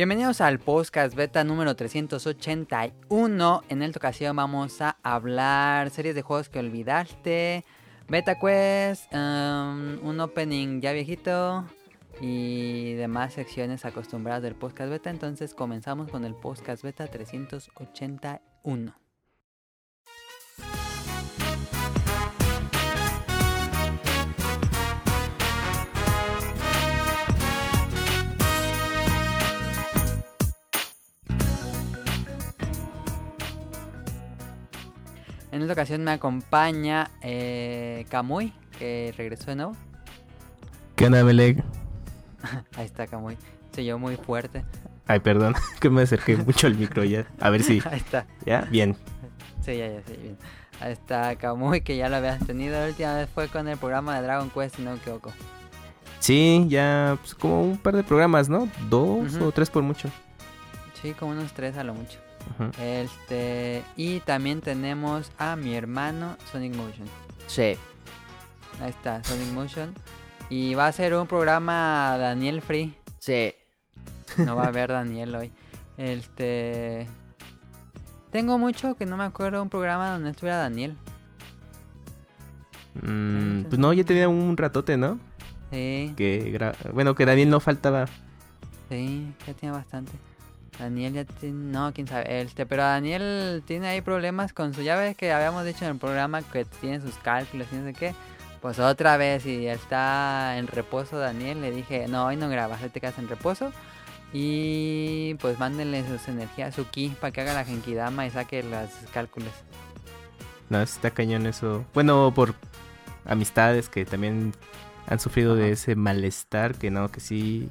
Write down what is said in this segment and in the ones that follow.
Bienvenidos al podcast beta número 381. En esta ocasión vamos a hablar series de juegos que olvidaste, beta quest, um, un opening ya viejito y demás secciones acostumbradas del podcast beta. Entonces comenzamos con el podcast beta 381. En esta ocasión me acompaña eh, Kamui, que regresó de nuevo. ¿Qué onda? Ahí está Kamui. Se oyó muy fuerte. Ay, perdón, que me acerqué mucho al micro ya. A ver si. Ahí está. ¿Ya? Bien. Sí, ya, ya, sí, bien. Ahí está Kamui, que ya lo habías tenido. La última vez fue con el programa de Dragon Quest, si no me equivoco. Sí, ya pues, como un par de programas, ¿no? Dos o tres por mucho. Sí, como unos tres a lo mucho. Este. Y también tenemos a mi hermano Sonic Motion. Sí. Ahí está, Sonic Motion. Y va a ser un programa Daniel Free. Sí. No va a haber Daniel hoy. Este. Tengo mucho que no me acuerdo de un programa donde estuviera Daniel. Mm, pues no, ya tenía un ratote, ¿no? Sí, Que gra- bueno, que Daniel no faltaba. sí, ya tiene bastante. Daniel ya tiene. No, quién sabe. Este, pero Daniel tiene ahí problemas con su. Ya ves que habíamos dicho en el programa que tiene sus cálculos y no sé qué. Pues otra vez, y está en reposo Daniel, le dije, no, hoy no grabas, hoy te quedas en reposo. Y pues mándenle sus energías, su ki, para que haga la genkidama y saque los cálculos. No, está cañón eso. Bueno, por amistades que también han sufrido de ese malestar, que no, que sí.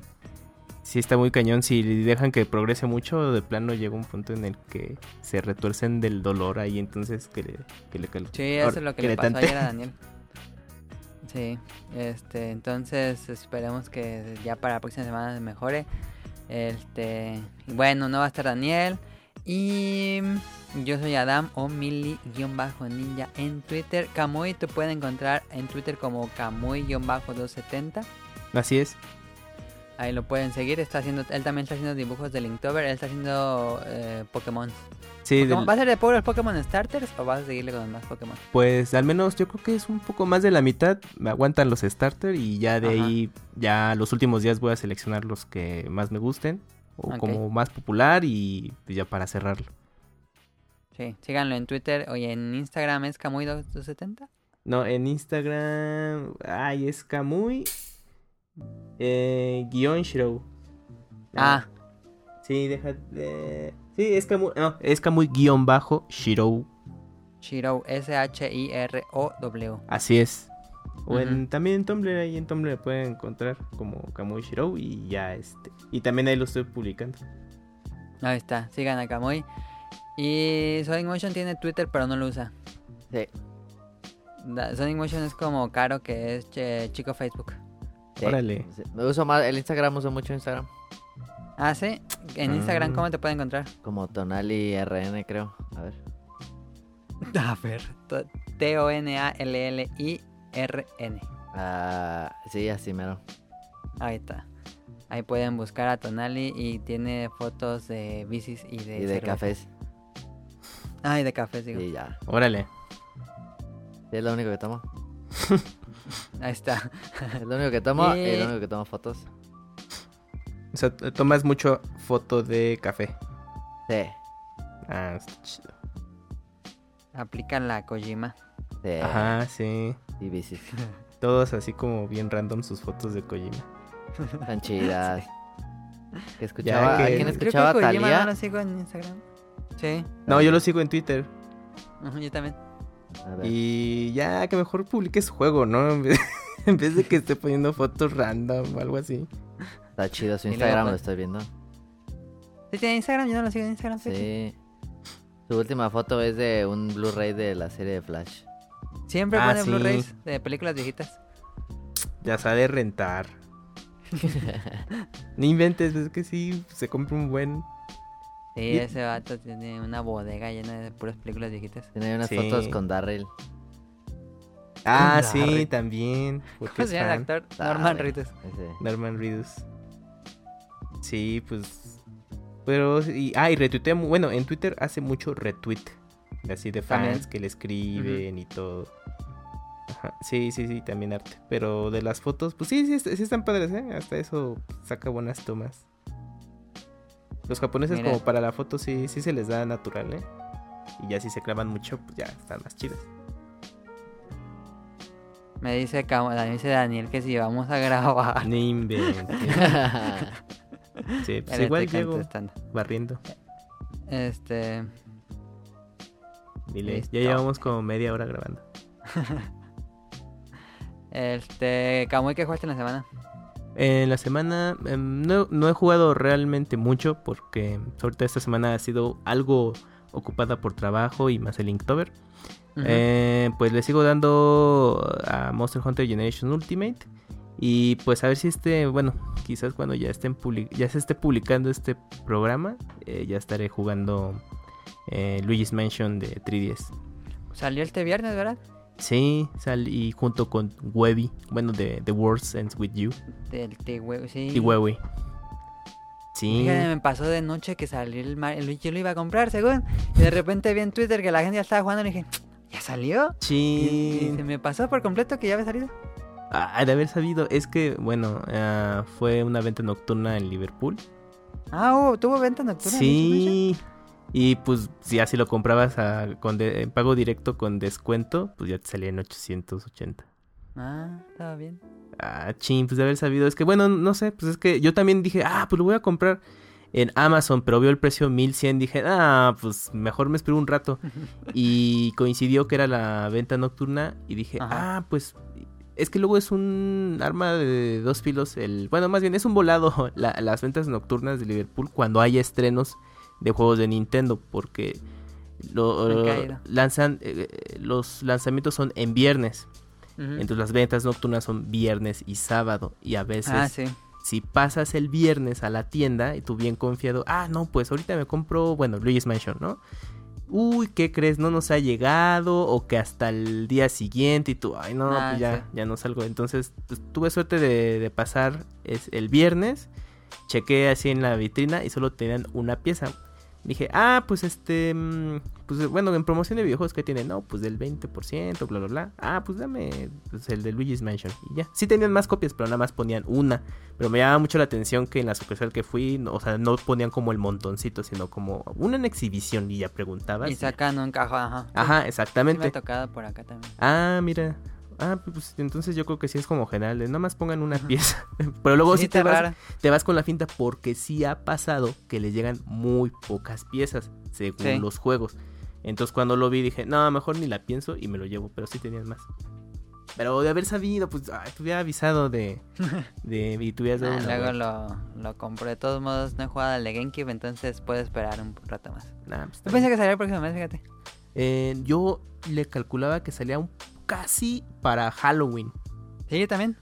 Sí está muy cañón. Si dejan que progrese mucho, de plano llega un punto en el que se retuercen del dolor ahí, entonces que le, que le cal- Sí, eso ahora, es lo que, le pasó ayer a Daniel. Sí, este, entonces esperemos que ya para la próxima semana se mejore. Este, bueno, no va a estar Daniel. Y yo soy Adam o Mili-Ninja en Twitter. Kamui te puede encontrar en Twitter como Kamui-270. Así es. Ahí lo pueden seguir. Está haciendo, él también está haciendo dibujos de Linktober. Él está haciendo eh, Pokémon. Sí, Pokémon- del- ¿Va a ser de puros Pokémon Starters o vas a seguirle con más Pokémon? Pues al menos yo creo que es un poco más de la mitad. Me aguantan los starter y ya de Ajá. ahí, ya los últimos días voy a seleccionar los que más me gusten. O como más popular y ya para cerrarlo. Sí, síganlo en Twitter o en Instagram es Kamui270. No, en Instagram. Ay, es Kamui. Eh, guion Shiro. Ah, Sí, deja. de- Sí, es Kamui. No, es Kamui guion bajo Shiro. Shiro, S-H-I-R-O-W. Así es. O en, también en Tumblr, ahí en Tumblr pueden encontrar como Kamui Shiro y ya este. Y también ahí lo estoy publicando. Ahí está, sigan a Kamui. Y Sonic Motion tiene Twitter, pero no lo usa. Sí. Sonic Motion es como Caro, que es che- chico Facebook. Sí. Órale. Me uso más el Instagram, uso mucho Instagram. Ah, sí. En Instagram, Mm. ¿cómo te pueden encontrar? Como Tonali RN, creo. A ver. A ver, to- T-O-N-A-L-L-I-R-N. Ah, sí, así mero. Ahí está. Ahí pueden buscar a Tonali y tiene fotos de bicis y de, y de cerveza. cafés. Ah, y de cafés, digo. Y ya. Órale. Es lo único que tomo. Ahí está. Es lo único que tomo es lo único que tomo fotos. O sea, tomas mucho foto de café. Sí. Ah, está chido. Aplican la Kojima. Sí. Ajá, sí. Y bicis. Todos así como bien random sus fotos de Kojima. Están chidas. Que escuchaba, que- ¿A quién Creo que escuchaba Creo que Kojima Talía? no lo sigo en Instagram. Sí, No, yo lo sigo en Twitter. yo también. Y ya que mejor publique su juego, ¿no? En vez, de que esté poniendo fotos random o algo así. Está chido su Instagram, pues, lo estoy viendo. ¿Sí tiene Instagram? Yo no lo sigo en Instagram. fíjate. Sí. Su última foto es de un Blu-ray de la serie de Flash. Siempre Ah, pone sí. Blu-rays de películas viejitas. Ya sabe rentar. No inventes, es que sí, se compra un buen. Sí, Y- ese vato tiene una bodega llena de puras películas viejitas. Tiene unas Sí. fotos con Darryl. Ah, Darryl. sí, también. Porque ¿Cómo es se llama el actor? Norman. Reedus. Ese. Norman Reedus. Sí, pues. Pero, y, ah, y retuitea, bueno, en Twitter hace mucho retweet, así de fans También. que le escriben y todo. Ajá, sí, sí, sí, también arte. Pero de las fotos, pues sí, sí, sí están padres, ¿eh? Hasta eso saca buenas tomas. Los japoneses Mira. como para la foto sí, sí se les da natural, ¿eh? Y ya si se clavan mucho, pues ya están más chidas. Me dice, me dice Daniel que si vamos a grabar. No inventes. Sí, pues igual llego barriendo. Este. Dile, Listo. ya llevamos como media hora grabando. Este. Camuy, ¿qué jugaste en la semana? En la semana em, no, no he jugado realmente mucho porque ahorita esta semana ha sido algo ocupada por trabajo y más el Inktober. Eh, pues le sigo dando a Monster Hunter Generation Ultimate. Y pues a ver si este, bueno, quizás cuando ya estén ya se esté publicando este programa, eh, ya estaré jugando eh, Luigi's Mansion de 3DS. Salió este viernes, ¿verdad? Sí, salí junto con Webby, bueno, de The World Ends With You Del T-Web, sí. y Webby. Sí. Fíjate, me pasó de noche que salió el, Mar- el Luigi, yo lo iba a comprar, según. Y de repente vi en Twitter que la gente ya estaba jugando y dije, ¿ya salió? Y, y Sí. se me pasó por completo que ya había salido. Ah, de haber sabido, es que, bueno, ah, fue una venta nocturna en Liverpool. Ah, tuvo venta nocturna. Sí. Y pues, si así lo comprabas a, con de- en pago directo con descuento, pues ya te salía en 880. Mansion? Ah, estaba bien. Ah, chin, pues de haber sabido. Es que, bueno, no sé, pues es que yo también dije, ah, pues lo voy a comprar en Amazon, pero vio el precio 1100. Dije, ah, pues mejor me espero un rato. Y coincidió que era la venta nocturna y dije, Ajá. ah, pues es que luego es un arma de dos filos. El, bueno, más bien es un volado la- las ventas nocturnas de Liverpool cuando hay estrenos de juegos de Nintendo, porque lo, caído. lanzan, eh, los lanzamientos son en viernes. Entonces las ventas nocturnas son viernes y sábado. Y a veces, Ah, sí. si pasas el viernes a la tienda y tú bien confiado, ah, no, pues ahorita me compro, bueno, Luigi's Mansion, ¿no? Uy, ¿qué crees? No nos ha llegado o que hasta el día siguiente y tú, ay, no, Ah, pues ya, sí. ya no salgo. Entonces pues, tuve suerte de, de pasar es, el viernes, chequé así en la vitrina y solo tenían una pieza. Dije, ah, pues este, mm, pues bueno, en promoción de videojuegos que tiene, no, pues del 20%, bla, bla, bla. Ah, pues dame pues, el de Luigi's Mansion. Y ya, sí tenían más copias, pero nada más ponían una. Pero me llamaba mucho la atención que en la sucursal que fui, no- o sea, no ponían como el montoncito, sino como una en exhibición y ya preguntabas. Y sacan un cajón, ajá. Ajá, sí me exactamente. ha tocado por acá también. Ah, mira. Ah, pues entonces yo creo que sí es como general, de nada más pongan una pieza. Pero luego sí, Sí, te vas, te vas con la finta porque sí ha pasado que les llegan muy pocas piezas según Sí. los juegos. Entonces cuando lo vi dije, no, mejor ni la pienso y me lo llevo, pero sí tenían más. Pero de haber sabido, pues ay, te hubiera avisado de, de y te hubieras dado Ah, luego lo, lo compré. De todos modos, no he jugado al de GameCube, entonces puedo esperar un rato más. Nah, pues, Yo pensé que salía el próximo mes, fíjate. Eh, yo le calculaba que salía un casi para Halloween. Sí, también.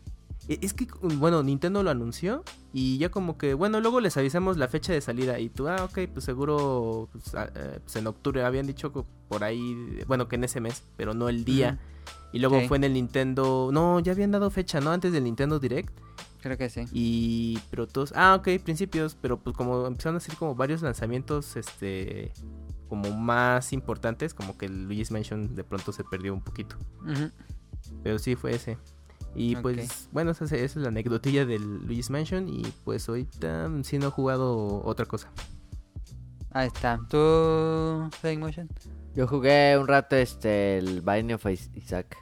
E- Es que, bueno, Nintendo lo anunció y ya como que, bueno, luego les avisamos la fecha de salida y tú, ah, ok, pues seguro pues, ah, eh, pues en octubre habían dicho que por ahí, bueno, que en ese mes, pero no el día. Y luego Sí. fue en el Nintendo, no, ya habían dado fecha, ¿no? Antes del Nintendo Direct. Creo que sí. Y, pero todos, ah, ok, principios, pero pues como empezaron a hacer como varios lanzamientos, este, como más importantes, como que el Luigi's Mansion de pronto se perdió un poquito. Pero sí fue ese. Y pues, bueno, esa, es- esa es la anecdotilla del Luigi's Mansion. Y pues ahorita sí no he jugado otra cosa. Ahí está. ¿Tú, Fake Motion? Yo jugué un rato este el Binding of Is- Isaac.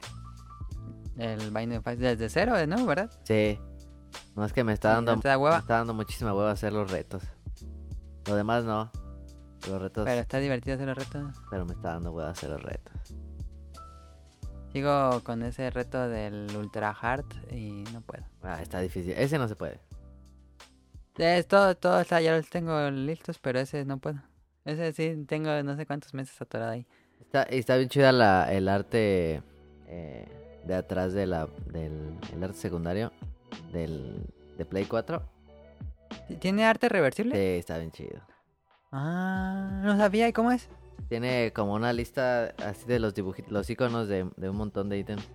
El Binding of Isaac desde cero, de nuevo, ¿verdad? Sí. Más que me está dando, ¿No te da me está dando muchísima hueva hacer los retos. Lo demás no. Los retos, Pero pero, está divertido hacer los retos. me está dando hueva hacer los retos. Sigo con ese reto del Ultra Hard y no puedo. Ah, está difícil. Ese no se puede. Es todo, todo está, ya los tengo listos, pero ese no puedo. Ese sí, tengo no sé cuántos meses atorado ahí. Está, está bien chida la, el arte eh, de atrás de la, del el arte secundario del, de Play 4. ¿Tiene arte reversible? Sí, está bien chido. Ah, no sabía. ¿Y cómo es? Tiene como una lista así de los dibujitos, los iconos de, de un montón de ítems.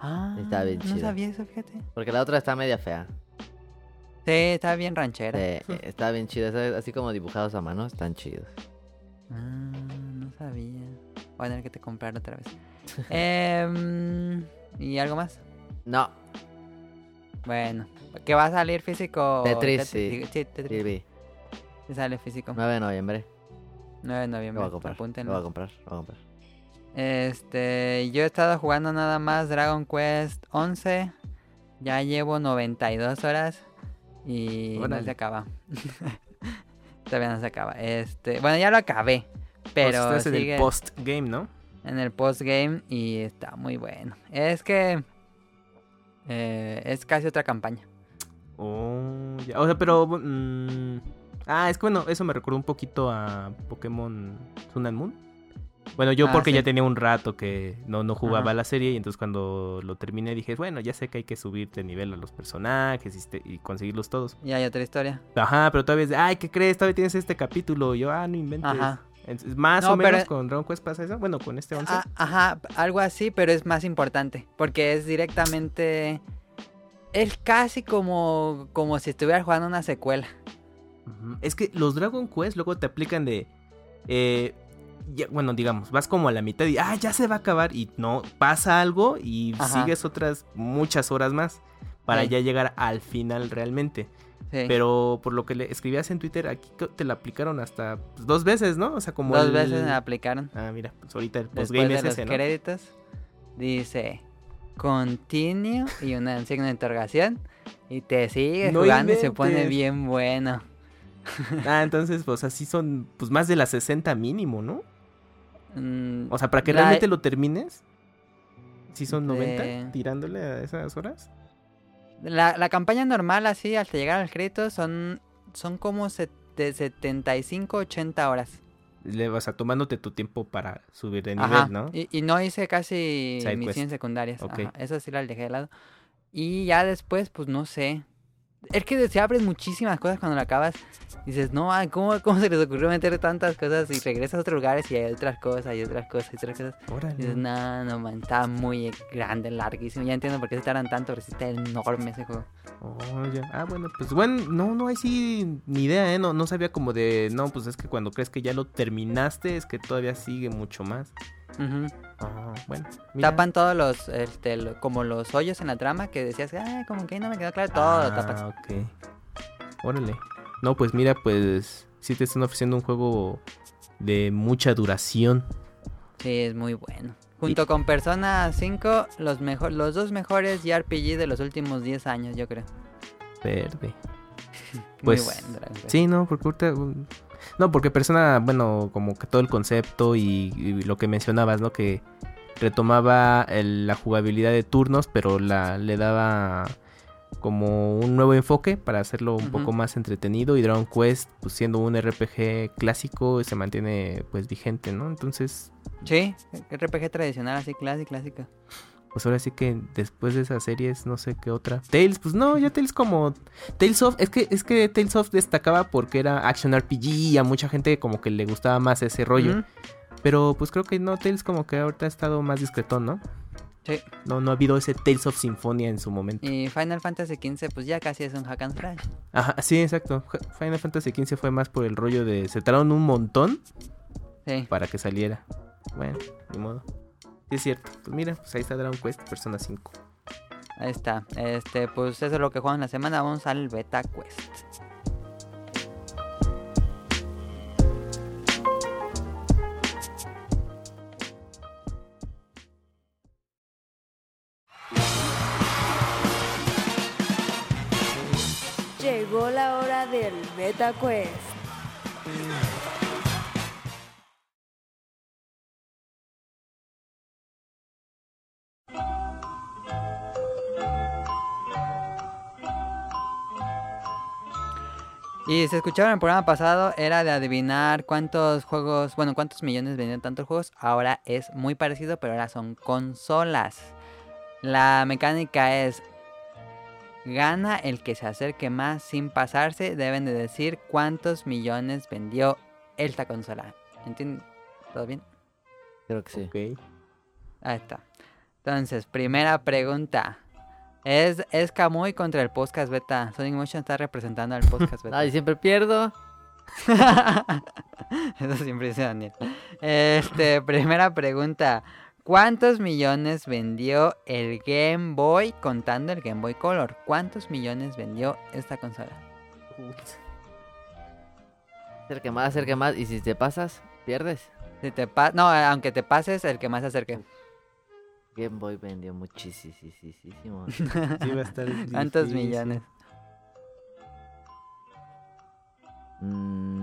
Ah, Está bien no sabía eso, fíjate. Porque la otra está media fea. Sí, Sí, está bien ranchera. Eh, está bien chido, eso- así como dibujados a mano, están chidos. Ah, no sabía. Voy a tener que te comprar otra vez. Em, ¿Y algo más? No, Bueno, que va a salir físico. Tetris, Tet- sí. Sí, Tetris. Sí, sale físico. 9 de noviembre. 9 de Lo noviembre. voy a comprar. Lo voy a comprar, lo voy a comprar. Este, yo he estado jugando nada más Dragon Quest 11. Ya llevo 92 horas y no Órale. se acaba. Todavía no se acaba. Este, bueno, ya lo acabé, pero Pues estás en sigue el post-game, ¿no? en el postgame y está muy bueno. Es que eh, es casi otra campaña. Oh, ya. O sea, pero... mm, ah, es que bueno, eso me recordó un poquito a Pokémon Sun and Moon. Bueno, yo Ah, porque sí. ya tenía un rato que no, no jugaba Ajá. la serie y entonces cuando lo terminé dije, bueno, ya sé que hay que subir de nivel a los personajes y, este- y conseguirlos todos. Y hay otra historia. Ajá, pero todavía es de, ay, ¿qué crees? Todavía tienes este capítulo. Y yo, ah, no inventes. Ajá. Entonces, más No, o menos pero- con Dragon Quest pasa eso. Bueno, con este 11. Ah, ajá, algo así, pero es más importante. Porque es directamente. Es casi como, como si estuvieras jugando una secuela. Es que los Dragon Quest luego te aplican de. eh, ya- bueno, digamos, vas como a la mitad y. Ah, ya se va a acabar. Y no, pasa algo y Ajá. sigues otras muchas horas más. Para Sí. ya llegar al final realmente. Sí. Pero por lo que le escribías en Twitter, aquí te la aplicaron hasta pues, dos veces, ¿no? O sea, como. Dos el- veces me aplicaron. Ah, mira, pues ahorita el postgame de es los ese, ¿no? créditos. Dice. Continue y una signo de interrogación. Y te sigue No jugando y se pone bien bueno. Ah, entonces, pues así son, pues más de las 60 mínimo, ¿no? Mm, O sea, para que La- realmente lo termines, si son 90 De- tirándole a esas horas. La, la campaña normal, así, hasta llegar al crédito, son, son como de 75, 80 horas. Le vas a tomándote tu tiempo para subir de nivel, Ajá. ¿no? Y, y no hice casi misiones secundarias. Ok. Ajá, Eso sí las dejé de lado. Y ya después, pues no sé. Es que se abren muchísimas cosas cuando lo acabas. Dices, no, ¿cómo, ¿cómo se les ocurrió meter tantas cosas? Y regresas a otros lugares y hay otras cosas y otras cosas y otras cosas. Órale. Y dices, no, no, man, está muy grande, larguísimo. Ya entiendo por qué se tardan tanto, pero sí está enorme ese juego. Oh, ya. Ah, bueno, pues bueno, no, no hay sí ni idea, ¿eh? No, no sabía como de, no, pues es que cuando crees que ya lo terminaste, es que todavía sigue mucho más. Ah, bueno. mira. Tapan todos los, este, lo- como los hoyos en la trama que decías, ah, como que no me quedó claro, todo. Ah, ok. Órale. No, pues mira, pues sí te están ofreciendo un juego de mucha duración. Sí, es muy bueno. Junto con Persona 5, los, mejor, los dos mejores JRPG de los últimos 10 años, yo creo. Verde. Pues, muy bueno. Dragon. Sí, no, porque ahorita... No, porque persona, bueno, como que todo el concepto y, y lo que mencionabas, ¿no? Que retomaba el- la jugabilidad de turnos, pero la le daba como un nuevo enfoque para hacerlo un poco más entretenido y Dragon Quest, pues siendo un RPG clásico, se mantiene pues vigente, ¿no? Entonces, Sí, RPG tradicional, así clásico, clásico. Pues ahora sí que después de esas series, no sé qué otra. Tales, pues no, ya Tales como Tales of, es que es que Tales of destacaba porque era action RPG y a mucha gente como que le gustaba más ese rollo. Pero pues creo que no Tales como que ahorita ha estado más discretón, ¿no? Sí. No no ha habido ese Tales of Symphonia en su momento. Y Final Fantasy XV, pues ya casi es un hack and slash. Ajá, sí, exacto. Final Fantasy XV fue más por el rollo de se tardaron un montón Sí. para que saliera. Bueno, ni modo. Sí es cierto. Pues mira, pues ahí está Dragon Quest Persona 5. Ahí está. Este, pues eso es lo que jugamos la semana. Vamos al Beta Quest. Llegó la hora del Beta Quest. Y se escucharon en el programa pasado, era de adivinar cuántos juegos, bueno, cuántos millones vendían tantos juegos. Ahora es muy parecido, pero ahora son consolas. La mecánica es, gana el que se acerque más sin pasarse. Deben de decir cuántos millones vendió esta consola. ¿Entienden? ¿Todo bien? Creo que sí. Ok. Ahí está. Entonces, primera pregunta. Es, es Kamui contra el podcast beta. Sonic Motion está representando al podcast beta. Ay, siempre pierdo. Eso siempre dice Daniel. Este, primera pregunta. ¿Cuántos millones vendió el Game Boy contando el Game Boy Color? ¿Cuántos millones vendió esta consola? Acerque más, acerque más. Y si te pasas, pierdes. Si te pa- no, aunque te pases, el que más se acerque. Game Boy vendió muchísimo. Sí, va a estar ¿Cuántos millones? Mm,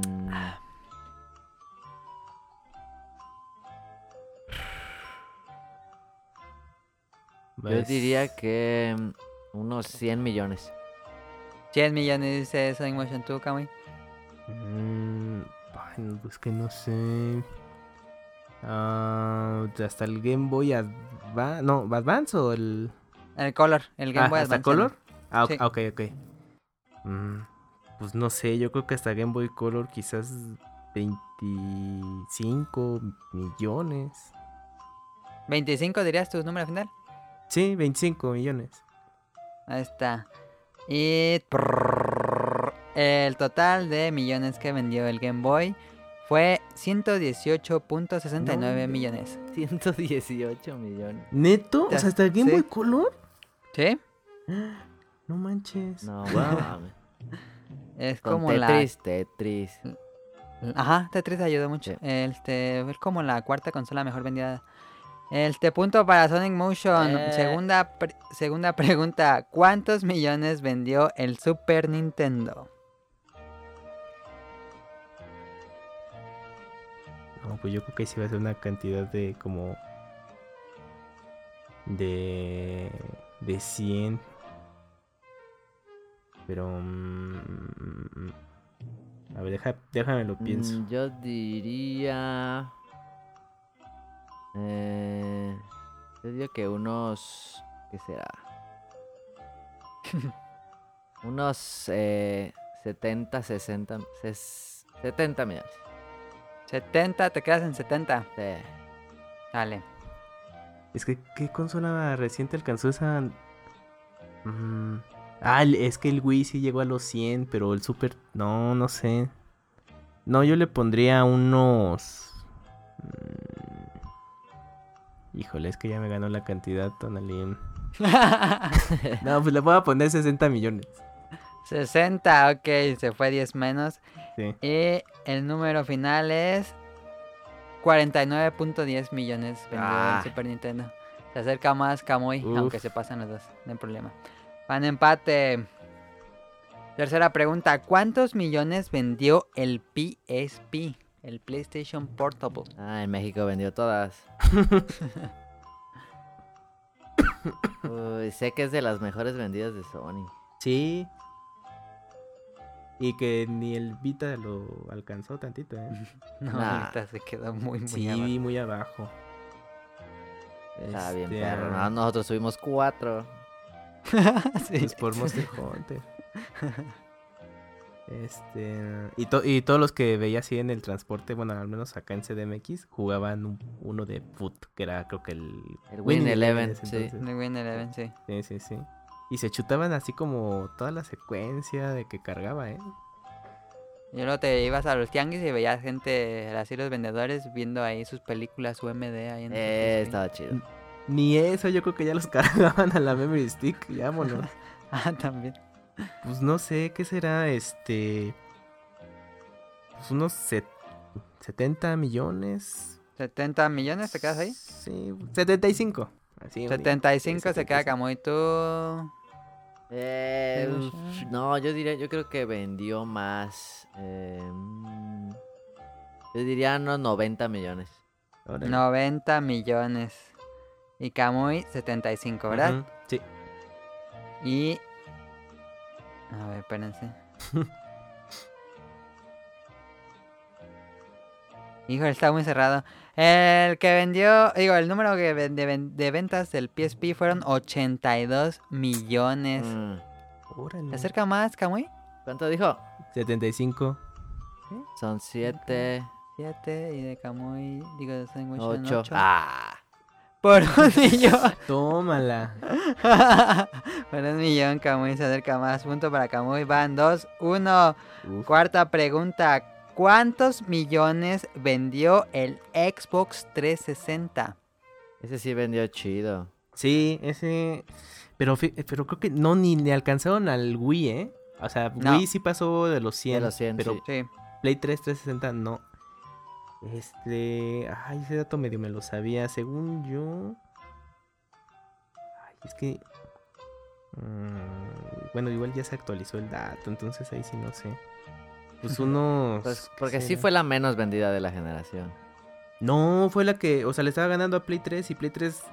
yo Pues, diría que mm, unos 100 millones. 100 millones dice Sonic Motion tú, Kamui. mm, ay, no, pues que no sé. Ah, hasta el Game Boy Advance. No, ¿Advance o el. El Color, el Game Ah, Boy ¿Hasta Advance. Color? Ah, ok, Sí. ok. ok. Mm, pues no sé, yo creo que hasta Game Boy Color quizás 25 millones. 25 dirías tu número final. Sí, 25 millones. Ahí está. Y el total de millones que vendió el Game Boy fue 118.69 No. millones. 118 millones. ¿Neto? O sea, hasta el Game sí. Boy Color. ¿Sí? No manches. No, mames. Es Con como la... Tetris, Tetris. Ajá, Tetris ayudó mucho. Sí. Este, es como la cuarta consola mejor vendida. Este punto para Sonic Motion. Eh. Segunda, pre- segunda pregunta. ¿Cuántos millones vendió el Super Nintendo? No, pues yo creo que sí va a ser una cantidad de como. De. De 100. Pero. mm, a ver, deja, déjame lo pienso. Mm, yo diría. Eh, yo diría que unos. ¿Qué será? unos eh, 70, 60. ses- 70 millones. 70, te quedas en 70. Sí. Dale. Es que, ¿qué consola reciente alcanzó esa? Mm, Ah, es que el Wii sí llegó a los 100, pero el Super. No, no sé. No, yo le pondría unos. mm, Híjole, es que ya me ganó la cantidad, Tonalín. No, pues le voy a poner 60 millones. 60, ok, se fue 10 menos. Sí. Y el número final es 49.10 millones vendió Ah. el Super Nintendo. Se acerca más Kamui, Uf. aunque se pasan los dos, no hay problema. Van empate. Tercera pregunta, ¿cuántos millones vendió el PSP? El PlayStation Portable. Ah, en México vendió todas. Uy, sé que es de las mejores vendidas de Sony. Sí. Y que ni el Vita lo alcanzó tantito, ¿eh? No, Nah. ahorita se quedó muy, muy Sí, abajo. muy abajo. Está bien, Este, perro. No, nosotros subimos cuatro. Sí. Pues por Monster Hunter. Este. Y, to- y todos los que veía así en el transporte, bueno, al menos acá en CDMX, jugaban un- uno de Foot, que era creo que el. El Win Eleven, en ese sí. The Win Eleven, sí. Sí, sí, sí. Y se chutaban así como toda la secuencia de que cargaba, ¿eh? Y luego te ibas a los tianguis y veías gente, así los vendedores, viendo ahí sus películas UMD ahí en el Eh, estaba chido. Ni eso, yo creo que ya los cargaban a la memory stick, y vámonos. Ah, también. Pues no sé, ¿qué será? Este. Pues unos set- 70 millones. 70 millones, ¿te quedas ahí? Sí, 75. Así, un- 75 se queda 75. Camuy. ¿Tú? Eh, Sí, uf, no, yo diría, yo creo que vendió más. eh, mm, yo diría unos 90 millones. Órale. 90 millones. Y Camuy, 75, ¿verdad? Ujú, Sí. Y... A ver, espérense. Híjole, está muy cerrado. El que vendió, digo, el número de, ven- de ventas del PSP fueron 82 millones. Mm, Órale. ¿Te acerca más, Camuy? ¿Cuánto dijo? 75. Son 7, 7 y de Camuy, digo, de Motion 8. 8. Ah, Por un millón. Tómala. Por un millón, Camuy se acerca más. Punto para Camuy. Van 2, 1. Uf. Cuarta pregunta. ¿Cuántos millones vendió el Xbox 360? Ese sí vendió chido. Sí, ese. Pero, pero creo que no ni le alcanzaron al Wii, ¿eh? O sea, No. Wii sí pasó de los 100. De los 100, pero sí. Sí. Play 3 360 no. Este. Ay, ese dato medio me lo sabía. Según yo. Ay, es que. mm, bueno, igual ya se actualizó el dato, entonces ahí sí no sé. Pues unos. Pues ¿qué porque sí fue la menos vendida de la generación. No, fue la que. O sea, le estaba ganando a Play 3 y Play 3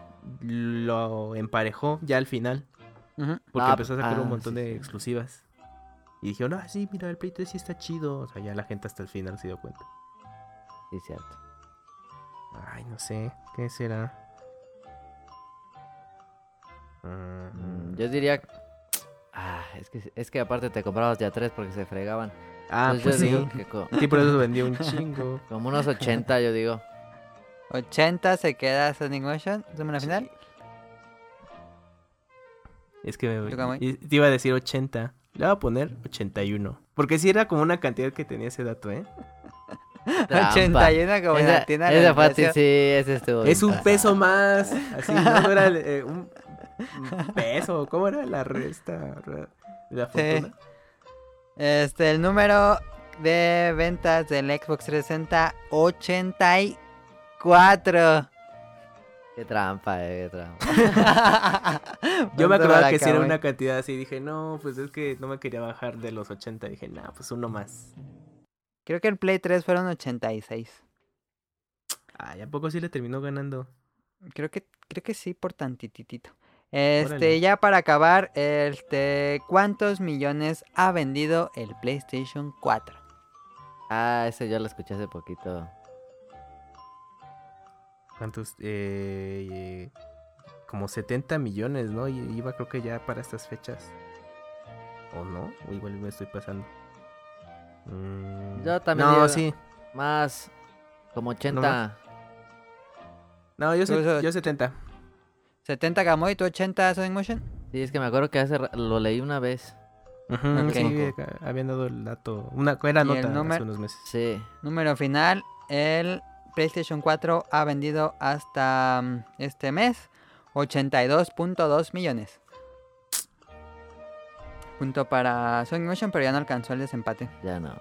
lo emparejó ya al final. Porque Ah, empezó a sacar ah, un montón sí, de sí. exclusivas. Y dijeron, ah, sí, mira, el Play 3 sí está chido. O sea, ya la gente hasta el final se dio cuenta. Sí, cierto. Ay, no sé, ¿qué será? Mm, Mm, yo diría. Ah, es que, es que aparte te comprabas ya tres porque se fregaban. Ah, pues yo sí. digo que co- Sí, por eso vendió un chingo. como unos 80, yo digo. 80 se queda Sonic Motion. Número final. Es que me, ¿Tú, Kamui? y- te iba a decir 80. Le voy a poner 81. Porque sí era como una cantidad que tenía ese dato, ¿eh? Trampa. 81 como Esa, la esa del fue a ti, precio. sí, ese estuvo. Es bien un pasado. peso más. Así, no, no era eh, un, un peso. ¿Cómo era la resta? re- de la Sí. fortuna? Este, el número de ventas del Xbox 360, 84. Qué trampa, eh, qué trampa. Yo me acordaba que si era una cantidad así. Dije, no, pues es que no me quería bajar de los 80. Dije, no, pues uno más. Creo que el Play 3 fueron 86. Ay, ¿a poco sí le terminó ganando? Creo que, creo que sí, por tantititito. Este, Órale. ya para acabar, este, ¿cuántos millones ha vendido el PlayStation 4? Ah, ese yo lo escuché hace poquito. ¿Cuántos? Eh, eh, como 70 millones, ¿no? Y iba creo que ya para estas fechas. ¿O no? O igual me estoy pasando. Mm, Yo también No, sí. Más como 80. No, yo, sé- yo 70. 70 Gamoy, ¿tú 80 Sonic Motion? Sí, es que me acuerdo que hace lo leí una vez. Ujú, Ok. Sí, habían dado el dato. Una, era ¿Y el nota hace número? unos meses. Sí. Número final, el PlayStation 4 ha vendido hasta mm, este mes 82.2 millones. Punto para Sonic Motion, pero ya no alcanzó el desempate. Ya no.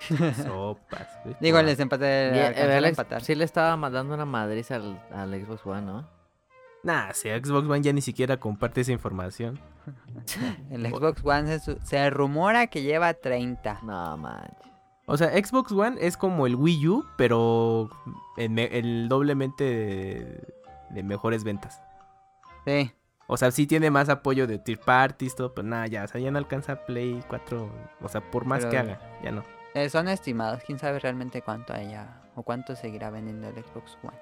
Sopas. Digo, el desempate Y, a el ex- empatar. sí le estaba mandando una madriz al, al Xbox One, ¿no? Nah, si Xbox One ya ni siquiera comparte esa información. El Xbox One se, rumora que lleva 30. No manches. O sea, Xbox One es como el Wii U, pero el doblemente de, de mejores ventas. Sí. O sea, sí tiene más apoyo de tier parties, todo, pero nada, ya, o sea, ya no alcanza Play 4. O sea, por más Pero- que haga, ya no. Eh, son estimados. Quién sabe realmente cuánto haya o cuánto seguirá vendiendo el Xbox One.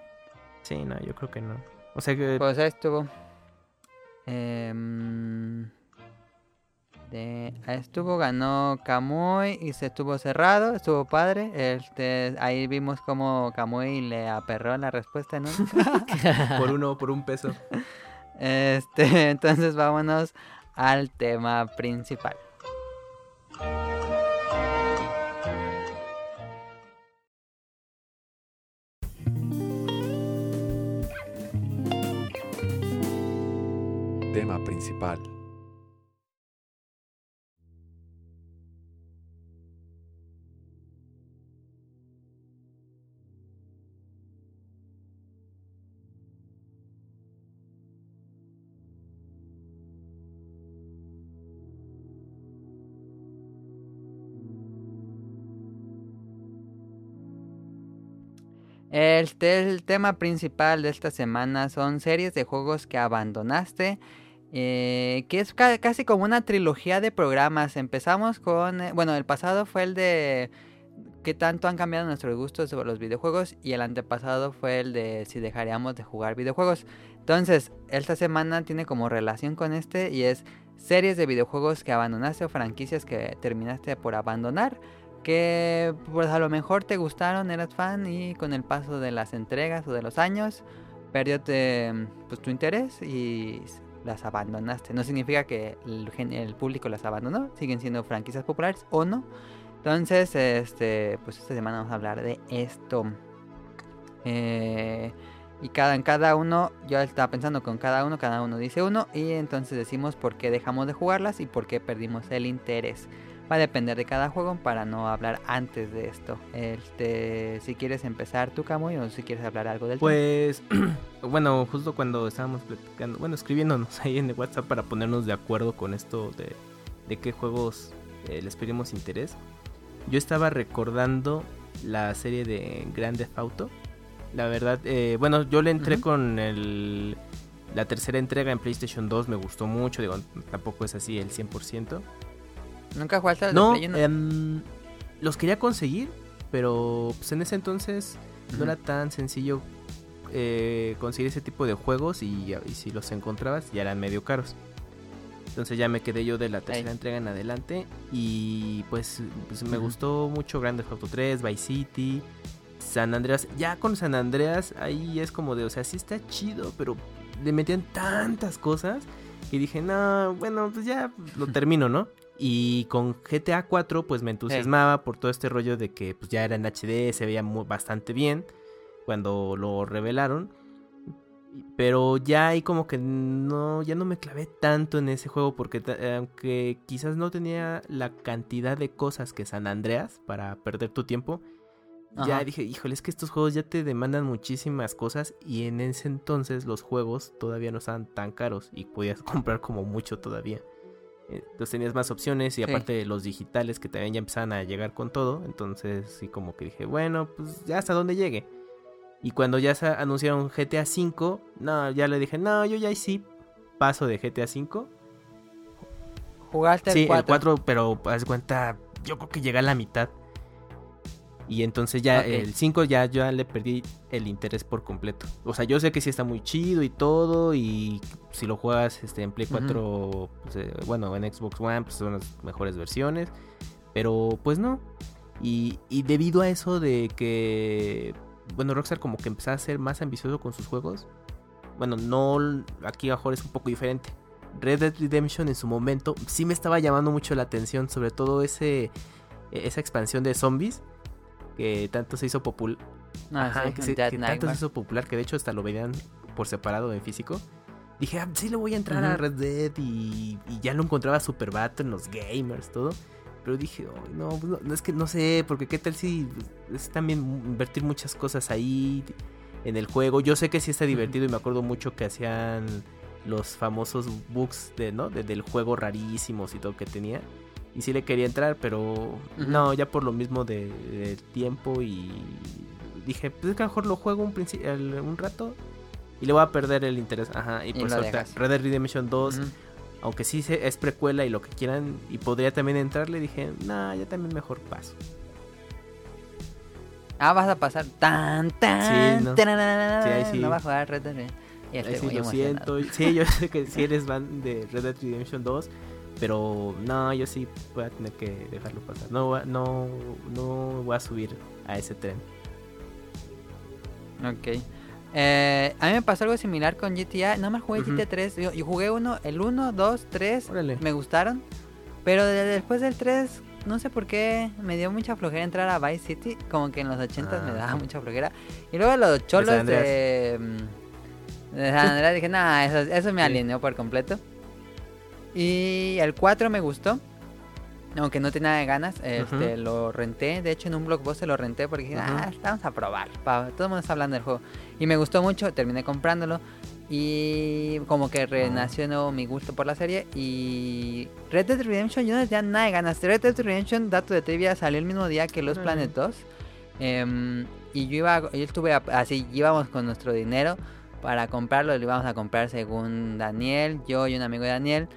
Sí, no, yo creo que no. O sea que. Pues ahí estuvo. Em, de, ahí estuvo, ganó Kamui y se estuvo cerrado, estuvo padre. Este, ahí vimos como Kamui le aperró la respuesta, ¿no? por uno, por un peso. este, entonces vámonos al tema principal. Principal. El tema principal de esta semana son series de juegos que abandonaste. Eh, que es ca- casi como una trilogía de programas. Empezamos con. eh, bueno, el pasado fue el de. ¿Qué tanto han cambiado nuestros gustos sobre los videojuegos? Y el antepasado fue el de si dejaríamos de jugar videojuegos. Entonces, esta semana tiene como relación con este y es series de videojuegos que abandonaste o franquicias que terminaste por abandonar que pues a lo mejor te gustaron, eras fan y con el paso de las entregas o de los años, perdió te- pues, tu interés y las abandonaste. No significa que el, el público las abandonó, siguen siendo franquicias populares o no. Entonces, este, pues esta semana vamos a hablar de esto. Eh, y cada, en cada uno, yo estaba pensando con cada uno, cada uno dice uno, y entonces decimos por qué dejamos de jugarlas y por qué perdimos el interés. Va a depender de cada juego para no hablar antes de esto. Este, si quieres empezar tú, Camuy, o si quieres hablar algo del. Pues, bueno, justo cuando estábamos platicando, bueno, escribiéndonos ahí en el WhatsApp para ponernos de acuerdo con esto de, de qué juegos eh, les pedimos interés, yo estaba recordando la serie de Grand Theft Auto. La verdad, eh, bueno, yo le entré con el, la tercera entrega en PlayStation 2, me gustó mucho, digo, tampoco es así el 100%. ¿Nunca jugaste de No, Play em, los quería conseguir, pero pues, en ese entonces no era tan sencillo eh, conseguir ese tipo de juegos y, y si los encontrabas ya eran medio caros. Entonces ya me quedé yo de la tercera entrega en adelante y pues, pues me gustó mucho Grand Theft Auto 3, Vice City, San Andreas. Ya con San Andreas ahí es como de, o sea, sí está chido, pero le metían tantas cosas que dije, no, bueno, pues ya lo termino, ¿no? Y con GTA 4 pues me entusiasmaba por todo este rollo de que pues ya era en HD, se veía muy, bastante bien cuando lo revelaron. Pero ya ahí como que no, ya no me clavé tanto en ese juego porque aunque quizás no tenía la cantidad de cosas que San Andreas para perder tu tiempo, ya dije, híjole, es que estos juegos ya te demandan muchísimas cosas y en ese entonces los juegos todavía no estaban tan caros y podías comprar como mucho todavía. Eh, Entonces tenías más opciones y Sí. aparte los digitales que también ya empezaban a llegar con todo. Entonces sí como que dije, bueno, pues ya hasta donde llegue. Y cuando ya se anunciaron GTA V, no, ya le dije, no, yo ya sí paso de GTA V. ¿Jugaste Sí, el 4? el 4, pero haz cuenta, yo creo que llegué a la mitad. Y entonces ya el 5 ya, ya le perdí el interés por completo. O sea, yo sé que sí está muy chido y todo. Y si lo juegas este, en Play Ujú. 4, pues, eh, bueno, en Xbox One, pues son las mejores versiones. Pero pues no. Y, y debido a eso de que, bueno, Rockstar como que empezaba a ser más ambicioso con sus juegos. Bueno, no, aquí mejor es un poco diferente. Red Dead Redemption en su momento sí me estaba llamando mucho la atención, sobre todo ese esa expansión de zombies que tanto se hizo popular, Ah, sí, que, se- Dead que tanto se hizo popular que de hecho hasta lo veían por separado en físico. Dije, ah, sí le voy a entrar a Ujú. Red Dead y, y ya lo encontraba super barato en los gamers, todo. Pero dije, "Ay, no, no, es que no sé, porque qué tal si es también invertir muchas cosas ahí en el juego. Yo sé que sí está divertido y me acuerdo mucho que hacían los famosos bugs de, ¿no? De- del juego rarísimos y todo que tenía. Y sí le quería entrar, pero no, ya por lo mismo de, del tiempo y dije, pues es que a lo mejor lo juego un, el- un rato y le voy a perder el interés. Ajá, y, Y lo ahorita dejas. Red Dead Redemption 2, Ujú. aunque sí se- es precuela y lo que quieran y podría también entrarle, dije, nah, ya también mejor paso. Ah, vas a pasar tan tan Sí, no. tararara, Sí, ahí sí. No vas a jugar Red Dead Redemption. Estoy sí lo emocionado. siento. Sí, yo sé que sí eres fan de Red Dead Redemption 2, pero no, yo sí voy a tener que dejarlo pasar. No, voy a- no, no voy a subir a ese tren. Ok. Eh, a mí me pasó algo similar con GTA. No me jugué Ujú. GTA 3. Yo, yo jugué uno, el 1, 2, 3. Órale. Me gustaron. Pero de- después del 3, no sé por qué, me dio mucha flojera entrar a Vice City. Como que en los 80 me Ah. daba mucha flojera. Y luego los cholos de, mm, de San Andreas dije, nah, eso, eso me alineó por completo. Y el 4 me gustó. Aunque no tenía ganas, este, lo renté. De hecho, en un blockbuster lo renté porque dije, ah, vamos a probar. pa- todo el mundo está hablando del juego. Y me gustó mucho, terminé comprándolo. Y como que renació de nuevo mi gusto por la serie. Y Red Dead Redemption, yo no tenía nada de ganas. Red Dead Redemption, dato de trivia, salió el mismo día que Los. Planet 2. Em, y yo iba, yo estuve a- así, íbamos con nuestro dinero para comprarlo. Lo íbamos a comprar según Daniel, yo y un amigo de Daniel.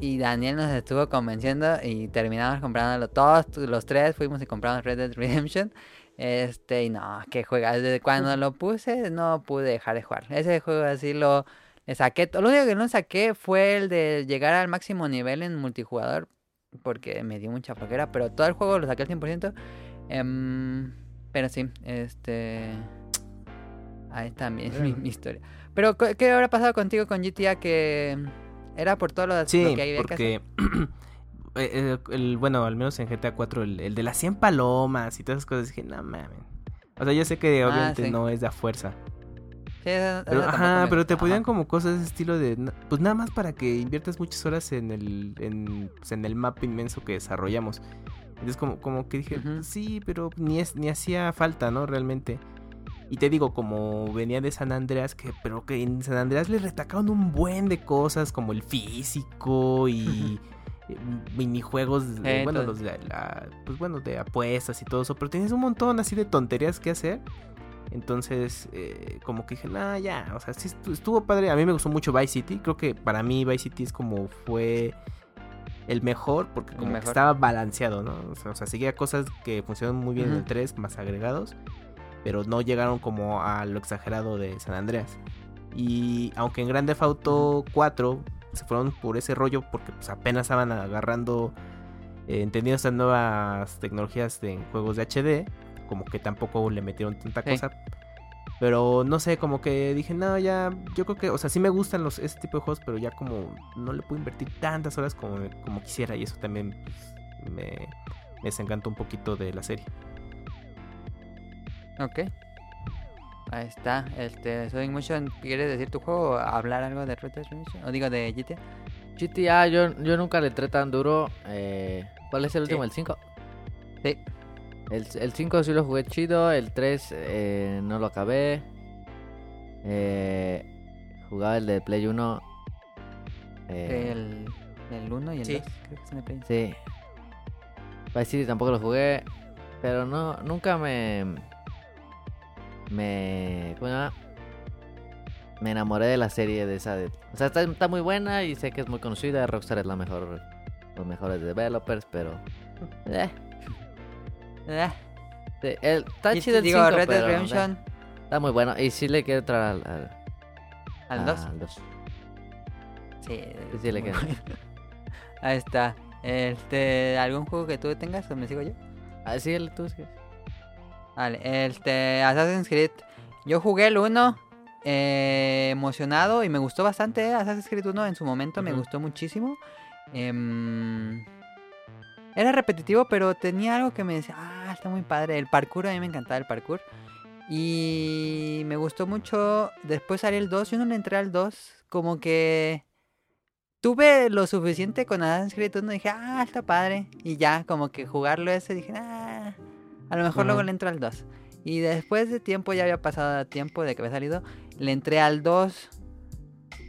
Y Daniel nos estuvo convenciendo y terminamos comprándolo todos, los tres fuimos y compramos Red Dead Redemption. Este, y no, que juega. Desde cuando lo puse, no pude dejar de jugar. Ese juego así lo le saqué. Lo único que no saqué fue el de llegar al máximo nivel en multijugador. Porque me dio mucha flojera. Pero todo el juego lo saqué al 100%. Em, pero sí, este. Ahí también Órale. mi, mi historia. Pero, ¿qué qué habrá pasado contigo con GTA? Que era por todo lo, Sí, lo que había que porque eh, el, bueno, al menos en GTA 4 el, el de las 100 palomas y todas esas cosas dije, no mames. O sea, yo sé que Ah, obviamente sí. no es de a fuerza. Sí, esa- Pero, ajá, pero te ponían ajá. como cosas de ese estilo de, pues nada más para que inviertas muchas horas en el, en, pues, en el mapa inmenso que desarrollamos. Entonces como, como que dije, sí, pero ni es, ni hacía falta, ¿no? Realmente. Y te digo, como venía de San Andreas, que, pero que en San Andreas le retacaron un buen de cosas, como el físico y eh, minijuegos, de- Eh, bueno, los de la- pues bueno, de apuestas y todo eso, pero tienes un montón así de tonterías que hacer. Entonces, eh, como que dije, nah, ya, o sea, sí estu- estuvo padre. A mí me gustó mucho Vice City. Creo que para mí Vice City es como fue el mejor, porque como que estaba balanceado, ¿no? O sea, o sea, seguía cosas que funcionan muy bien en el Ujú. 3, más agregados, pero no llegaron como a lo exagerado de San Andreas. Y aunque en Grand Theft Auto 4 se fueron por ese rollo, porque pues, apenas estaban agarrando, eh, entendiendo estas nuevas tecnologías de en juegos de HD, como que tampoco le metieron tanta Sí. cosa. Pero no sé, como que dije, no, ya, yo creo que, o sea, sí me gustan los ese tipo de juegos, pero ya como no le puedo invertir tantas horas como, como quisiera y eso también pues, me, me desencantó un poquito de la serie. Ok. Ahí está. Este, Sonic Motion, ¿quieres decir tu juego o hablar algo de Red Dead Redemption? O digo, de GTA. GTA, yo, yo nunca le entré tan duro. Eh, ¿Cuál es el último? ¿El 5? Sí. El, el 5 sí lo jugué chido. El 3 eh, no lo acabé. Eh, jugaba el de Play 1. eh, El, el 1 y el 2. Sí. Creo que son de Play. Sí. Vice City tampoco lo jugué. Pero no, nunca me. Me. Me enamoré de la serie de esa. De, o sea, está, está muy buena y sé que es muy conocida. Rockstar es la mejor. Los mejores developers, pero. Eh, Ah, sí, el, está chido el digo, 5, Red Dead Redemption eh, Está muy bueno. Y sí le quiero entrar al. Al, al 2. al dos. Sí, Sí, sí, le queda. bueno. Ahí está. Este, ¿algún juego que tú tengas o me sigo yo? Ah, sí, el tú. sí. Vale, este, Assassin's Creed. Yo jugué el 1 eh, emocionado y me gustó bastante. eh, Assassin's Creed 1 en su momento me gustó muchísimo. Em, era repetitivo, pero tenía algo que me decía, ah, está muy padre. El parkour, a mí me encantaba el parkour. Y me gustó mucho. Después salió el 2. Yo no le entré al 2. Como que tuve lo suficiente con Assassin's Creed 1. Dije, ah, está padre. Y ya, como que jugarlo ese, dije, ah, a lo mejor luego le entro al 2. Y después de tiempo, ya había pasado tiempo de que había salido, le entré al 2.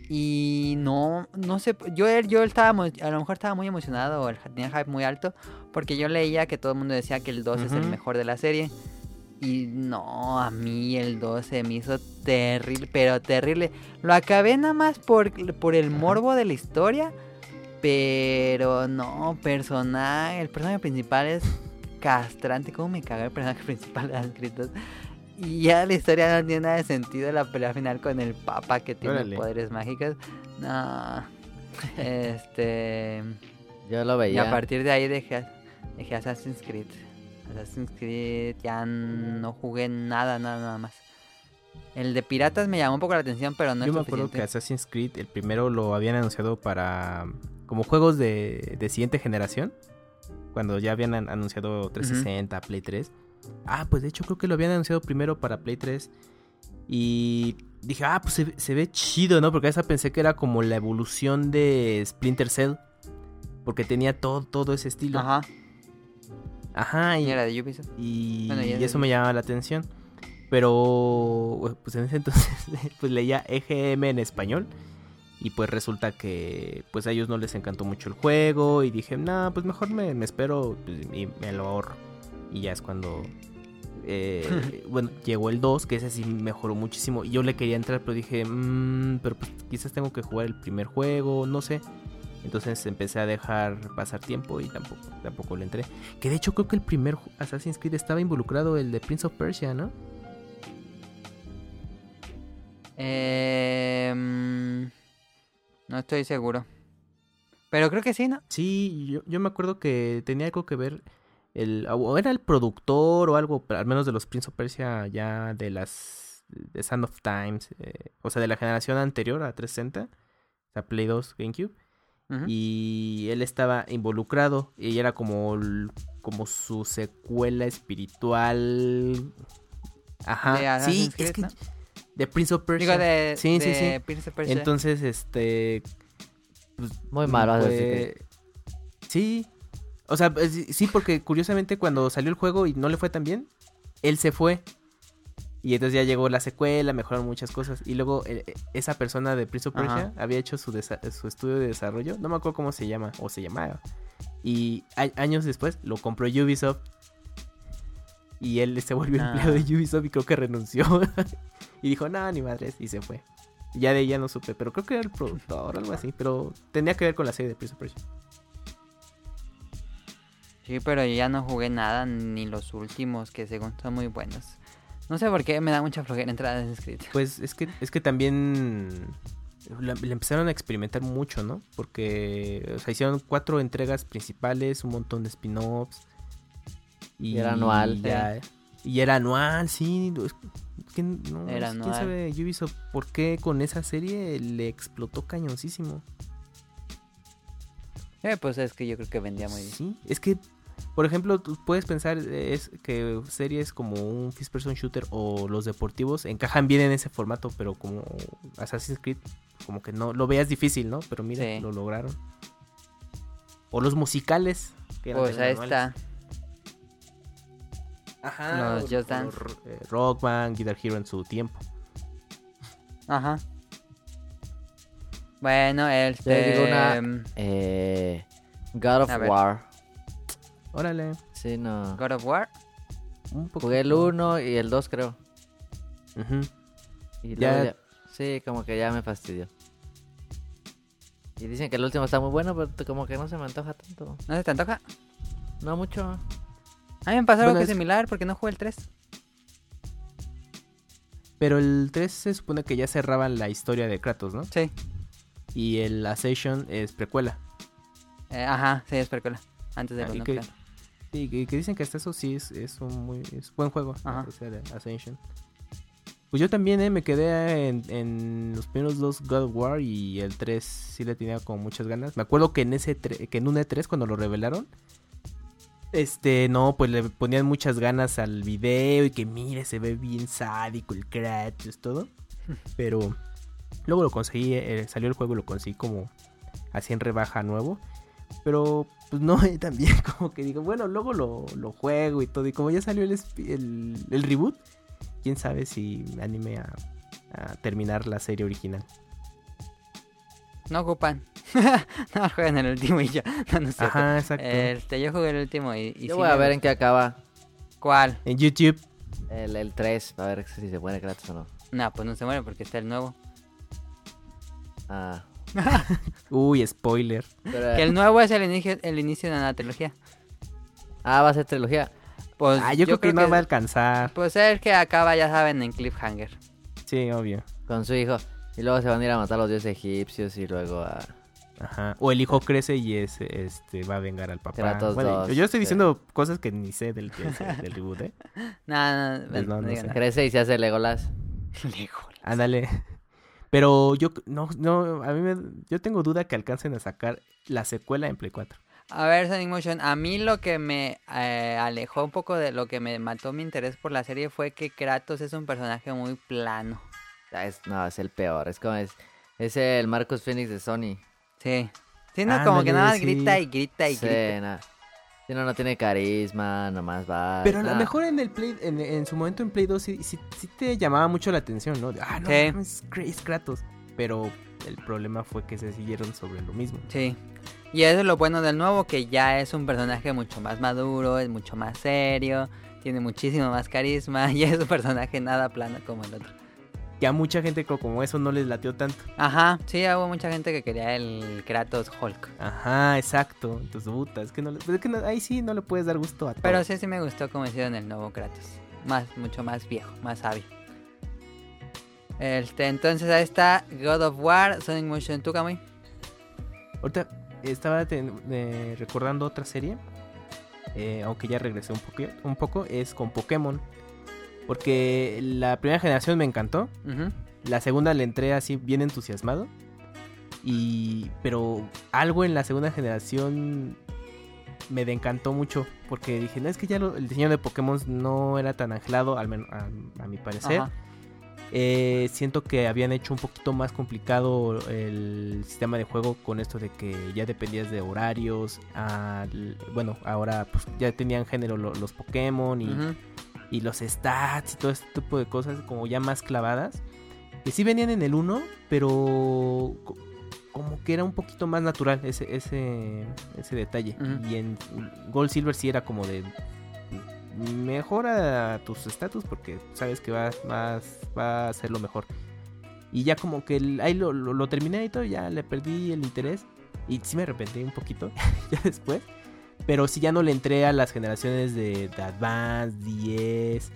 Y no, no sé, yo, yo estaba, a lo mejor estaba muy emocionado o tenía hype muy alto, porque yo leía que todo el mundo decía que el 2 es el mejor de la serie. Y no, a mí el 2 se me hizo terrible, pero terrible. Lo acabé nada más por, por el morbo de la historia, pero no, personaje, el personaje principal es castrante. ¿Cómo me caga el personaje principal de Assassin's 2? Y ya la historia no tiene nada de sentido. La pelea final con el papa que tiene Órale. poderes mágicos. No. Este. Yo lo Y veía. a partir de ahí dejé, dejé Assassin's Creed. Assassin's Creed ya no jugué nada, nada, nada más. El de piratas me llamó un poco la atención, pero no Yo es me acuerdo que suficiente. Assassin's Creed, el primero lo habían anunciado para como juegos de, de siguiente generación. Cuando ya habían an- anunciado 360, Play 3. Ah, pues de hecho creo que lo habían anunciado primero para Play 3. Y dije, ah, pues se, se ve chido, ¿no? Porque a esa pensé que era como la evolución de Splinter Cell. Porque tenía todo, todo ese estilo. Ajá, Ajá, y y, era de Ubisoft. y, Bueno, y sé. eso me llamaba la atención. Pero pues en ese entonces pues leía EGM en español. Y pues resulta que pues a ellos no les encantó mucho el juego. Y dije, no, pues mejor me, me espero pues, y me lo ahorro. Y ya es cuando... eh, bueno, llegó el 2, que ese sí mejoró muchísimo. Y yo le quería entrar, pero dije, "Mm, pero pues quizás tengo que jugar el primer juego, no sé. Entonces empecé a dejar pasar tiempo y tampoco, tampoco le entré. Que de hecho creo que el primer Assassin's Creed estaba involucrado el de Prince of Persia, ¿no? Em, no estoy seguro. Pero creo que sí, ¿no? Sí, yo, yo me acuerdo que tenía algo que ver. El, o era el productor o algo, al menos de los Prince of Persia ya de las The Sand of Times, eh, o sea, de la generación anterior a 360, o sea, Play 2, GameCube. Ujú. Y él estaba involucrado y era como, el- como su secuela espiritual. Ajá. De sí, es que ¿no? De Prince of Persia. Digo, de, Sí, sí, de sí. Prince of Persia. Entonces, este Muy malo. que- Sí. O sea, pues, sí- porque curiosamente cuando salió el juego y no le fue tan bien, él se fue. Y entonces ya llegó la secuela, mejoraron muchas cosas. Y luego eh, esa persona de Prince of Ajá. Persia había hecho su, su estudio de desarrollo. No me acuerdo cómo se llama, o se llamaba. Y años después lo compró Ubisoft. Y él se volvió Ah. empleado de Ubisoft y creo que renunció. y dijo, no, ni madres. Y se fue. Ya de ella no supe, pero creo que era el productor o algo así. Pero tenía que ver con la serie de Prince of Persia. Sí, pero yo ya no jugué nada, ni los últimos, que según son muy buenos. No sé por qué me da mucha flojera entrar a Assassin's Creed. Pues es que, es que también le empezaron a experimentar mucho, ¿no? Porque o sea, hicieron cuatro entregas principales, un montón de spin-offs. Y era anual. ya- Y era anual, sí. que no, Era ¿Quién sabe Ubisoft por qué con esa serie le explotó cañoncísimo? Eh, pues es que yo creo que vendía muy bien. Sí, es que, por ejemplo, tú puedes pensar es que series como un First Person Shooter o los deportivos encajan bien en ese formato, pero como Assassin's Creed, como que no lo veas difícil, ¿no? Pero mira, Sí. lo lograron. O los musicales. que eran Pues ahí está. Ajá. Los Just Dance. eh, Rock Band, Guitar Hero en su tiempo. Aja. Bueno, Te digo este... una- Eh, God of. War. Órale. Sí, no. God of War. Un poco. Jugué el 1 y el 2, creo. Y Ya- luego ya- Sí, como que ya me fastidió. Y dicen que el último está muy bueno, pero como que no se me antoja tanto. ¿No se te antoja? No mucho. A mí me pasó algo Bueno, que es- similar porque no jugué el 3. Pero el 3 se supone que ya cerraban la historia de Kratos, ¿no? Sí. Y el Ascension es precuela. Eh, ajá, sí, es precuela. Antes de Ah, y que-. Y que, dicen que hasta eso sí es, es un muy es buen juego. Ajá. O sea, de Ascension. Pues yo también, eh, me quedé en, en los primeros dos God of War y el 3 sí le tenía como muchas ganas. Me acuerdo que en ese que en un E3 cuando lo revelaron, este, no, pues le ponían muchas ganas al video y que mire, se ve bien sádico el Kratos, todo. Pero luego lo conseguí, eh, salió el juego y lo conseguí como así en rebaja nuevo. Pero pues no, eh, también como que digo, bueno, luego lo, lo juego y todo. Y como ya salió el, el, el reboot, quién sabe si me anime a, a terminar la serie original. No ocupan. no juegan el último y ya. No, no es cierto. Ajá, exacto. Este, yo jugué el último y, y Yo sí voy a ver en qué acaba ¿Cuál? En YouTube. el, el 3. A ver si se muere Kratos o no. No, pues no se muere porque está el nuevo. Ah. Uy, spoiler. Pero- Que el nuevo es el inicio, el inicio de una trilogía. Ah, va a ser trilogía. Pues ah, yo, creo, que, no va a alcanzar. Pues el que acaba, ya saben, en cliffhanger. Sí, obvio. Con su hijo. Y luego se van a ir a matar a los dioses egipcios y luego a... Ajá. O el hijo crece y es, este va a vengar al papá. Kratos Bueno, dos, yo estoy sí. diciendo cosas que ni sé del, del, reboot, ¿eh? No, no, Pues no, no, no digan sé. nada. Crece y se hace Legolas. Legolas. Ándale. Pero yo no, no, a mí me, yo tengo duda que alcancen a sacar la secuela en Play 4. A ver, Sonic Motion, a mí lo que me eh, alejó un poco de lo que me mató mi interés por la serie fue que Kratos es un personaje muy plano. Ah, es- no, es el peor. Es como es... Es el Marcus Phoenix de Sony. Sí. Sí, no, como que nada más sí. grita y grita y Sí, grita. na- sí, no, no tiene carisma, nomás va. Pero a lo mejor en el Play, en, en su momento en Play 2 sí, sí, sí te llamaba mucho la atención, ¿no? De, ah, no, es es Kratos. Pero el problema fue que se siguieron sobre lo mismo. Sí. Y eso es lo bueno del nuevo, que ya es un personaje mucho más maduro, es mucho más serio, tiene muchísimo más carisma y es un personaje nada plano como el otro. Que a mucha gente co- como eso no les latió tanto. Ajá, sí, hubo mucha gente que quería el Kratos Hulk. Ajá, exacto. Entonces, puta, es que, no, pues es que no- ahí sí no le puedes dar gusto a todo. Pero sí, sí me gustó como hicieron el nuevo Kratos. Más, mucho más viejo, más sabio. Este, entonces ahí está God of War, Sonic Motion, ¿tú, Kamui? Ahorita estaba ten- eh, recordando otra serie. eh, aunque ya regresé un, poco, un poco. Es con Pokémon. Porque la primera generación me encantó. La segunda le entré así bien entusiasmado. Y. Pero algo en la segunda generación me encantó mucho. Porque dije, no es que ya lo- el diseño de Pokémon no era tan angelado, al menos a, a mi parecer. Eh, siento que habían hecho un poquito más complicado el sistema de juego con esto de que ya dependías de horarios. al- bueno, ahora pues ya tenían género lo- los Pokémon y. y los stats y todo este tipo de cosas como ya más clavadas. Que sí venían en el 1, pero co- como que era un poquito más natural ese, ese, ese detalle. Y en Gold Silver sí era como de mejora tus estatus porque sabes que va, vas- va a ser lo mejor. Y ya como que el- ahí lo, lo- lo terminé y todo, ya le perdí el interés. Y sí me arrepentí un poquito ya después. Pero sí ya no le entré a las generaciones de, de Advance, 10,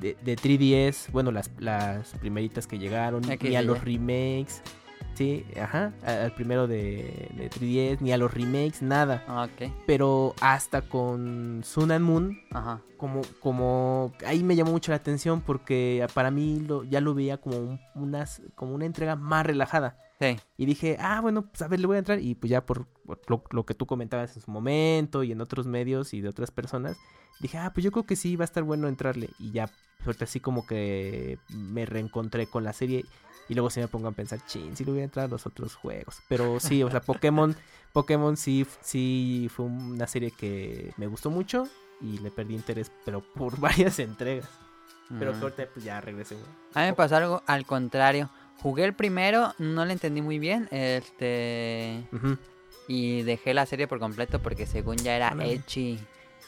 de, de 3DS, bueno, las, las primeritas que llegaron, X ni a los remakes. Sí, ajá, al primero de, de 3DS, ni a los remakes, nada. Ah, Ok. Pero hasta con Sun and Moon, Ajá. como, como, ahí me llamó mucho la atención porque para mí lo, ya lo veía como, un- unas, como una entrega más relajada. Sí. Y dije, ah, bueno, pues a ver, le voy a entrar. Y pues ya por lo, lo que tú comentabas en su momento y en otros medios y de otras personas, dije, ah, pues yo creo que sí va a estar bueno entrarle. Y ya, suerte así como que me reencontré con la serie. Y luego sí me pongo a pensar, chin, sí le voy a entrar a los otros juegos. Pero sí, o sea, Pokémon, Pokémon sí, sí fue una serie que me gustó mucho. Y le perdí interés, pero por varias entregas. Pero Ujú. suerte, pues ya regresé. güey. A mí me pasó algo al contrario. Jugué el primero, no le entendí muy bien. Este. Ujú. Y dejé la serie por completo porque según ya era. Echi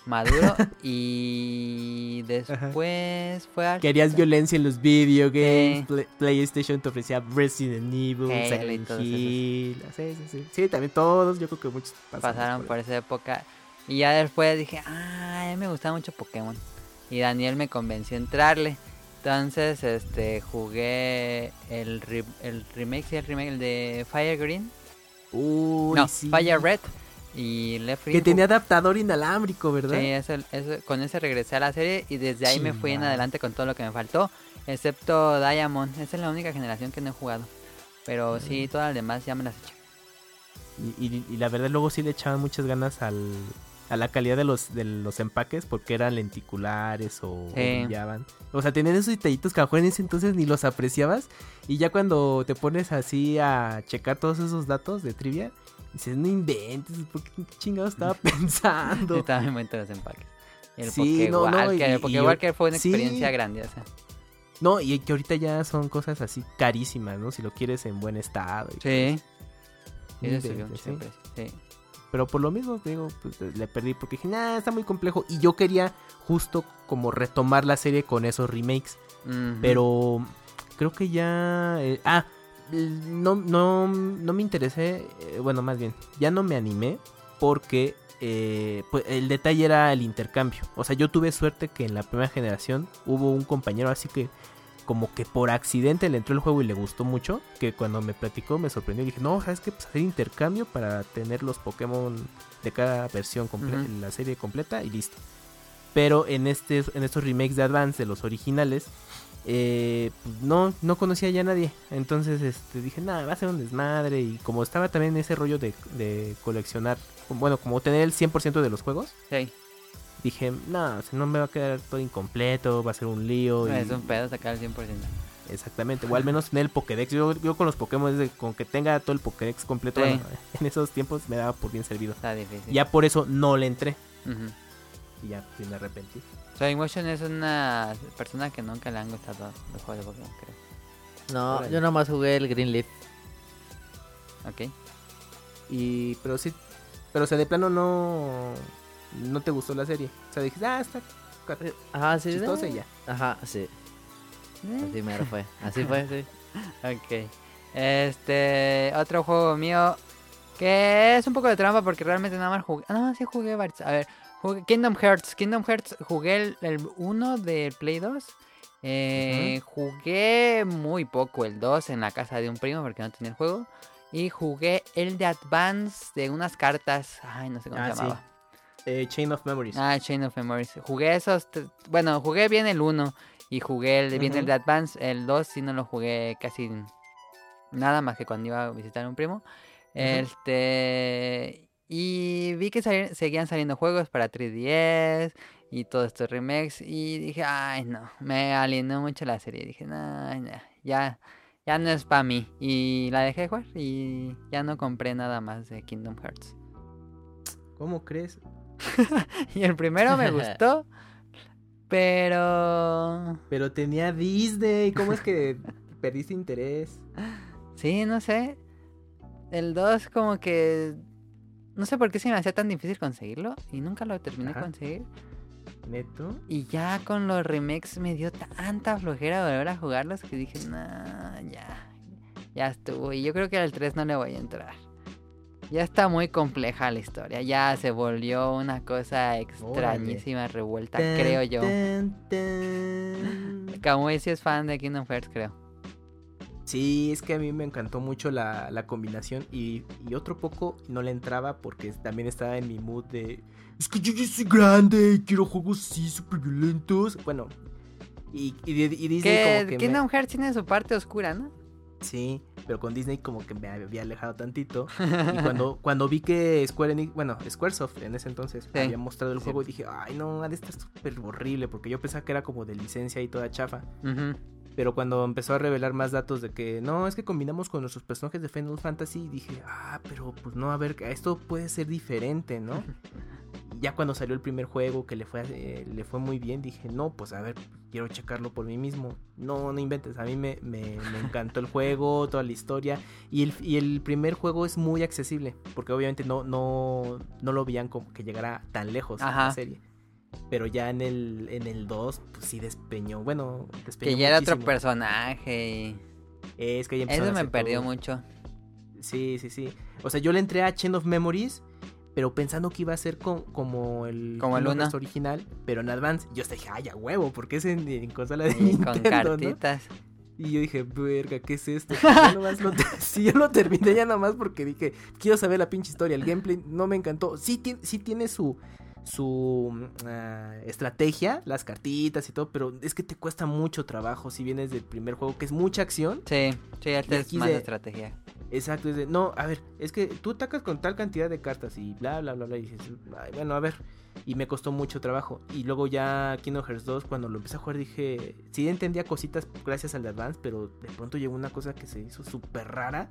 maduro. y después fue al. Querías violencia en los videogames, Sí. Play- PlayStation te ofrecía Resident Evil, Halo y Silent. Hill. Sí, sí, sí. Sí, también todos, yo creo que muchos pasaron por ahí. esa época. Y ya después dije, ah, a mí me gustaba mucho Pokémon. Y Daniel me convenció a entrarle. Entonces, este, jugué el, re- el remake, sí, el remake, el de Fire Green. Uy, no, sí. Fire Red. Y Left Que tenía adaptador inalámbrico, ¿verdad? Sí, ese- ese- con ese regresé a la serie y desde ahí me fui en adelante con todo lo que me faltó, excepto Diamond. Esa es la única generación que no he jugado. Pero sí, todas las demás ya me las eché. Y, y- y la verdad luego sí le echaban muchas ganas al, a la calidad de los, de los empaques porque eran lenticulares o, o Sí. brillaban. O sea, tenían esos detallitos que en ese entonces ni los apreciabas. Y ya cuando te pones así a checar todos esos datos de trivia, dices, no inventes, ¿por qué chingados estaba pensando? Estaba muy buenos los empaques. El Sí, no, no, Pokewalker, y- el y fue una sí. experiencia grandiosa. No, y que ahorita ya son cosas así carísimas, ¿no? Si lo quieres en buen estado. y Sí. eso. subió mucho ¿sí? Pero por lo mismo, te digo, pues le perdí porque dije, nah, está muy complejo. Y yo quería justo como retomar la serie con esos remakes. Pero creo que ya... eh, ah, no, no, no me interesé, eh, bueno, más bien, ya no me animé porque eh, pues, el detalle era el intercambio. O sea, yo tuve suerte que en la primera generación hubo un compañero así que como que por accidente le entró el juego y le gustó mucho, que cuando me platicó me sorprendió y dije, no, ¿sabes qué? Pues hacer intercambio para tener los Pokémon de cada versión completa, la serie completa y listo. Pero en, este, en estos remakes de Advance de los originales, eh, pues, no, no conocía ya a nadie. Entonces este, dije, nada, va a ser un desmadre. Y como estaba también ese rollo de, de coleccionar, bueno, como tener el 100% de los juegos, Sí, dije, no, no me va a quedar todo incompleto, va a ser un lío. y- es un pedo sacar el 100%. Exactamente, o al menos tener el Pokédex. Yo, yo con los Pokémon, con que tenga todo el Pokédex completo, Sí. bueno, en esos tiempos me daba por bien servido. Está difícil. Ya por eso no le entré. Y ya sí me arrepentí. Soy Motion es una persona que nunca le han gustado los juegos de Pokémon, creo. No, Órale. yo nomás jugué el Green Leaf. Ok. Y, pero sí, pero o sea, de plano no, no te gustó la serie. O sea, dijiste, ah, está ca- Ajá, sí. chistosa eh. y ya. Ajá, sí. Así mero fue. Así fue, sí. Ok. Este, otro juego mío que es un poco de trampa porque realmente nada más jugué. Ah, sí jugué varios. A ver, jugué Kingdom Hearts. Kingdom Hearts jugué el 1 del Play 2. Eh, Jugué muy poco el 2 en la casa de un primo porque no tenía el juego. Y jugué el de Advance de unas cartas. Ay, no sé cómo Ah, se sí. Eh, Chain of Memories. Ah, Chain of Memories. Jugué esos. Bueno, jugué bien el 1. Y jugué el de. Advance, el 2 sí no lo jugué casi nada más que cuando iba a visitar a un primo. Este. Y vi que seguían saliendo juegos para 3DS y todos estos remakes. Y dije, ay, no. Me alienó mucho la serie. Dije, no, no, ya, ya no es para mí. Y la dejé de jugar y ya no compré nada más de Kingdom Hearts. ¿Cómo crees? Y el primero me gustó, pero. Pero tenía Disney. ¿Cómo es que perdiste interés? Sí, no sé. El 2 como que... No sé por qué se me hacía tan difícil conseguirlo y nunca lo terminé de conseguir. Neto. Y ya con los remakes me dio tanta flojera volver a jugarlos que dije, no, ya, ya estuvo. Y yo creo que al 3 no le voy a entrar. Ya está muy compleja la historia, ya se volvió una cosa extrañísima, revuelta, creo yo. Kamui sí es fan de Kingdom Hearts, creo. Sí, es que a mí me encantó mucho la, la combinación y, y otro poco no le entraba porque también estaba en mi mood de... Es que yo ya soy grande y quiero juegos así súper violentos. Bueno, y, y, y Disney Que como que... me- Kingdom Hearts tiene su parte oscura, ¿no? Sí, pero con Disney como que me había alejado tantito. Y cuando, cuando vi que Square Enix, bueno, Squaresoft en ese entonces Sí. había mostrado el Sí. juego, dije, ay no, ha de estar súper horrible, porque yo pensaba que era como de licencia y toda chafa. Pero cuando empezó a revelar más datos de que no, es que combinamos con nuestros personajes de Final Fantasy, dije, ah, pero pues no, a ver, esto puede ser diferente, ¿no? Ya cuando salió el primer juego que le fue, eh, le fue muy bien, dije, no, pues a ver, quiero checarlo por mí mismo. No, no inventes, a mí me, me- me encantó el juego, toda la historia. Y el, y el primer juego es muy accesible, porque obviamente no, no, no lo veían como que llegara tan lejos Ajá. la serie. Pero ya en el, en el 2, pues sí despeñó, bueno, despeñó Que ya era otro personaje. Es que ya Eso a me perdió todo. mucho. Sí, sí, sí. O sea, yo le entré a Chain of Memories, pero pensando que iba a ser co- como el, Como el original, pero en Advance. Yo hasta dije, ay, a huevo, porque es en, en consola de Y con cartitas. Y yo dije, verga, ¿qué es esto? Sí, yo lo terminé ya nomás porque dije, quiero saber la pinche historia. El gameplay no me encantó. Sí, ti- sí tiene su su ah, estrategia, las cartitas y todo, pero es que te cuesta mucho trabajo si vienes del primer juego, que es mucha acción. Sí, sí, este Y es más de- estrategia. Exacto, es de, no, a ver, es que tú atacas con tal cantidad de cartas y bla, bla, bla, bla, y dices, "Ay, bueno, a ver, y me costó mucho trabajo. Y luego ya Kingdom Hearts 2, cuando lo empecé a jugar, dije, sí entendía cositas gracias al de Advance, pero de pronto llegó una cosa que se hizo súper rara.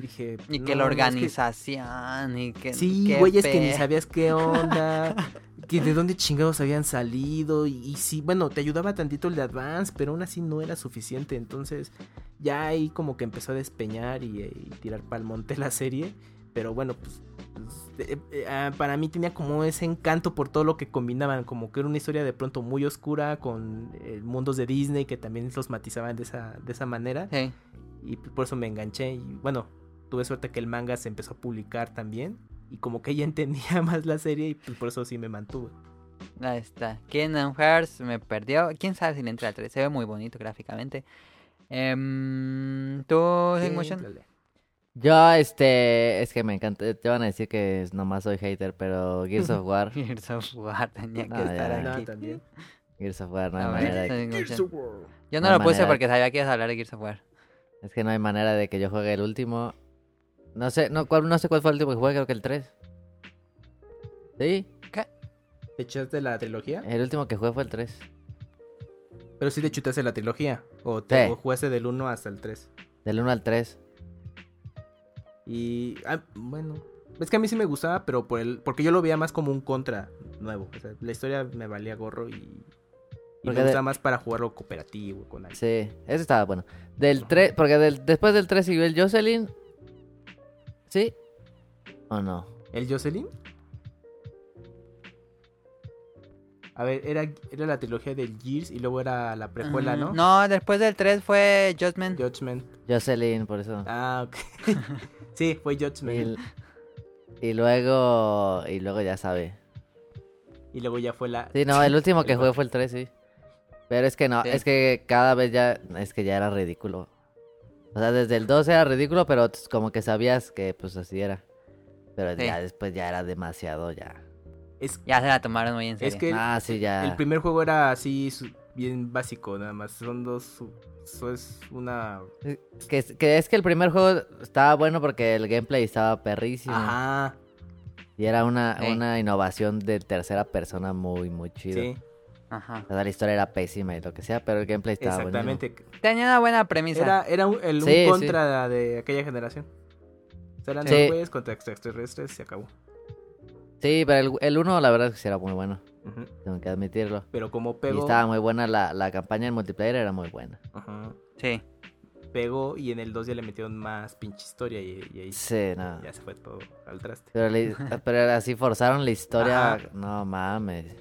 Dije, Y "No, que la no, es que- organización y que... Sí, güeyes que ni sabías qué onda, que de dónde chingados habían salido. Y, y sí, bueno, te ayudaba tantito el de Advance, pero aún así no era suficiente. Entonces, ya ahí como que empezó a despeñar y, y tirar pa'l monte la serie. Pero bueno, pues. Pues, eh, eh, ah, para mí tenía como ese encanto por todo lo que combinaban, como que era una historia de pronto muy oscura con eh, mundos de Disney que también los matizaban de esa, de esa manera Sí. y por eso me enganché y bueno, tuve suerte que el manga se empezó a publicar también y como que ella entendía más la serie y pues por eso sí me mantuve. Ahí está. Kingdom Hearts me perdió. Quién sabe si le entra al 3. Se ve muy bonito gráficamente. Em, ¿Tú? Éntrale. Yo, este, es que me encanta, te van a decir que nomás soy hater, pero Gears of War, Gears of War tenía que No, estar ya. No, aquí. también. Gears of War, no hay manera de- Gears Motion. of War. Yo no No lo puse manera. porque sabía que ibas a hablar de Gears of War. es que no hay manera de que yo juegue el último. No sé, no, cuál, no sé cuál fue el último que jugué, creo que el 3. Sí, ¿Te echaste la trilogía? el último que jugué fue el 3. Pero sí te chutaste la trilogía. O te Sí. o jugaste del 1 hasta el 3. Del 1 al 3. Y ah, bueno, es que a mí sí me gustaba, pero por el porque yo lo veía más como un contra nuevo. O sea, la historia me valía gorro y, me de- gustaba más para jugarlo cooperativo con alguien. Sí, ese estaba bueno. Del 3, porque del, después del 3 siguió el Jocelyn. ¿Sí? ¿O no? ¿El Jocelyn? A ver, era, era la trilogía del Gears y luego era la precuela, ¿no? No, después del 3 fue Judgment. Judgment. Jocelyn, por eso. Ah, ok. sí, fue Judgment. Y, y luego. Y luego ya sabe. Y luego ya fue la... Sí, no, el último que El jugué fue el 3, sí. Pero es que no, Sí. es que cada vez ya. Es que ya era ridículo. O sea, desde el 2 era ridículo, pero como que sabías que pues así era. Pero Sí. ya después ya era demasiado, ya. Es, Ya se la tomaron muy en serio. es que el, Ah, sí, ya. el primer juego era así su- bien básico, nada más. Son dos. Eso es una. Que, es- que es que el primer juego estaba bueno porque el gameplay estaba perrísimo. Ajá. Y era una, una innovación de tercera persona muy, muy chido. Sí, Ajá. O sea, la historia era pésima y lo que sea, pero el gameplay estaba buenísimo. exactamente. Tenía una buena premisa. Era, era un, el, un Sí, sí. contra de aquella generación. O sea, eran Sí. dos güeyes contra extraterrestres y se acabó. Sí, pero el, el uno la verdad es que sí era muy bueno. Tengo que admitirlo. Pero como Y pegó. estaba muy buena la, la campaña en multiplayer, era muy buena. Ajá. Sí. Pegó y en el 2 ya le metieron más pinche historia y, y ahí Sí, no. ya se fue todo al traste. Pero, le- pero así forzaron la historia. Ajá. No mames.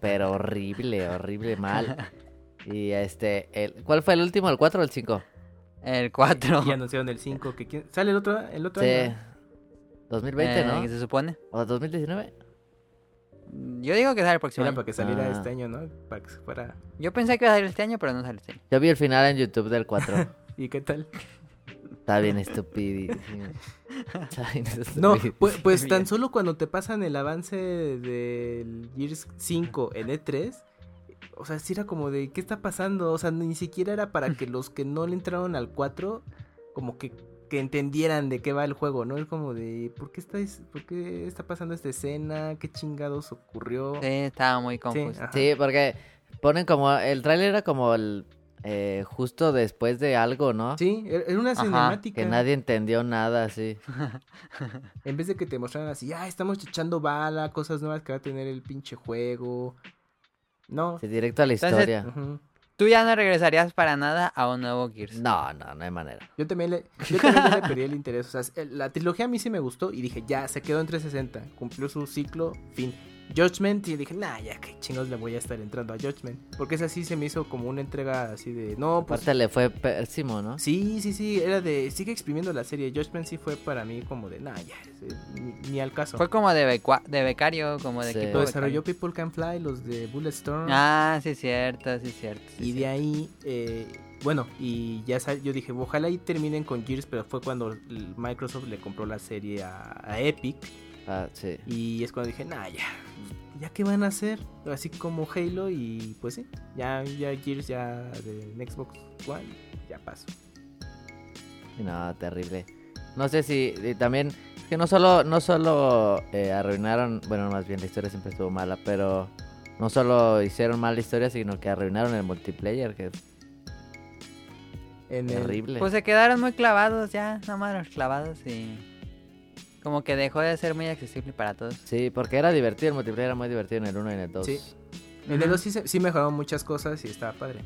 Pero horrible, horrible, mal. Y este, el, ¿cuál fue el último? ¿El 4 o el 5? El 4. Y anunciaron el 5. Que ¿Sale el otro, el otro Sí. año? 2020, Eh, ¿no? ¿qué se supone? ¿O 2019? Yo digo que sale el próximo Era año. para que saliera Ah. este año, ¿no? Para que se fuera. Yo pensé que iba a salir este año, pero no sale este año. Yo vi el final en YouTube del 4. ¿Y qué tal? Está bien estupidísimo. Está bien No, estupidísimo. pues, pues tan solo cuando te pasan el avance del Gears 5 en E3, o sea, sí era como de, ¿qué está pasando? O sea, ni siquiera era para que los que no le entraron al 4, como que, que entendieran de qué va el juego, ¿no? Es como de, ¿por qué está, es- por qué está pasando esta escena? ¿Qué chingados ocurrió? Sí, estaba muy confuso. Sí, porque ponen como. El tráiler era como el. eh, justo después de algo, ¿no? Sí, era era una Ajá, cinemática. Que nadie entendió nada, sí. En vez de que te mostraran así, ah, estamos echando bala, cosas nuevas que va a tener el pinche juego. No. Sí, directo a la Entonces- historia. Tú ya no regresarías para nada a un nuevo Gears. No, no, no hay manera. Yo también le, yo también le perdí el interés. O sea, el- la trilogía a mí sí me gustó y dije, ya, se quedó en 360. Cumplió su ciclo, fin. Judgment y dije, nah, ya qué chingos le voy a estar entrando a Judgment. Porque esa sí se me hizo como una entrega así de, no, pues... Aparte le fue pésimo, ¿no? Sí, sí, sí, era de, sigue exprimiendo la serie. Judgment sí fue para mí como de, nah, ya, ni, ni al caso. Fue como de, becua- de becario, como de Sí. equipo Lo becario. desarrolló People Can Fly, los de Bulletstorm. Ah, sí, cierto, sí, cierto. sí, Y de ahí, eh, bueno, y ya yo dije, ojalá y terminen con Gears, pero fue cuando Microsoft le compró la serie a, a Epic. Ah, sí. Y es cuando dije, nah, ya, ¿ya qué van a hacer? Así como Halo y pues sí, ya, ya Gears ya de Xbox One, ya pasó. No, terrible. No sé si también es que no solo no solo eh, arruinaron, bueno, más bien la historia siempre estuvo mala, pero no solo hicieron mal la historia, sino que arruinaron el multiplayer, que es En el- terrible. Pues se quedaron muy clavados ya, nomás los clavados y... Como que dejó de ser muy accesible para todos. Sí, porque era divertido, el multiplayer era muy divertido en el 1 y en el 2. Sí. Sí. en el 2 sí, se- sí mejoraron muchas cosas y estaba padre.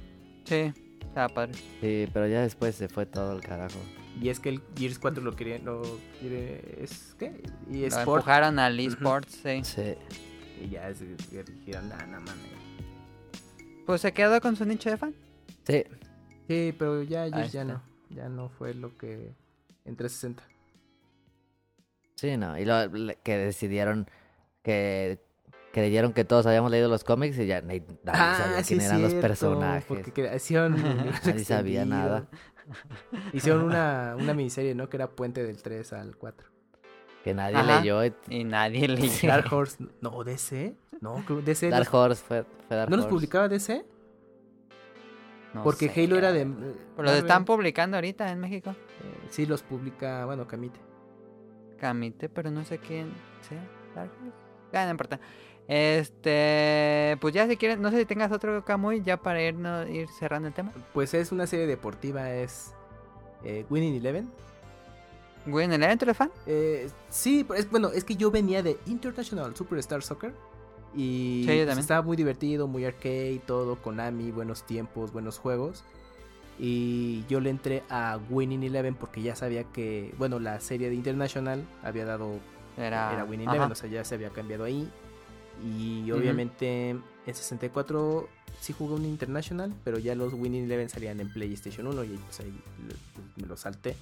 Sí, estaba padre. pero ya después se fue todo el carajo. Y es que el Gears 4 lo quiere, lo quiere, es, ¿qué? Y Lo Sport. empujaron al eSports, sí. Sí. Y ya es, dijeron, nah, no mames. Pues se quedó con su nicho de fan. Sí. Sí, pero ya Gears ya no, ya no fue lo que en 360. Sí, no. Y lo que decidieron que creyeron que todos habíamos leído los cómics y ya nadie, nadie sabía quién eran los personajes. Ah, Porque hicieron Nadie sabía nada. Hicieron una, una miniserie, ¿no? Que era puente del 3 al 4. Que nadie Ajá. leyó. y- Y nadie le Sí. Dark Horse, no, DC. No, DC. Dark los- Horse fue, fue Dark ¿No los Horse. publicaba DC? No Porque sé. Halo era de. Pero los Marvel. están publicando ahorita en México. Eh, sí, los publica, bueno, Camite. Camite, pero no sé quién sea. Ah, no importa. Este, pues ya si quieres, no sé si tengas otro Kamui ya para irnos, ir cerrando el tema. Pues es una serie deportiva, es eh, Winning Eleven. Güey, ¿en el evento eres fan? Eh, sí, pero es, bueno, es que yo venía de International Superstar Soccer. Y Sí, yo pues, también. estaba muy divertido, muy arcade, todo, Konami, buenos tiempos, buenos juegos. Y yo le entré a Winning Eleven porque ya sabía que, bueno, la serie de International había dado, Era, era Winning. Eleven, o sea, ya se había cambiado ahí. Y obviamente en 64 sí jugué un International, pero ya los Winning Eleven salían en PlayStation 1 y pues ahí me lo salté.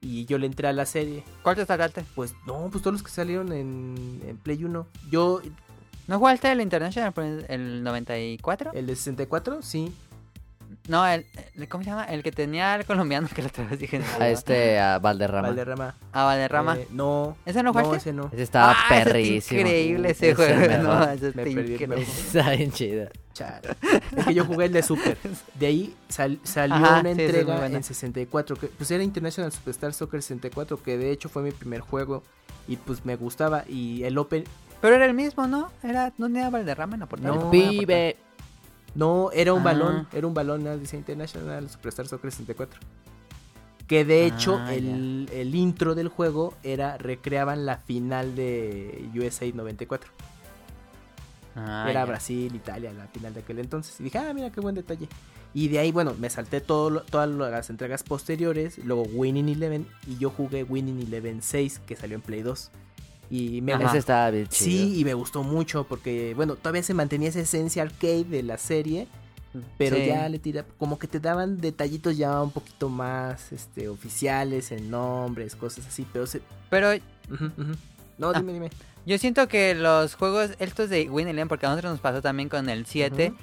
Y yo le entré a la serie. ¿Cuál te saltaste? Pues no, pues todos los que salieron en, en Play 1. Yo, ¿No jugaste el International por el 94? el de 64, sí. No, el, el- ¿cómo se llama? El que tenía el colombiano que la otra vez dije. A este, a Valderrama. Valderrama. A Valderrama. Eh, no. ¿Ese no jugaste? ese no. Ese estaba Ah, ese perrísimo. increíble ese Es el juego. No, ese Me está increíble. Está bien chido. Chale. Es que yo jugué el de Super. De ahí sal- salió Ajá, una sí, ese es muy entrega en 64. Que, pues era International Superstar Soccer 64. Que de hecho fue mi primer juego. Y pues me gustaba. Y el Open. Pero era el mismo, ¿no? Era, no tenía Valderrama en la portada. No. Pibe. No, era un Ah. balón. Era un balón. ¿no? Dice International Superstar Soccer 64. Que de hecho Ah, el, el intro del juego era. Recreaban la final de USA 94. Ah, Era ya. Brasil, Italia, la final de aquel entonces. Y dije, ah, mira qué buen detalle. Y de ahí, bueno, me salté todo todas las entregas posteriores. Luego Winning Eleven. Y yo jugué Winning Eleven 6, que salió en Play 2. Y me Ajá. Ese estaba bien chido. Sí, y me gustó mucho porque, bueno, todavía se mantenía esa esencia arcade de la serie. Pero Sí. ya le tira, como que te daban detallitos ya un poquito más este, oficiales en nombres, cosas así. Pero se. Pero. No, Ah. dime, dime. yo siento que los juegos, estos de Win Eleven, porque a nosotros nos pasó también con el 7, Ujú.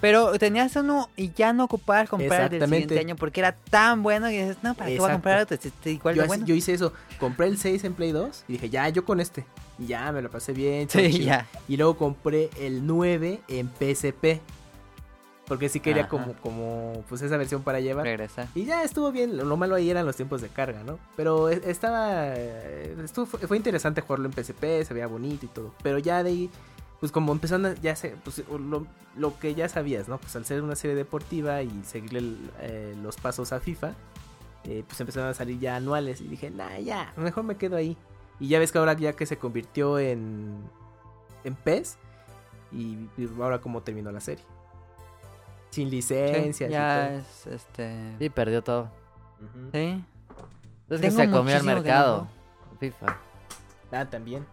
Pero tenías uno y ya no ocupabas comprar el del siguiente año porque era tan bueno que dices, no, ¿para qué voy a Exacto. comprar otro? Este- este igual Yo, de bueno. yo hice eso, compré el 6 en Play 2 y dije, ya, yo con este. Y ya, me lo pasé bien. Sí, ya. Y luego compré el 9 en PSP. Porque sí quería Ajá. como, como, pues esa versión para llevar. Regresar. Y ya estuvo bien, lo, lo malo ahí eran los tiempos de carga, ¿no? Pero e- estaba, estuvo, fue, fue interesante jugarlo en PSP, se veía bonito y todo. Pero ya de ahí, pues como empezaron a, ya sé, pues lo, lo que ya sabías, ¿no? Pues al ser una serie deportiva y seguirle eh, los pasos a FIFA, eh, pues empezaron a salir ya anuales y dije, nah, ya, mejor me quedo ahí. Y ya ves que ahora ya que se convirtió en, en PES, y, y ahora cómo terminó la serie. Sin Sí, licencias y ya es, este... Sí, perdió todo. Sí. Es que se comió el mercado. FIFA. Ah, también.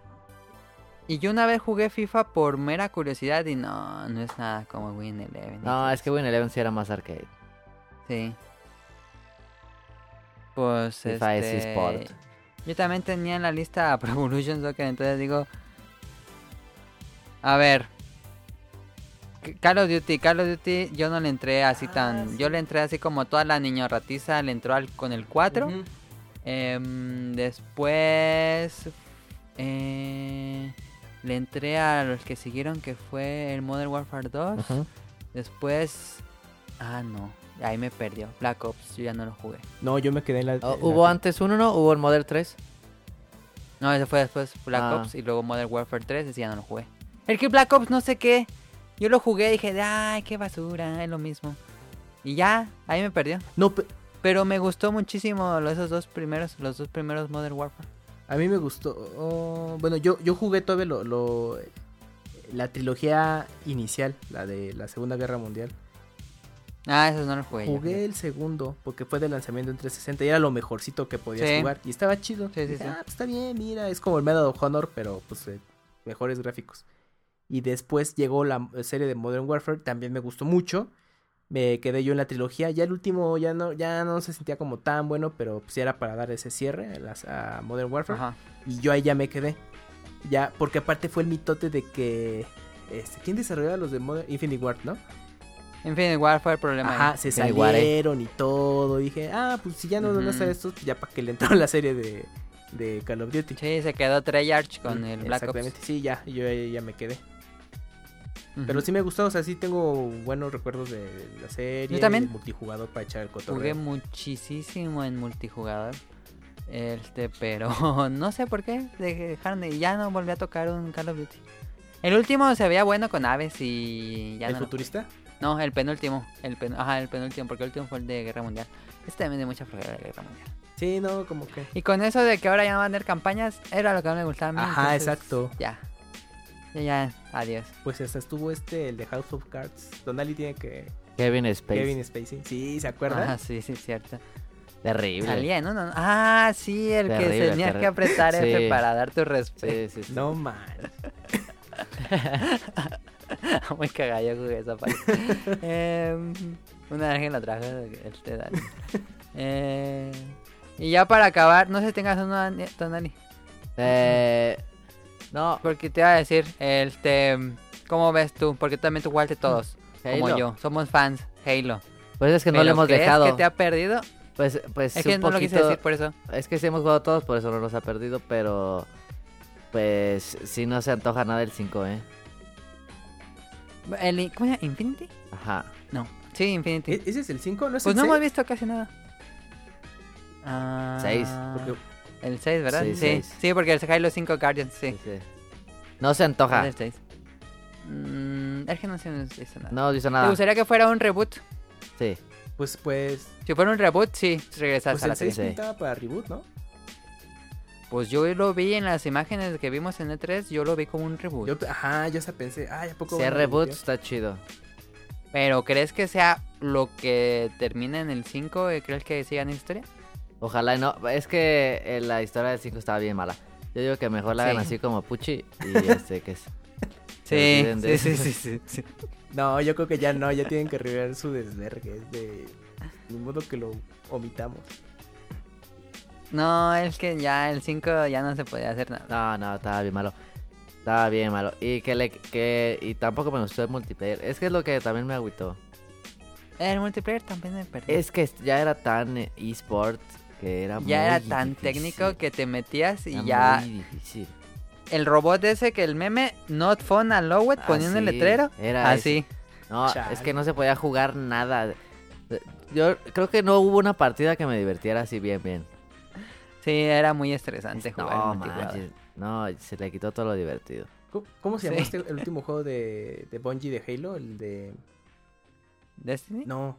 Y yo una vez jugué FIFA por mera curiosidad y no, no es nada como Win Eleven. No, es que Win Eleven sí era más arcade. Sí. Pues FIFA es este, eSport. Yo también tenía en la lista Pro Evolution Soccer, entonces digo... A ver. Call of Duty, Call of Duty yo no le entré así tan... Yo le entré así como toda la niño ratiza, le entró al, con el 4. Ujú. Em, después eh, le entré a los que siguieron que fue el Modern Warfare 2. Ajá. Después... Ah, no. Ahí me perdió. Black Ops, yo ya no lo jugué. No, yo me quedé en la. Oh, en ¿Hubo la- antes uno, no? ¿Hubo el Model 3? No, ese fue después Black Ah. Ops y luego Modern Warfare 3, ese ya no lo jugué. El que Black Ops no sé qué. Yo lo jugué y dije, ay, qué basura, es lo mismo. Y ya, ahí me perdió. No, pe- Pero me gustó muchísimo esos dos primeros, los dos primeros Modern Warfare. A mí me gustó. oh, bueno, yo, yo jugué todavía lo, lo- la trilogía inicial, la de la Segunda Guerra Mundial. Ah, esos no los jugué. Jugué el segundo porque fue de lanzamiento en 360 y era lo mejorcito que podías Sí. jugar. Y estaba chido. Sí, sí, Dije, sí. "Ah, pues está bien, mira, es como el Medal of Honor, pero pues eh, mejores gráficos. Y después llegó la serie de Modern Warfare, también me gustó mucho. Me quedé yo en la trilogía. Ya el último ya no, ya no se sentía como tan bueno, pero pues era para dar ese cierre a, las- a Modern Warfare. Ajá. Y yo ahí ya me quedé. Ya, porque aparte fue el mitote de que. Este, ¿Quién desarrollaba los de Modern Infinity Ward, no? Infinite Warfare, el problema. Ajá, se Guare. salieron y todo. Dije, ah, pues si ya no van estos, pues ya para que le entraron la serie de, de Call of Duty. Sí, se quedó Treyarch con Mm, el Black Exactamente, Ops. sí, ya, yo ya, ya me quedé. Pero sí me gustó, o sea, sí tengo buenos recuerdos de la serie. Yo también. multijugador para echar el Jugué cotorreo. muchísimo en multijugador. Este, pero no sé por qué dejaron de, ya no volví a tocar un Call of Duty. El último se veía bueno con aves y ya ¿El no. lo- futurista? No, el penúltimo, el pen, ajá, el penúltimo, porque el último fue el de Guerra Mundial. Este también de mucha flojera de Guerra Mundial. Sí, no, como que. Y con eso de que ahora ya no van a tener campañas, era lo que no me gustaba a mí. Ajá, entonces, exacto. Ya. Ya, ya, adiós. Pues hasta estuvo este, el de House of Cards. Donali tiene que. Kevin Space. Kevin Spacey. Sí, ¿se acuerdan? Ah, sí, sí, cierto. Terrible. Salía en uno. Ah, sí, el que Terrible, tenías que terrible. apretar F Sí. para dar tu respeto. Sí, sí, sí. No man. Muy cagado, yo jugué esa parte. Em, una vez que lo trajo este Dani. Eh, y ya para acabar, no sé si tengas uno, Tonali. Eh, no, Porque te iba a decir, este, ¿cómo ves tú? Porque también tú jugaste todos, como yo. Somos fans, Halo. Pues es que no ¿Pero le hemos crees dejado. que te ha perdido? Pues, pues Es que un no lo quise poquito- decir por eso. Es que sí hemos jugado todos, por eso no nos ha perdido, pero pues sí no se antoja nada el 5, ¿eh? El, ¿Cómo se llama? ¿Infinity? Ajá. No. Sí, Infinity. ¿E- ¿Ese es el 5? ¿No es pues el no hemos visto casi nada. Ah, Seis, Porque El 6, ¿verdad? Sí, Sí, sí, porque el Halo 5 Guardians, sí. Sí, sí. No se antoja. Es el 6. Mm, es que no se dice nada. No dice ¿Te nada. gustaría que fuera un reboot? Sí. Pues, pues... Si fuera un reboot, sí, regresas Pues a el la serie. 6 Sí. pintaba para reboot, ¿no? Pues yo lo vi en las imágenes que vimos en E3, yo lo vi como un reboot. Yo, ajá, yo hasta pensé, ay, ¿a poco Si van es a reboot, está chido. Pero ¿crees que sea lo que termina en el 5? eh, ¿Crees que sigan historia? Ojalá y no. Es que eh, la historia del 5 estaba bien mala. Yo digo que mejor la hagan Sí. así como Puchi y este que es. Sí, sí, sí, sí, sí, sí. No, yo creo que ya no, ya tienen que revelar su desvergue. Es de... Ni modo que lo omitamos. No, es que ya el 5 ya no se podía hacer nada. No, no, estaba bien malo. Estaba bien malo. Y que le que y tampoco me gustó el multiplayer. Es que es lo que también me agüitó. El multiplayer también me perdió. Es que ya era tan eh, eSport que era ya muy era tan difícil. técnico que te metías y Era ya muy difícil. el robot ese que el meme not fun allowed ponía en el letrero. era Así. No, Chale. es que no se podía jugar nada. Yo creo que no hubo una partida que me divirtiera así bien, bien. Sí, era muy estresante jugar No, manches. No, se le quitó todo lo divertido. ¿Cómo, cómo se llamó Sí. este, el último juego de, de Bungie de Halo? El de... ¿Destiny? No,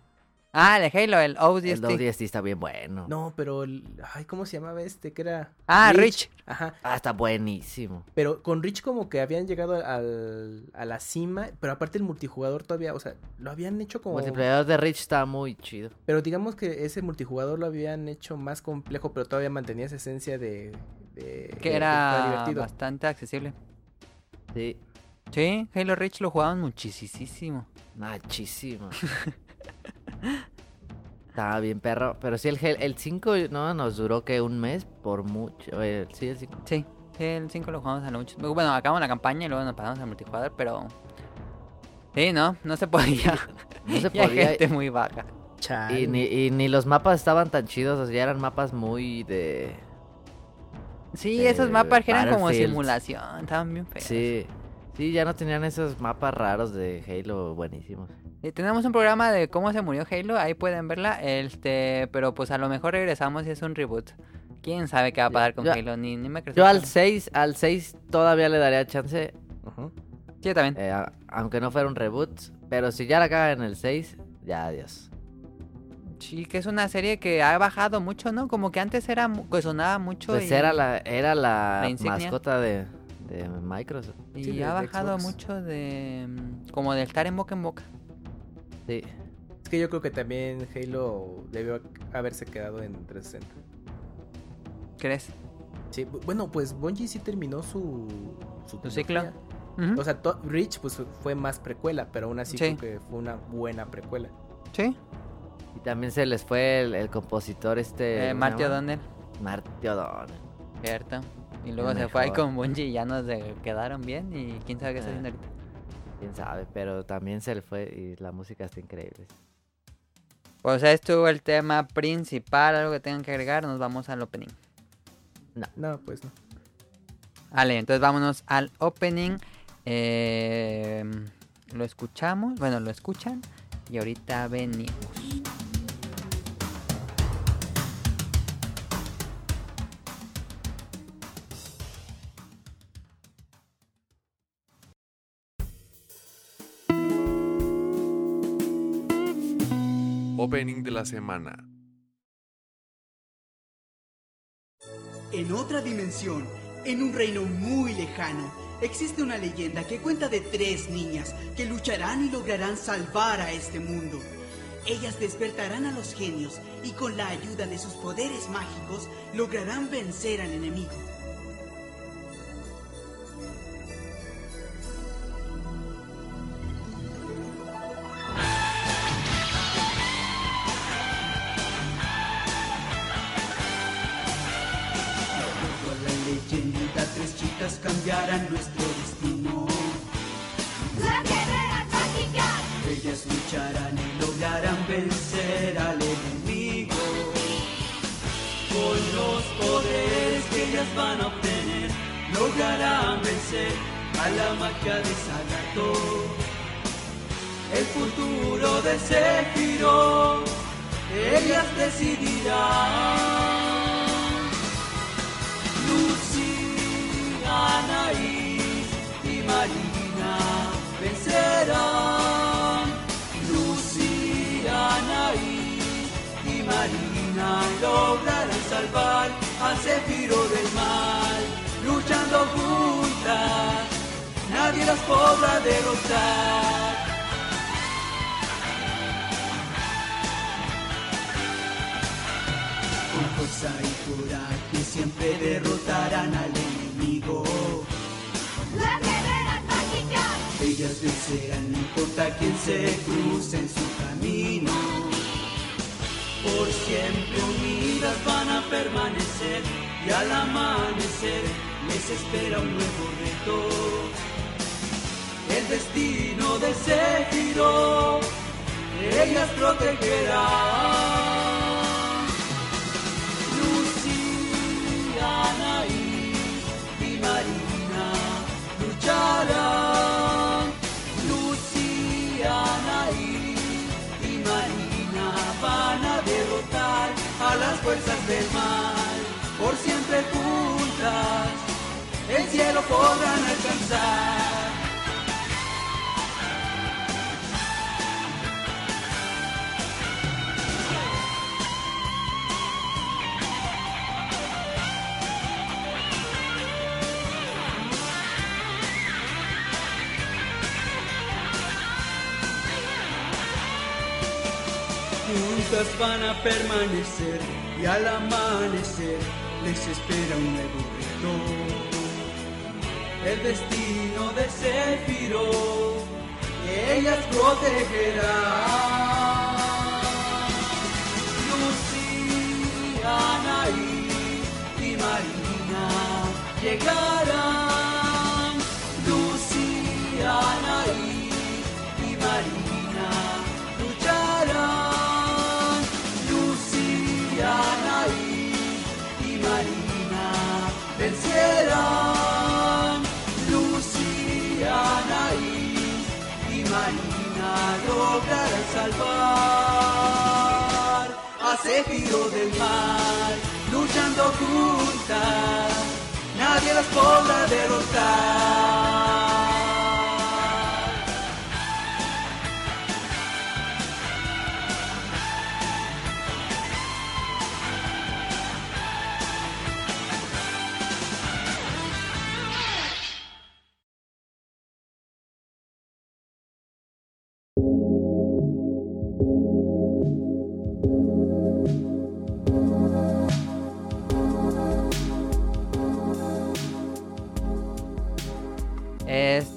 Ah, el Halo, el El ODST. ODST está bien bueno. no, pero... el- Ay, ¿cómo se llamaba este? Que era... Ah, Rich. Ajá. Ah, está buenísimo. Pero con Rich como que habían llegado al, a la cima, pero aparte el multijugador todavía, o sea, lo habían hecho El como... multiplayer de Rich está muy chido. Pero digamos que ese multijugador lo habían hecho más complejo, pero todavía mantenía esa esencia de... de- Que de era divertido. bastante accesible. Sí, Sí, Halo Reach lo jugaban muchísimo. machísimo. Estaba bien perro. Pero sí, el, Hel- el 5 no nos duró que un mes por mucho. Eh, sí, el 5. Sí, el 5 lo jugamos a lo mucho. Bueno, acabamos la campaña y luego nos pasamos al multijugador, pero... Sí, no, no se podía. No se Y hay podía. gente muy baja. Chale. Y ni, y ni los mapas estaban tan chidos. O sea, eran mapas muy de. Sí, Eh, esos mapas eran como simulación, estaban bien feos. Sí. Sí, ya no tenían esos mapas raros de Halo buenísimos. Y tenemos un programa de cómo se murió Halo, ahí pueden verla, este, pero pues a lo mejor regresamos y es un reboot. ¿Quién sabe qué va a pasar con Yo- Halo? Ni, ni me creo. Yo al 6, al 6 todavía le daría chance. Sí, yo también. eh, a- aunque no fuera un reboot. Pero si ya la cagan en el 6, ya adiós. Sí, que es una serie que ha bajado mucho, ¿no? Como que antes era, sonaba mucho Pues y, era la, era la, mascota de, de Microsoft. y Sí, ha bajado Xbox. mucho de, mm, como de estar en boca en boca. Sí. Es que yo creo que también Halo debió haberse quedado en 360. ¿Crees? Sí, bu- bueno, pues Bungie sí terminó su... Su, ciclo. O sea, to- Reach pues fue más precuela, pero aún así Sí. creo que fue una buena precuela. Sí, Y también se les fue el, el compositor este... eh, ¿cómo Marty? O'Donnell, Marty O'Donnell. cierto. Y luego se fue ahí con Bungie y ya nos de- quedaron bien y quién sabe qué está haciendo ahorita. Quién sabe, pero también se le fue y la música está increíble. Pues estuvo el tema principal, algo que tengan que agregar, nos vamos al opening. No, pues no. Vale, entonces vámonos al opening. Eh, lo escuchamos, bueno, lo escuchan y ahorita venimos. Opening de la semana. En otra dimensión, en un reino muy lejano, existe una leyenda que cuenta de tres niñas que lucharán y lograrán salvar a este mundo. Ellas despertarán a los genios y con la ayuda de sus poderes mágicos lograrán vencer al enemigo. Van a permanecer y al amanecer les espera un nuevo reto. El destino de Zéfiro, ellas protegerán. Lograrán salvar a Zéfiro del mar, luchando juntas, nadie las podrá derrotar.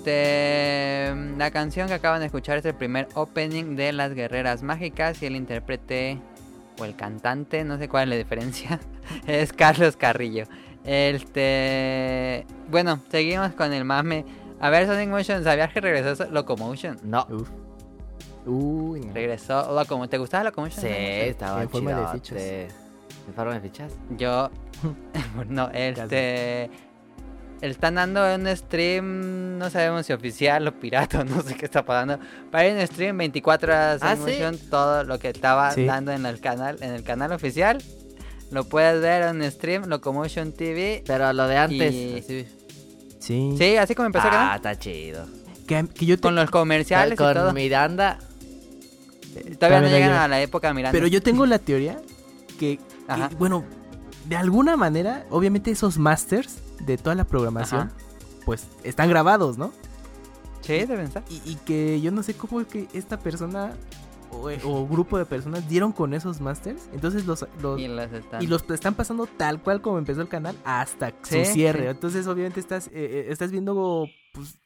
Este, la canción que acaban de escuchar es el primer opening de Las Guerreras Mágicas y el intérprete o el cantante, no sé cuál es la diferencia, es Carlos Carrillo. Este, bueno, seguimos con el mame. A ver, Sonic Motion, ¿sabías que regresó Locomotion? No. Uf. Uy, no. Regresó Locomotion. ¿Te gustaba Locomotion? Sí, estaba En forma de fichas. ¿En forma de fichas? Yo, no, este, están dando un stream, no sabemos si oficial o pirata, no sé qué está pasando. Hay un stream 24 horas Ah, Sonic ¿sí? Motion, todo lo que estaba Sí. dando en el canal, en el canal oficial. Lo puedes ver en stream Locomotion TV. Pero lo de antes. Y- así. Sí. Sí, así como empezó Ah, está chido. Que, que yo te- Con los comerciales y Con todo. Miranda. Todavía no Todavía no llegan llega. a la época mirando. Pero yo tengo la teoría que, bueno, de alguna manera, obviamente esos masters de toda la programación, Ajá. pues están grabados, ¿no? Sí, deben estar. Y, y que yo no sé cómo es que esta persona o, o grupo de personas dieron con esos masters. Entonces los, los- Y los están. y los están pasando tal cual como empezó el canal hasta Sí, su cierre. sí. Entonces obviamente estás, eh, eh, estás viendo pues,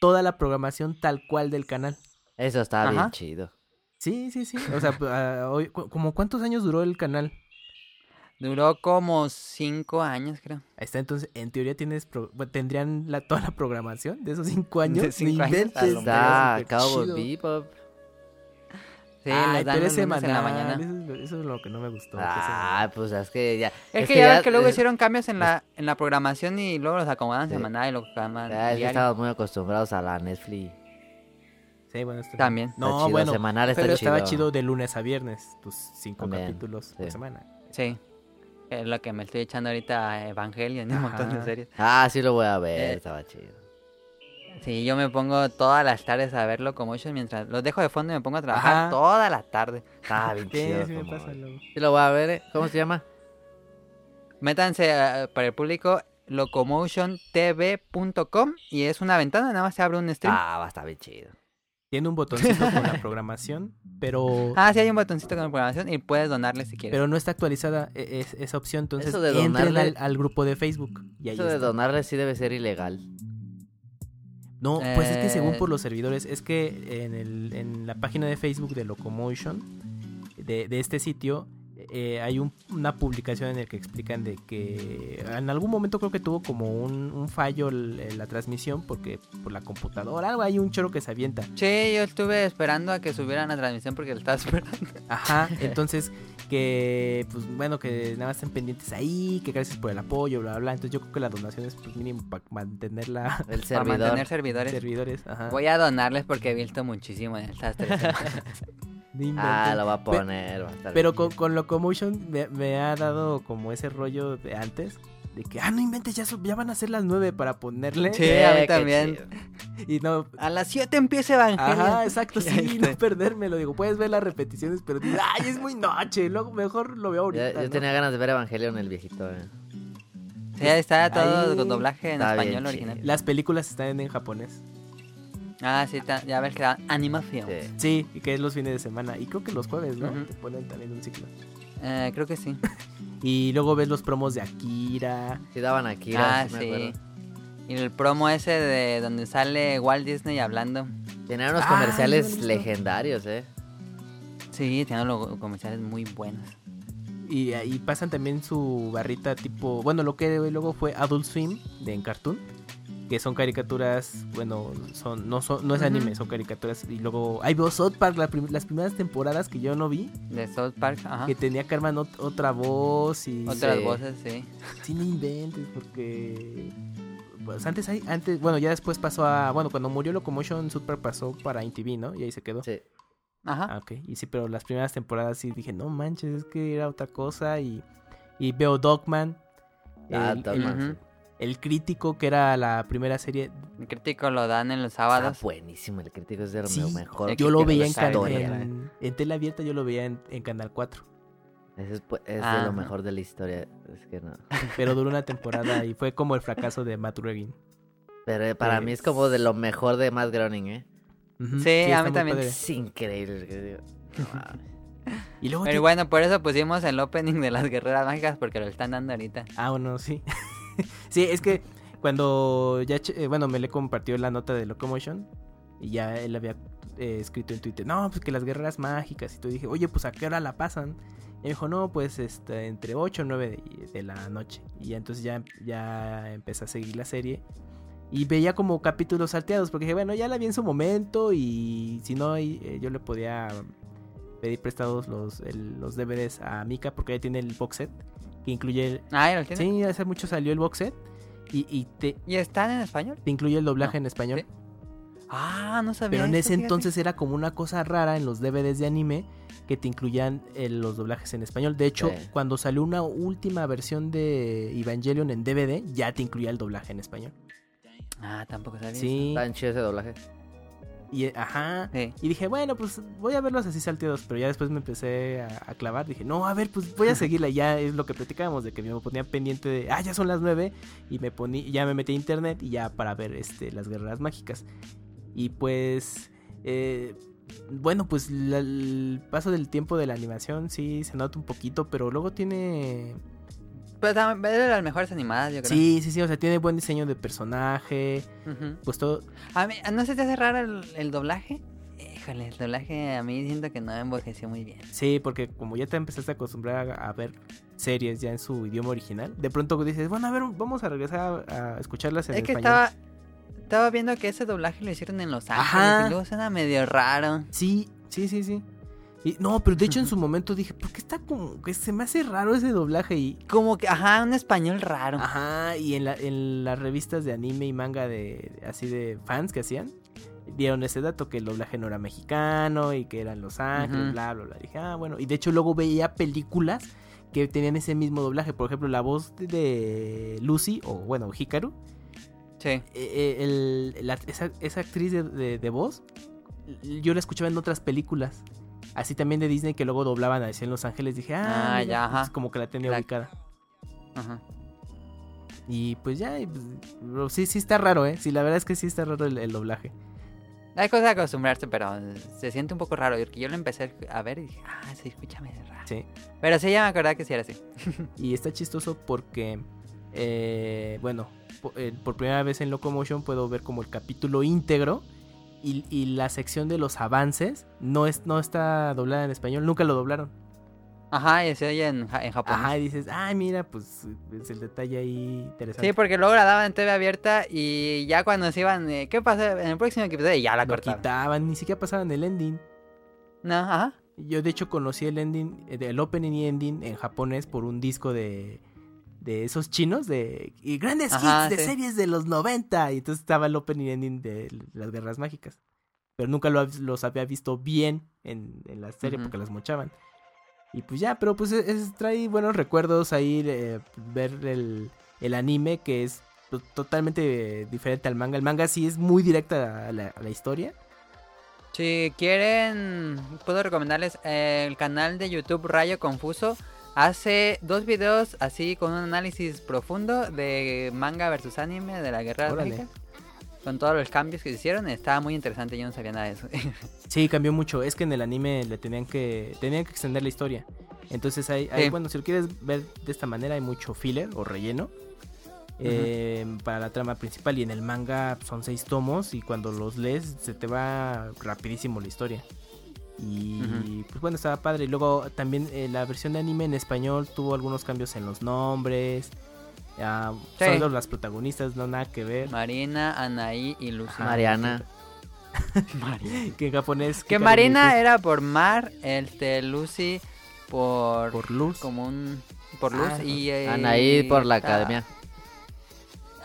toda la programación tal cual del canal. Eso está Ajá. bien chido. Sí, sí, sí. O sea, ah, hoy- cu- como cuántos años duró el canal. Duró como cinco años, creo. Ahí está, entonces en teoría tienes pro- tendrían la, toda la programación de esos cinco años. De cinco años, inventes, Está Cowboy. Bebop. Sí, Ay, los dan los en la mañana. Eso, es, lo- eso es lo que no me gustó. que Ah, pues es que ya. Es, que, ya ves que luego hicieron cambios en la, en la programación y luego los acomodan Sí. semanal y lo acaban Ya es que estamos muy acostumbrados a la Netflix. Sí, bueno, está También. Está No, chido, bueno, semanal está pero estaba chido. chido de lunes a viernes, tus cinco También, capítulos sí. por semana. Sí. Es lo que me estoy echando ahorita a Evangelion y un montón de series. Ah, sí lo voy a ver, Eh, estaba chido. Sí, yo me pongo todas las tardes a ver Locomotion mientras los dejo de fondo y me pongo a trabajar Ajá. toda la tarde. Ah, bien Sí, chido. sí me como- pasa luego. Sí lo voy a ver, ¿eh? ¿Cómo se llama? Métanse eh, para el público locomotiontv.com y es una ventana, nada más se abre un stream. Ah, va a estar bien chido. Tiene un botoncito con la programación, pero Ah, sí hay un botoncito con programación y puedes donarle si quieres. pero no está actualizada e- es- esa opción, entonces Eso de donarle- al, al grupo de Facebook y ahí Eso de donarle sí debe ser ilegal. No, pues es que según Eh. por los servidores, es que en, el, en la página de Facebook de Locomotion, de, de este sitio, eh, hay un- una publicación en la que explican de que en algún momento creo que tuvo como un, un fallo la transmisión porque por la computadora, algo hay un choro que se avienta. Sí, yo estuve esperando a que subieran la transmisión porque lo estaba esperando. Ajá, entonces que pues bueno, que nada más estén pendientes ahí, que gracias por el apoyo, bla bla, bla. Entonces yo creo que la donación es pues mínimo para mantenerla El Para servidor. mantener servidores. servidores, ajá. Voy a donarles porque he visto muchísimo en estas tres semanas. Ah, lo va a poner. va a estar Pero con, con Locomotion me, me ha dado como ese rollo de antes. De que, ah, no inventes, ya, ya van a ser las nueve para ponerle. Sí, a mí también. chido. Y no. A las 7 empieza Evangelion. Ajá, exacto, sí, no sé. perdérmelo. Digo, puedes ver las repeticiones, pero dices, ay, es muy noche. Luego mejor lo veo ahorita. Yo ¿no? tenía ganas de ver Evangelion el viejito. eh. Sí, está todo Ahí con doblaje en está español chido. original. Las películas están en japonés. Ah, sí, ya ves que da animación. Sí. Sí, y que es los fines de semana. Y creo que los jueves, ¿no? Te ponen también un ciclo. Eh, creo que sí. Y luego ves los promos de Akira. Sí daban Akira, ah, sí me sí. acuerdo. Y el promo ese de donde sale Walt Disney hablando. Tenían unos Ah, comerciales visto. legendarios, eh. Sí, tiene los comerciales muy buenos. Y ahí pasan también su barrita tipo, bueno, lo que luego fue Adult Swim de en Cartoon, que son caricaturas, bueno, son no son no es anime, son caricaturas y luego ahí veo South Park la prim- las primeras temporadas que yo no vi, De South Park, ajá. que tenía Carmen ot- otra voz y Otras voces, sí. sí no inventes porque pues antes hay antes, bueno, ya después pasó a, bueno, cuando murió Locomotion South Park pasó para ITV, ¿no? Y ahí se quedó. Sí. Ajá. Ah, ok. Y sí, pero las primeras temporadas sí dije, no manches, es que era otra cosa. Y, y veo Dogman. Ah, el, Dogman, el-. El crítico, que era la primera serie. El crítico lo dan en los Está sábados. buenísimo, el crítico es de lo Sí, mejor. Yo lo veía en, en, en tela abierta, yo lo veía en, en Canal 4. Ese es, pu- es de Ajá. lo mejor de la historia. Es que no. Pero duró una temporada y fue como el fracaso de Matt Groening. Pero eh, para mí es Pues- como de lo mejor de Matt Groening, ¿eh? Sí, está a mí también. padre. Es increíble. Y luego Pero bueno, por eso pusimos el opening de las guerreras mágicas porque lo están dando ahorita. Ah, bueno, sí. sí, es que cuando ya, eh, bueno, me le compartió la nota de Locomotion y ya él había eh, escrito en Twitter, no, pues que las guerreras mágicas y tú dije, oye, pues a qué hora la pasan. Y me dijo, no, pues este, entre 8 o 9 de, la noche. Y entonces ya, ya empecé a seguir la serie. Y veía como capítulos salteados, porque dije, bueno, ya la vi en su momento y si no, eh, yo le podía pedir prestados los, el- los DVDs a Mika, porque ella tiene el box set, que incluye el, Ah, ¿y lo tiene? Sí, hace mucho salió el box set y, y te, ¿Y están en español? te incluye el doblaje No, en español. sí. Ah, no sabía. Pero en eso, ese fíjate. entonces era como una cosa rara en los DVDs de anime que te incluían eh, los doblajes en español. De hecho, Sí. cuando salió una última versión de Evangelion en DVD, ya te incluía el doblaje en español. Ah, tampoco sabía. Sí, Tan chido ese doblaje. Y, ajá. Sí. Y dije, bueno, pues voy a verlos así salteados, pero ya después me empecé a, a clavar. Dije, no, a ver, pues voy a seguirla. Ya es lo que platicábamos, de que me ponía pendiente de, ah, ya son las nueve. Y me poní, ya me metí a internet y ya para ver este, las guerreras mágicas. Y pues, eh, bueno, pues la- el paso del tiempo de la animación sí se nota un poquito, pero luego tiene... Pero también de las mejores animadas, yo creo. Sí, sí, sí, o sea, tiene buen diseño de personaje. Ujú. Pues todo, A mí, ¿no se te hace raro el, el doblaje? Híjole, el doblaje a mí siento que no envejeció muy bien. Sí, porque como ya te empezaste a acostumbrar a, a ver series ya en su idioma original, de pronto dices, bueno, a ver, vamos a regresar a, a escucharlas en es que español. estaba estaba viendo que ese doblaje lo hicieron en Los Ángeles Ajá. y luego suena medio raro. Sí, sí, sí, sí. Y, no, pero de hecho en su momento dije, ¿por qué está como que se me hace raro ese doblaje? Y, Como que, ajá, un español raro. ajá, y en, la- en las revistas de anime y manga de así de fans que hacían, dieron ese dato que el doblaje no era mexicano y que era en Los Ángeles, bla, bla, bla. Dije, ah, bueno. Y de hecho luego veía películas que tenían ese mismo doblaje. Por ejemplo, la voz de- de Lucy, o bueno, Hikaru. Sí. el- la- esa, esa actriz de, de- de voz, yo la escuchaba en otras películas. Así también de Disney que luego doblaban así en Los Ángeles. Dije, ah, Ah, mira, ya, ajá. pues como que la tenía ubicada. Ajá. Y pues ya, y, pues, pero sí, sí está raro, ¿eh? Sí, la verdad es que sí está raro el, el doblaje. Hay cosa de acostumbrarse, pero se siente un poco raro. Porque yo lo empecé a ver y dije, ah, sí, escúchame raro. Sí. Pero sí, ya me acordaba que sí era así. Y está chistoso porque, eh, bueno, po- eh, por primera vez en Locomotion puedo ver como el capítulo íntegro y, y la sección de los avances no, es, no está doblada en español, nunca lo doblaron. Ajá, y se oye en, en japonés. Ajá, y dices, ay, mira, pues es el detalle ahí interesante. Sí, porque luego la daban en TV abierta y ya cuando se iban, eh, ¿qué pasa en el próximo episodio? Ya la lo cortaban. quitaban, ni siquiera pasaban el ending. No, ajá. Yo de hecho conocí el ending, eh, el opening y ending en japonés por un disco de, de esos chinos de y grandes Ajá, hits de sí. series de los 90 y entonces estaba el opening ending de las guerras mágicas. Pero nunca lo los había visto bien en, en la serie porque las mochaban. Y pues ya, pero pues es, es- trae buenos recuerdos ahí eh, ver el, el anime que es to- totalmente diferente al manga. El manga sí es muy directa a la, a la historia. Si quieren, puedo recomendarles el canal de YouTube Rayo Confuso. Hace dos videos así con un análisis profundo de manga versus anime de la guerra Órale. Mágica. Con todos los cambios que se hicieron. Estaba muy interesante, yo no sabía nada de eso. Sí, cambió mucho. Es que en el anime le tenían que tenían que extender la historia. Entonces hay, hay- Sí. bueno, si lo quieres ver de esta manera hay mucho filler o relleno eh, para la trama principal y en el manga son seis tomos y cuando los lees se te va rapidísimo la historia. Y pues bueno, estaba padre. Y luego también eh, la versión de anime en español tuvo algunos cambios en los nombres. Ah, Sí. Solo las protagonistas, no nada que ver. Marina, Anaí y Lucy. Mariana. Mariana. Que en japonés... Que Marina era por Mar, este Lucy por, Por luz. como un por luz Ah, y eh, Anaí por la ah, academia.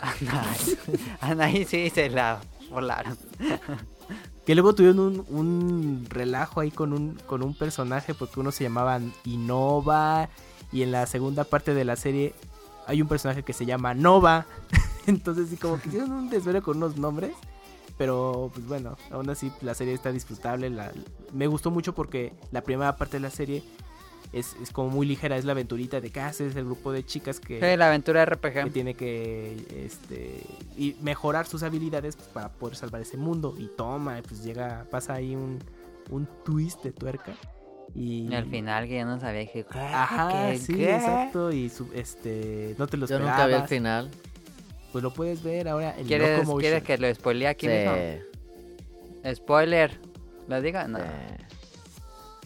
Anaí. Anaí sí se la volaron. Que luego tuvieron un, un relajo ahí con un, con un personaje porque uno se llamaba Innova y en la segunda parte de la serie hay un personaje que se llama Nova. Entonces sí como que hicieron un desvelo con unos nombres. Pero pues bueno, aún así la serie está disfrutable. Me gustó mucho porque la primera parte de la serie es, es como muy ligera. Es la aventurita de casa, es el grupo de chicas que, Sí, la aventura que RPG. tiene que este y mejorar sus habilidades pues, para poder salvar ese mundo y toma pues llega pasa ahí un, un twist de tuerca y, Y al final que yo no sabía que ajá ¿qué? sí ¿Qué? exacto y su- este no te lo Yo esperabas nunca vi el final. pues lo puedes ver ahora en ¿Quieres. ¿Quieres que lo spoilee aquí Sí. mismo? Spoiler. ¿Lo diga? No. sí.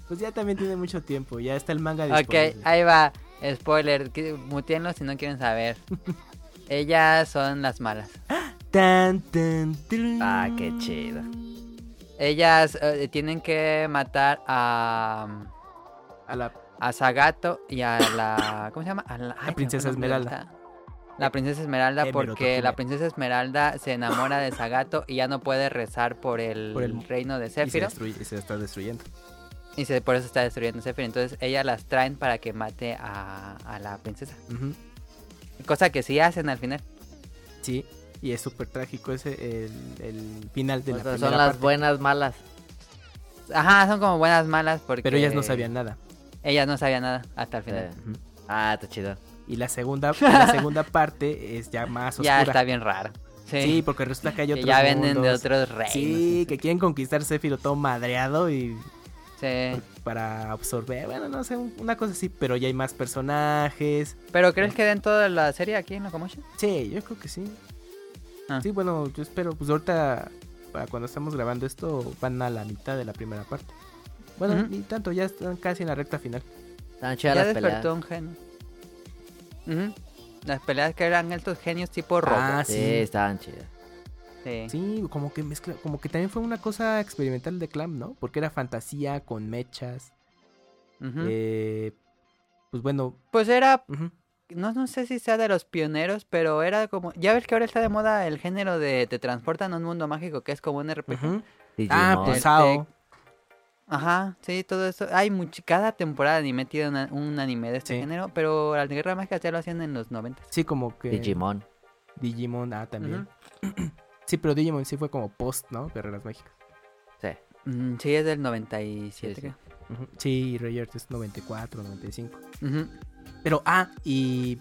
Pues ya también tiene mucho tiempo ya está el manga Ok, disponible ahí va. Spoiler. Mutenlo si no quieren saber. Ellas son las malas. Tan, tan. Ah, qué chido. Ellas eh, tienen que matar a, a la a Sagato y a la... ¿Cómo se llama? A la, ay, princesa Esmeralda. La princesa Esmeralda porque la princesa Esmeralda se enamora de Sagato y ya no puede rezar por el, Por el- reino de y se, Sephiroth. destruye- y se está destruyendo Y se, por eso está destruyendo Sephiroth. Entonces ellas las traen para que mate a, a la princesa. Cosa que sí hacen al final. sí y es súper trágico ese el, el final de O la sea, primera son las parte. buenas malas. Ajá, son como buenas malas porque... pero ellas no sabían nada Ellas no sabían nada hasta el final. Sí. Ujú. Ah, está chido. Y la segunda, la segunda parte es ya más oscura. ya está bien raro. Sí, Sí, porque resulta que hay que otros ya venden de otros reinos. Sí, que quieren conquistar Sephiroth todo madreado y Sí. para absorber, bueno, no sé, una cosa así, pero ya hay más personajes. ¿Pero crees que den toda la serie aquí en Locomotion? Sí, yo creo que sí. Ah. Sí, bueno, yo espero, pues ahorita, para cuando estamos grabando esto, van a la mitad de la primera parte. Bueno, Ujú. ni tanto, ya están casi en la recta final. Están chidas Ya las peleas. despertó un genio. Las peleas que eran estos genios tipo robo. Ah, Sí, sí. estaban chidas. Sí. Sí, como que mezcla, como que también fue una cosa experimental de Clam, ¿no? Porque era fantasía con mechas. Eh, pues bueno, Pues era no, no sé si sea de los pioneros, pero era como, ya ves que ahora está de moda el género de te transportan a un mundo mágico que es como un RPG. Digimon. Ah, Sao. Ajá, sí, todo eso. Hay much- cada temporada de anime tiene una- un anime de este Sí. género, pero la guerra mágica ya lo hacían en los 90. Sí, como que... Digimon. Digimon, ah, también. Sí, pero Digimon sí fue como post, ¿no? Guerreras Mágicas. Sí. Mm, sí, es del 97. Sí, sí. creo. Ujú. Sí, es 94, 95. Ujú. Pero, ah, y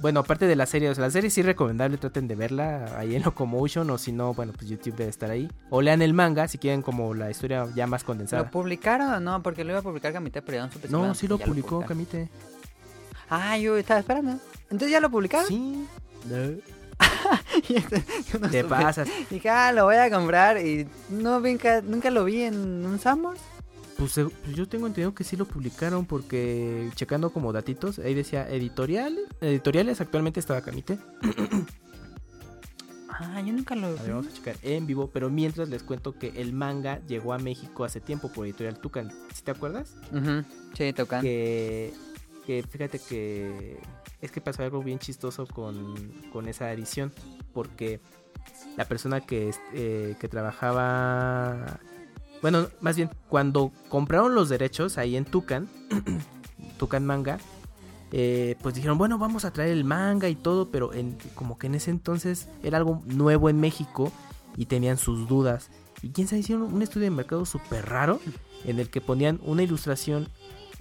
bueno, aparte de la serie, o sea, la serie sí es recomendable, traten de verla ahí en Locomotion o si no, bueno, pues YouTube debe estar ahí. O lean el manga si quieren como la historia ya más ¿Lo condensada. publicaron o no? Porque lo iba a publicar Kamite, pero ya no supe No, sí lo publicó publicaron. Kamite. Ah, yo estaba esperando. Entonces ya lo publicaron. Sí. Y este- no Te supe. pasas. Dije, ah, lo voy a comprar y no nunca, nunca lo vi en un Summers. Pues, eh, pues yo tengo entendido que sí lo publicaron porque checando como datitos, ahí decía editoriales, editoriales actualmente estaba Kamite. Ah, yo nunca lo A ver, vamos a checar en vivo, pero mientras les cuento que el manga llegó a México hace tiempo por editorial Tucan. ¿Sí te acuerdas? Sí, tocan. que, que fíjate que es que pasó algo bien chistoso con, con esa edición porque la persona que, eh, que trabajaba bueno más bien cuando compraron los derechos ahí en Tucan Tucan manga eh, pues dijeron bueno vamos a traer el manga y todo pero en, como que en ese entonces era algo nuevo en México y tenían sus dudas. Y quién sabe hicieron un estudio de mercado súper raro en el que ponían una ilustración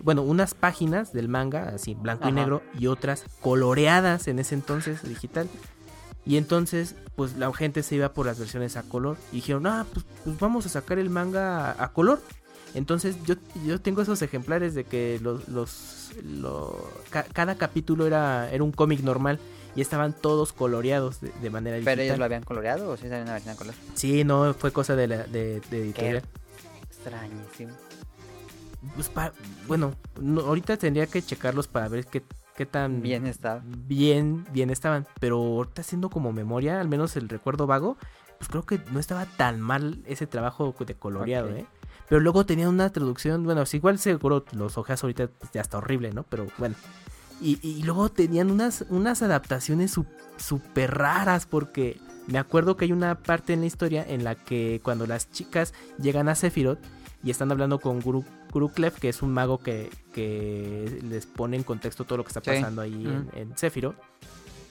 bueno, unas páginas del manga, así blanco y negro, y otras coloreadas en ese entonces, digital. Y entonces, pues la gente se iba por las versiones a color. Y dijeron, ah, pues, pues vamos a sacar el manga a, a color. Entonces yo, yo tengo esos ejemplares de que los, los, lo- ca- cada capítulo era, era un cómic normal y estaban todos coloreados de, de manera digital. ¿Pero ellos lo habían coloreado o si sabían una versión a color? Sí, no, fue cosa de, la, de, de editorial. Extrañísimo. Pues bueno, no- ahorita tendría que checarlos para ver qué, qué tan Bien estaba. bien, bien estaban. Pero ahorita haciendo como memoria, al menos el recuerdo vago, pues creo que no estaba tan mal ese trabajo de coloreado. ¿eh? Pero luego tenía una traducción, bueno, si igual seguro los ojeas ahorita pues, ya está horrible, ¿no? Pero bueno. Y, y luego tenían unas, unas adaptaciones súper raras porque me acuerdo que hay una parte en la historia en la que cuando las chicas llegan a Sephiroth y están hablando con Guru, Guru Clef, que es un mago que, que les pone en contexto todo lo que está Sí. pasando ahí en, en Sephiroth,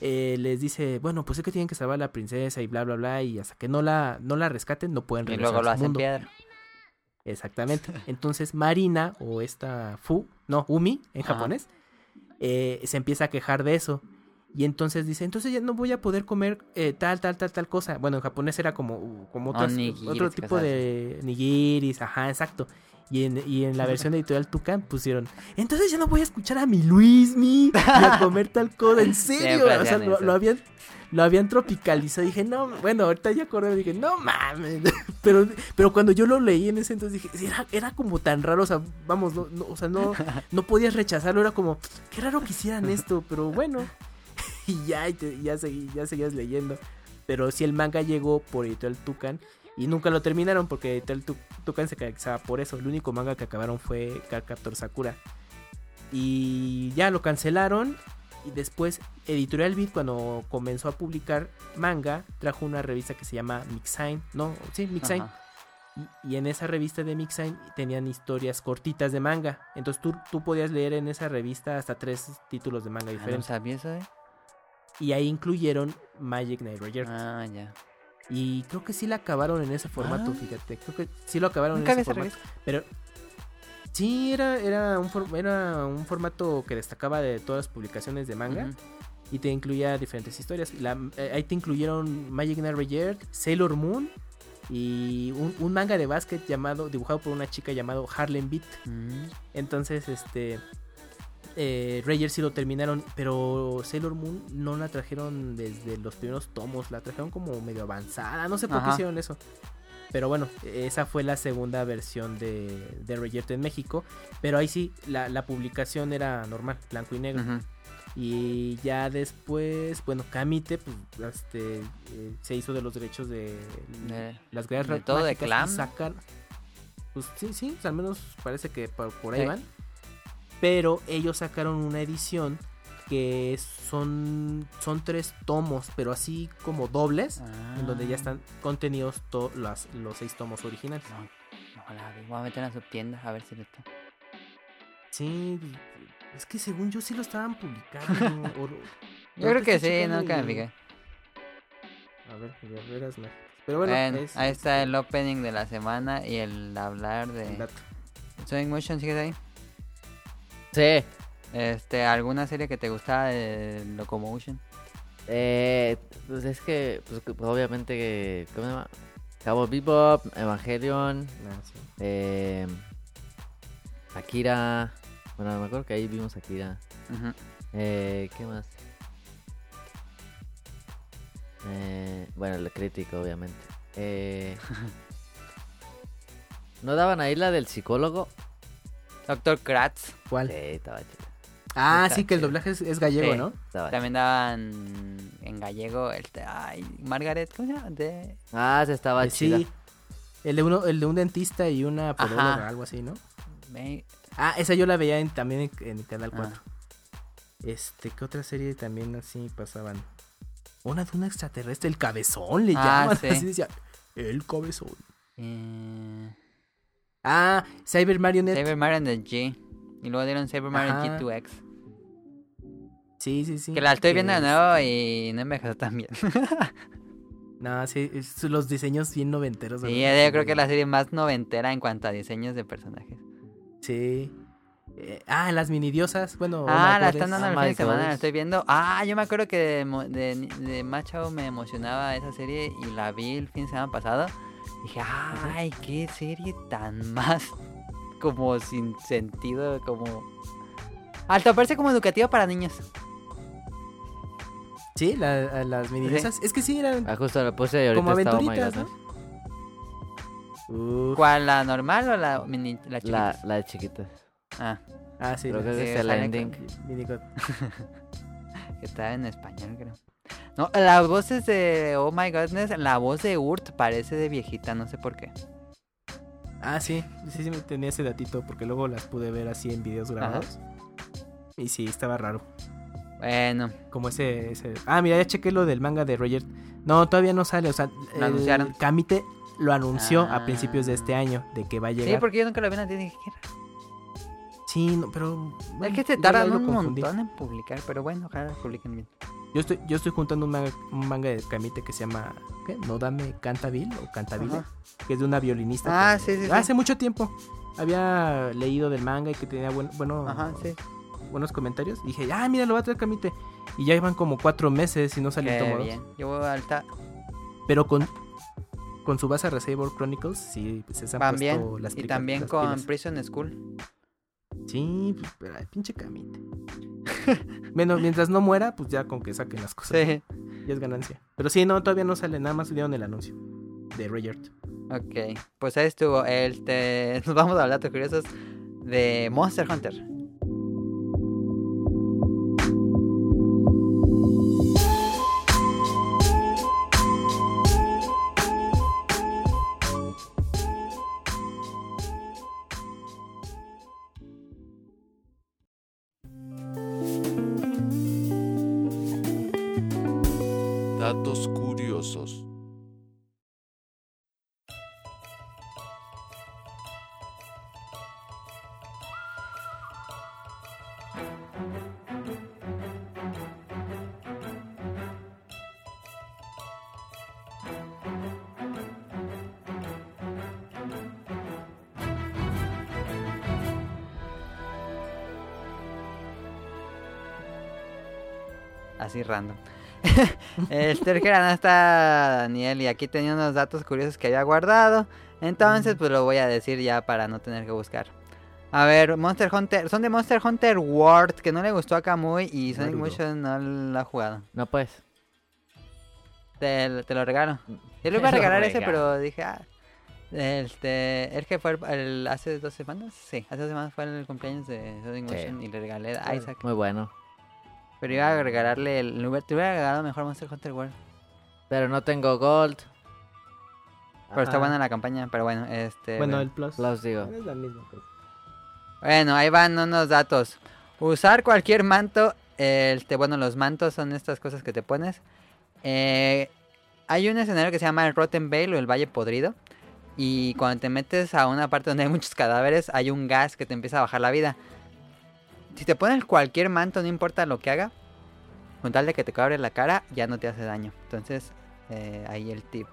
eh, les dice, bueno, pues es que tienen que salvar a la princesa y bla, bla, bla, y hasta que no la, no la rescaten no pueden Y regresar luego lo a hacen mundo. piedra. Exactamente. Entonces Marina o esta Fu, no, Umi en Ajá. japonés, eh, se empieza a quejar de eso. Y entonces dice, entonces ya no voy a poder comer eh, tal, tal, tal, tal cosa. Bueno, en japonés era como, como otras- otro tipo de nigiris, ajá, exacto. Y en, y en la versión editorial Tucan pusieron, entonces ya no voy a escuchar a mi Luismi y a comer tal cosa, en serio. O sea, lo, habían, lo habían tropicalizado. Dije, no, bueno, ahorita ya acordé, dije, no mames. Pero, pero cuando yo lo leí en ese entonces dije, era, era como tan raro, o sea, vamos, no, no, o sea, no, no podías rechazarlo, era como, qué raro que hicieran esto, pero bueno. Y ya, y te- ya, seguí- ya seguías leyendo. Pero sí, el manga llegó por Editorial Tucan y nunca lo terminaron porque Editorial Tucan se caracterizaba por eso. El único manga que acabaron fue Cardcaptor Sakura. Y ya lo cancelaron. Y después Editorial Beat cuando comenzó a publicar manga trajo una revista que se llama Mixine. No, sí, Mixine. Y, y en esa revista de Mixine tenían historias cortitas de manga. Entonces tú, tú podías leer en esa revista hasta tres títulos de manga Ah, ¿No diferentes. sabía eso, eh? Y ahí incluyeron Magic Knight Roger. Ah, ya. Y creo que sí la acabaron en ese formato, Ah. fíjate. Creo que sí lo acabaron Nunca en ese formato. Pero sí, era, era, un for- era un formato que destacaba de todas las publicaciones de manga. Y te incluía diferentes historias. La- eh, ahí te incluyeron Magic Roger, Sailor Moon. Y un, un manga de básquet llamado, dibujado por una chica llamado Harlem Beat. Mm. Entonces, este. Eh, sí lo terminaron, pero Sailor Moon no la trajeron desde los primeros tomos, la trajeron como medio avanzada, no sé por qué hicieron eso. Pero bueno, esa fue la segunda versión de, de Rayert en México, pero ahí sí, la, la publicación era normal, blanco y negro. Y ya después, bueno, Kamite pues, este, eh, se hizo de los derechos de, De- las guerras de todo de sacar- Pues sí, sí, al menos parece que por, por ahí Sí. van. Pero ellos sacaron una edición que son, son tres tomos, pero así como dobles, en donde ya Ah. están contenidos to- las- los seis tomos originales. No, no la. Voy a meter a su tienda a ver si lo está. Sí, es que según yo sí lo estaban publicando. o- Yo creo que sí, y- fijé. A ver, guerreras mágicas. Pero bueno, Bueno, es- ahí está es el opening de la semana y el hablar de. Sonic Motion, ¿sigues ahí? Sí. Este, ¿alguna serie que te gustaba de Locomotion? Eh, pues es que, pues, que obviamente, ¿cómo se llama? Cabo Bebop, Evangelion, Ah, sí. eh, Akira. Bueno, me acuerdo que ahí vimos Akira. Eh, ¿Qué más? Eh, bueno, el crítico, obviamente. Eh, ¿No daban ahí la del psicólogo? Doctor Kratz. ¿Cuál? Sí, estaba chido. Ah, Está sí, que el doblaje es, es gallego, Sí. ¿no? Estaba También daban en gallego el ay, Margaret, ¿cómo se llama? De... Ah, se estaba chida. sí. El de, uno, el de un dentista y una podóloga, Ajá. algo así, ¿no? Me- Ah, esa yo la veía en- también en, en Canal Ah. 4. Este, ¿qué otra serie también así pasaban? Una de un extraterrestre, el cabezón le Ah, llaman. sí. Así decía, el cabezón. eh, Ah, Cyber Marionette. Saber Mario and the G. Y luego dieron Saber Mario Ajá. G2X. Sí, sí, sí. Que la estoy que viendo de nuevo y no envejeció tan bien. No, sí, es- los diseños bien noventeros. Sí, yo creo que es la serie más noventera en cuanto a diseños de personajes. Sí. Eh, ah, las mini diosas. Bueno, Ah, la están dando Oh el fin de semana, la estoy viendo. Ah, yo me acuerdo que de, de, de Macho me emocionaba esa serie y la vi el fin de semana pasado. Dije, ay, qué serie tan más como sin sentido, como... Alto, parece como educativa para niños. Sí, la- las mini Sí. Es que sí, eran Ah, justo lo puse y ahorita como estaba, aventuritas, God, ¿no? Uf. ¿Cuál, la normal o la mini, la chiquita? La, la de chiquitas. Ah, Ah, sí. Creo que sí, es el ending. Mini God. que está en español, creo. No, las voces de Oh My Godness, la voz de Urt parece de viejita, no sé por qué. Ah, sí. Sí, sí, me tenía ese datito porque luego las pude ver así en videos grabados. Y sí, estaba raro. Bueno, Como ese, ese... Ah, mira, ya chequé lo del manga de Roger. No, todavía no sale. O sea, Lo anunciaron. Kamite lo anunció a Ah. principios de este año de que va a sí, llegar. porque yo nunca lo vi y dije, ¿qué era? Sí, no, pero... Es que se tardan un confundí. montón en publicar, pero bueno, ojalá publiquen bien. Yo estoy, yo estoy juntando un manga, un manga de Kamite que se llama ¿qué? No dame Cantabile o Cantabile, Ajá. que es de una violinista. Ah, que- sí, sí, sí. Hace mucho tiempo había leído del manga y que tenía buen, bueno, Ajá, sí. buenos comentarios. Y dije, ah, mira, lo va a traer Kamite. Y ya iban como cuatro meses y no salió tomo bien. Yo voy alta. Pero con, con su base Reservoir Chronicles, sí, pues se han puesto las Y también las con pilas. Prison School. Sí, pues, pero, ay, pinche Kamite. bueno, mientras no muera, pues ya con que saquen las cosas. Sí. Ya es ganancia. Pero sí, no, todavía no sale, nada más dieron el anuncio de Roger. Ok. Pues ahí estuvo. Este... Nos vamos a hablar curiosos de Monster Hunter. Random. este que no está Daniel y aquí tenía unos datos curiosos que había guardado. Entonces, pues lo voy a decir ya para no tener que buscar. A ver, Monster Hunter, son de Monster Hunter World, que no le gustó a Kamui y Sonic. Motion no lo ha jugado. No, pues. Te, te lo regalo. Yo le iba a regalar ese, pero dije, ah, este, el que fue el- el- hace dos semanas, sí, hace dos semanas fue el cumpleaños de Sonic Sí. Motion y le regalé a Isaac. Muy bueno. Pero iba a regalarle, el, te hubiera regalado mejor Monster Hunter World. Pero no tengo gold. Pero está buena la campaña, pero bueno, este... Bueno, bueno. el Plus. Los digo. Es la misma cosa. Bueno, ahí van unos datos. Usar cualquier manto este, bueno, los mantos son estas cosas que te pones. Eh, hay un escenario que se llama el Rotten Vale o el Valle Podrido. Y cuando te metes a una parte donde hay muchos cadáveres, hay un gas que te empieza a bajar la vida. Si te pones cualquier manto, no importa lo que haga, con tal de que te cobre la cara, ya no te hace daño. Entonces, eh, ahí el tip.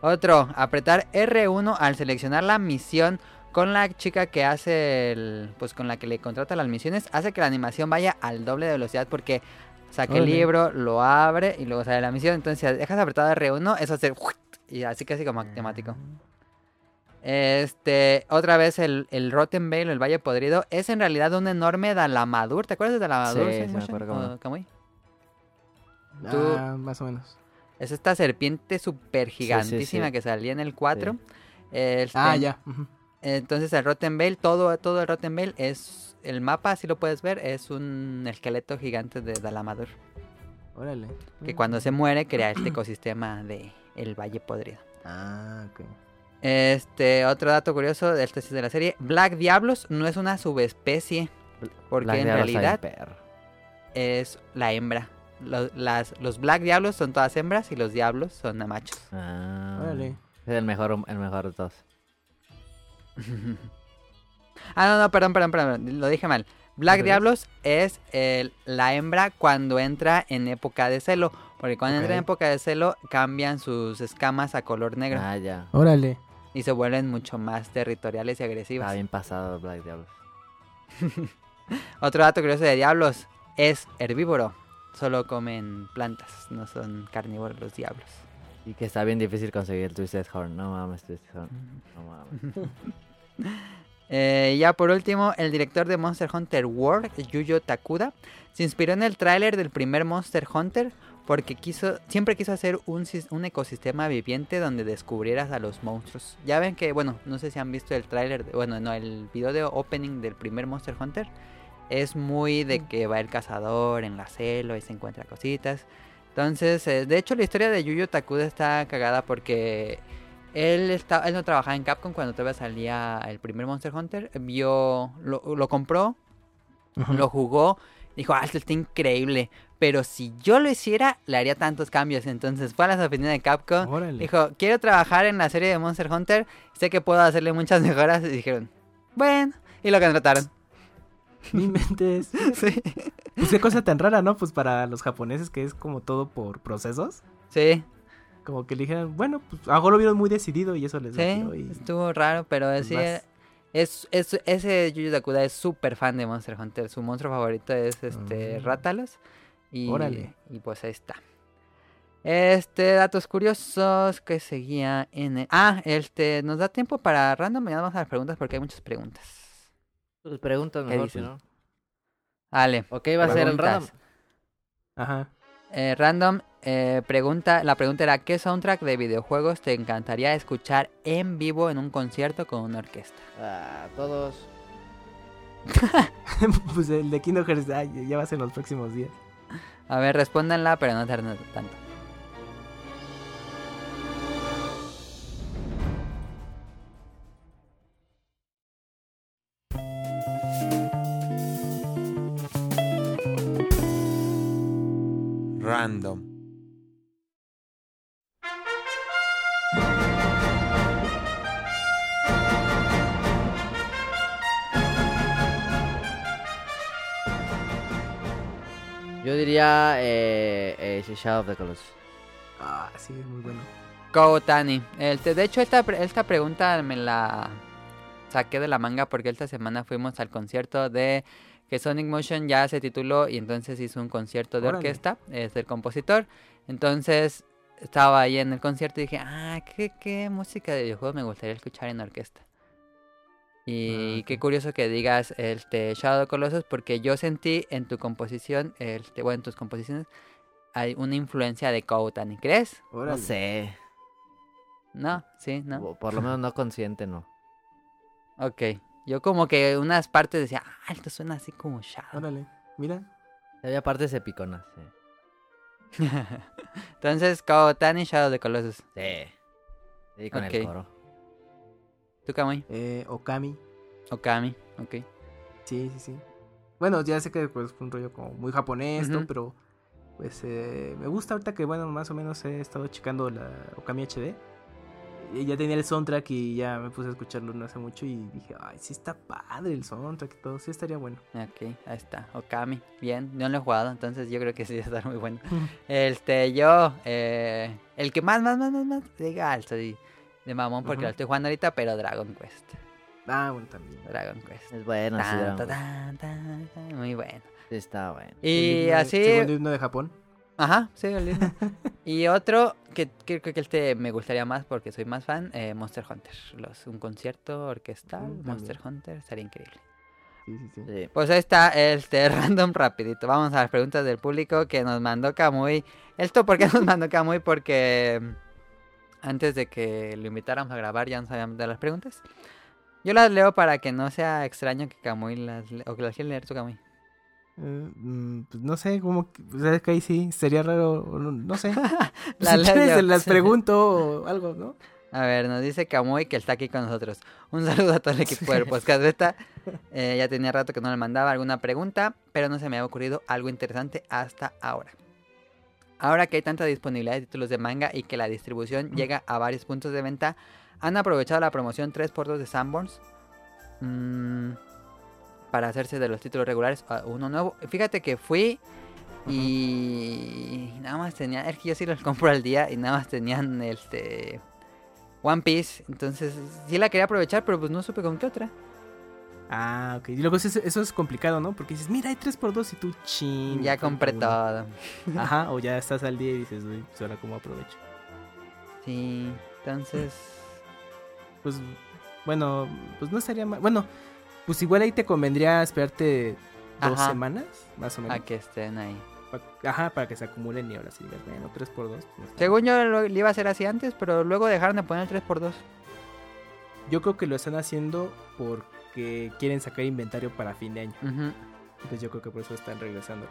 Otro, apretar R1 al seleccionar la misión con la chica que hace el. Pues con la que le contrata las misiones, hace que la animación vaya al doble de velocidad porque saca el libro, lo abre y luego sale la misión. Entonces, si dejas apretado R1, eso hace. Y así casi como automático. Este, otra vez el, el Rotten Vale, el Valle Podrido, es en realidad un enorme Dalamadur. ¿Te acuerdas de Dalamadur? Sí, sí me acuerdo cómo Ah, más o menos. Es esta serpiente súper gigantísima sí. que salía en el 4. Este, Ah, ya. Entonces el Rotten Vale, todo, todo el Rotten Vale es... El mapa, si lo puedes ver, es un esqueleto gigante de Dalamadur. Órale. Que cuando se muere crea este ecosistema de el Valle Podrido. Ah, ok. Este, otro dato curioso de sí es de la serie. Black Diablos no es una subespecie. Porque Black en realidad es la hembra. Los, las, los Black Diablos son todas hembras y los Diablos son machos. Ah, Órale. Es el mejor, el mejor de todos. ah, no, no, perdón, perdón, perdón. Lo dije mal. Black. Diablos es el- la hembra cuando entra en época de celo. Porque cuando entra en época de celo cambian sus escamas a color negro. Ah, ya. Órale. Y se vuelven mucho más territoriales y agresivas. Está bien pasado Black Diablo. Otro dato curioso de diablos es herbívoro. Solo comen plantas, no son carnívoros los diablos. Y que está bien difícil conseguir el Twisted Horn. No mames, Twisted Horn. No mames. Eh, ya por último, el director de Monster Hunter World, Yuyo Takuda, se inspiró en el tráiler del primer Monster Hunter porque quiso, siempre quiso hacer un, un ecosistema viviente donde descubrieras a los monstruos. Ya ven que, bueno, no sé si han visto el tráiler, bueno, no, el video de opening del primer Monster Hunter. Es muy de que va el cazador en la selva y se encuentra cositas. Entonces, eh, de hecho, la historia de Yuyo Takuda está cagada porque él, está, él no trabajaba en Capcom cuando todavía salía el primer Monster Hunter. Vio, lo, lo compró, lo jugó, dijo, ah, esto está increíble. Pero si yo lo hiciera, le haría tantos cambios. Entonces fue a las oficinas de Capcom. Órale. Dijo, quiero trabajar en la serie de Monster Hunter. Sé que puedo hacerle muchas mejoras. Y dijeron, bueno. Y lo contrataron. No inventes. sí. Pues qué cosa tan rara, ¿no? Pues para los japoneses que es como todo por procesos. Sí, Como que le dijeron, bueno, pues algo lo vieron muy decidido y eso les sí. y- Estuvo raro, pero pues sí. vas. Es, es, ese Yuyu Takuda es súper fan de Monster Hunter. Su monstruo favorito es este Mm. Rátalos. Y, Órale. y pues ahí está. Este, datos curiosos que seguía en el... Ah, este, nos da tiempo para random. Mañana vamos a las preguntas porque hay muchas preguntas. Tus preguntas ¿Qué mejor, si no. Vale. Ok, va a ser el random. Ajá. Eh, random eh, pregunta, la pregunta era ¿qué soundtrack de videojuegos te encantaría escuchar en vivo en un concierto con una orquesta? Ah, todos. pues el de Kingdom Hearts ya ya va a ser en los próximos días. A ver, respóndanla, pero no tarden tanto. Random. Yo diría eh, eh, Shadow of the Colossus. Ah, sí, es muy bueno. Go Tani. Este, de hecho, esta, pre- esta pregunta me la saqué de la manga porque esta semana fuimos al concierto de que Sonic Motion ya se tituló y entonces hizo un concierto de Órale. orquesta, es el compositor. Entonces estaba ahí en el concierto y dije, ah, ¿qué, qué música de videojuegos me gustaría escuchar en orquesta? Y Ah, qué ok. curioso que digas este Shadow of the Colossus porque yo sentí en tu composición, este, bueno, en tus composiciones hay una influencia de Koutani, ¿crees? No sé. No, sí, no. O Por lo menos no consciente, no. Ok. Yo como que unas partes decía, ah, esto suena así como Shadow. Órale. Mira. Había partes epiconas, sí. Entonces, Kaotani Shadow de Colossus. Sí. Sí, con el coro. ¿Tú, Kamui? Eh, Okami. Okami, ok. Sí, sí, sí. Bueno, ya sé que pues, fue un rollo como muy japonés, ¿no? Ujú. pero pues eh, me gusta ahorita que, bueno, más o menos he estado checando la Okami HD. Y ya tenía el soundtrack y ya me puse a escucharlo no hace mucho y dije, ay, sí está padre el soundtrack y todo, sí estaría bueno. Ok, ahí está. Okami. Bien, no lo he jugado, entonces yo creo que sí va a estar muy bueno. Este, yo, eh, el que más, más, más, más, más, diga alto de, mamón porque Ujú. lo estoy jugando ahorita, pero Dragon Quest. Ah, bueno, también. Dragon Quest. Es bueno, sí, Tan, Dragon tan, Ball. tan, tan, tan, muy bueno. Sí, está bueno. Y El himno- así, Segundo himno de Japón. ajá, sí, el himno. y otro que creo que este me gustaría más porque soy más fan, eh, Monster Hunter. Los, un concierto orquestal, Mm. Monster Hunter, estaría increíble. Sí, sí, sí. Sí. Pues ahí está, este, random rapidito. Vamos a las preguntas del público que nos mandó Kamui. ¿Esto por qué nos mandó Kamui? Porque antes de que lo invitáramos a grabar ya nos habían dado las preguntas. Yo las leo para que no sea extraño que Kamui las lea, o que las quieras leer tú, Kamui. Eh, mm, pues no sé, como que, pues, es que ahí sí, sería raro, no, no sé. La si quieres, las pregunto o algo, ¿no? A ver, nos dice Kamui que está aquí con nosotros. Un saludo a todo el equipo del podcast Beta. Eh, ya tenía rato que no le mandaba alguna pregunta, pero no se me había ocurrido algo interesante hasta ahora. Ahora que hay tanta disponibilidad de títulos de manga y que la distribución llega a varios puntos de venta, han aprovechado la promoción 3x2 de Sanborns mm, para hacerse de los títulos regulares a uno nuevo. Fíjate que fui y nada más tenían, es que yo sí los compro al día y nada más tenían este One Piece, entonces sí la quería aprovechar, pero pues no supe con qué otra. Ah, ok. Y luego eso, eso es complicado, ¿no? Porque dices, mira, hay 3x2 y tú chin. Ya compré uno". todo. Ajá, o ya estás al día y dices, uy, pues ahora cómo aprovecho. Sí, entonces Pues, bueno, pues no estaría mal. Bueno, pues igual ahí te convendría esperarte dos Ajá. semanas, más o menos. a que estén ahí. Ajá, para que se acumulen y ahora sí digas, bueno, 3x2. pues no Según yo lo, lo iba a hacer así antes, pero luego dejaron de poner el 3x2. Yo creo que lo están haciendo porque quieren sacar inventario para fin de año. Entonces yo creo que por eso están regresando.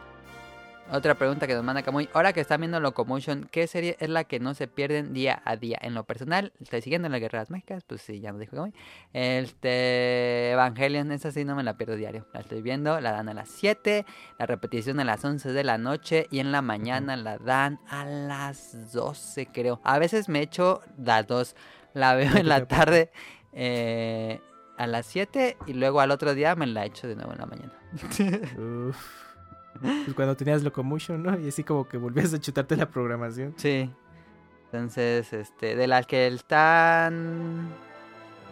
Otra pregunta que nos manda Kamui. Ahora que están viendo Locomotion, ¿qué serie es la que no se pierden día a día? En lo personal, estoy siguiendo las guerras mágicas, pues sí, ya nos dijo Kamui. Este, Evangelion, esa sí no me la pierdo diario. La estoy viendo, la dan a las 7, la repetición a las 11 de la noche y en la mañana la dan a las 12, creo. A veces me echo las dos. La veo en la tarde eh, a las 7 y luego al otro día me la echo de nuevo en la mañana. Uf. Pues cuando tenías Locomotion, ¿no? Y así como que volvías a chutarte la programación. Sí. Entonces, este, de las que están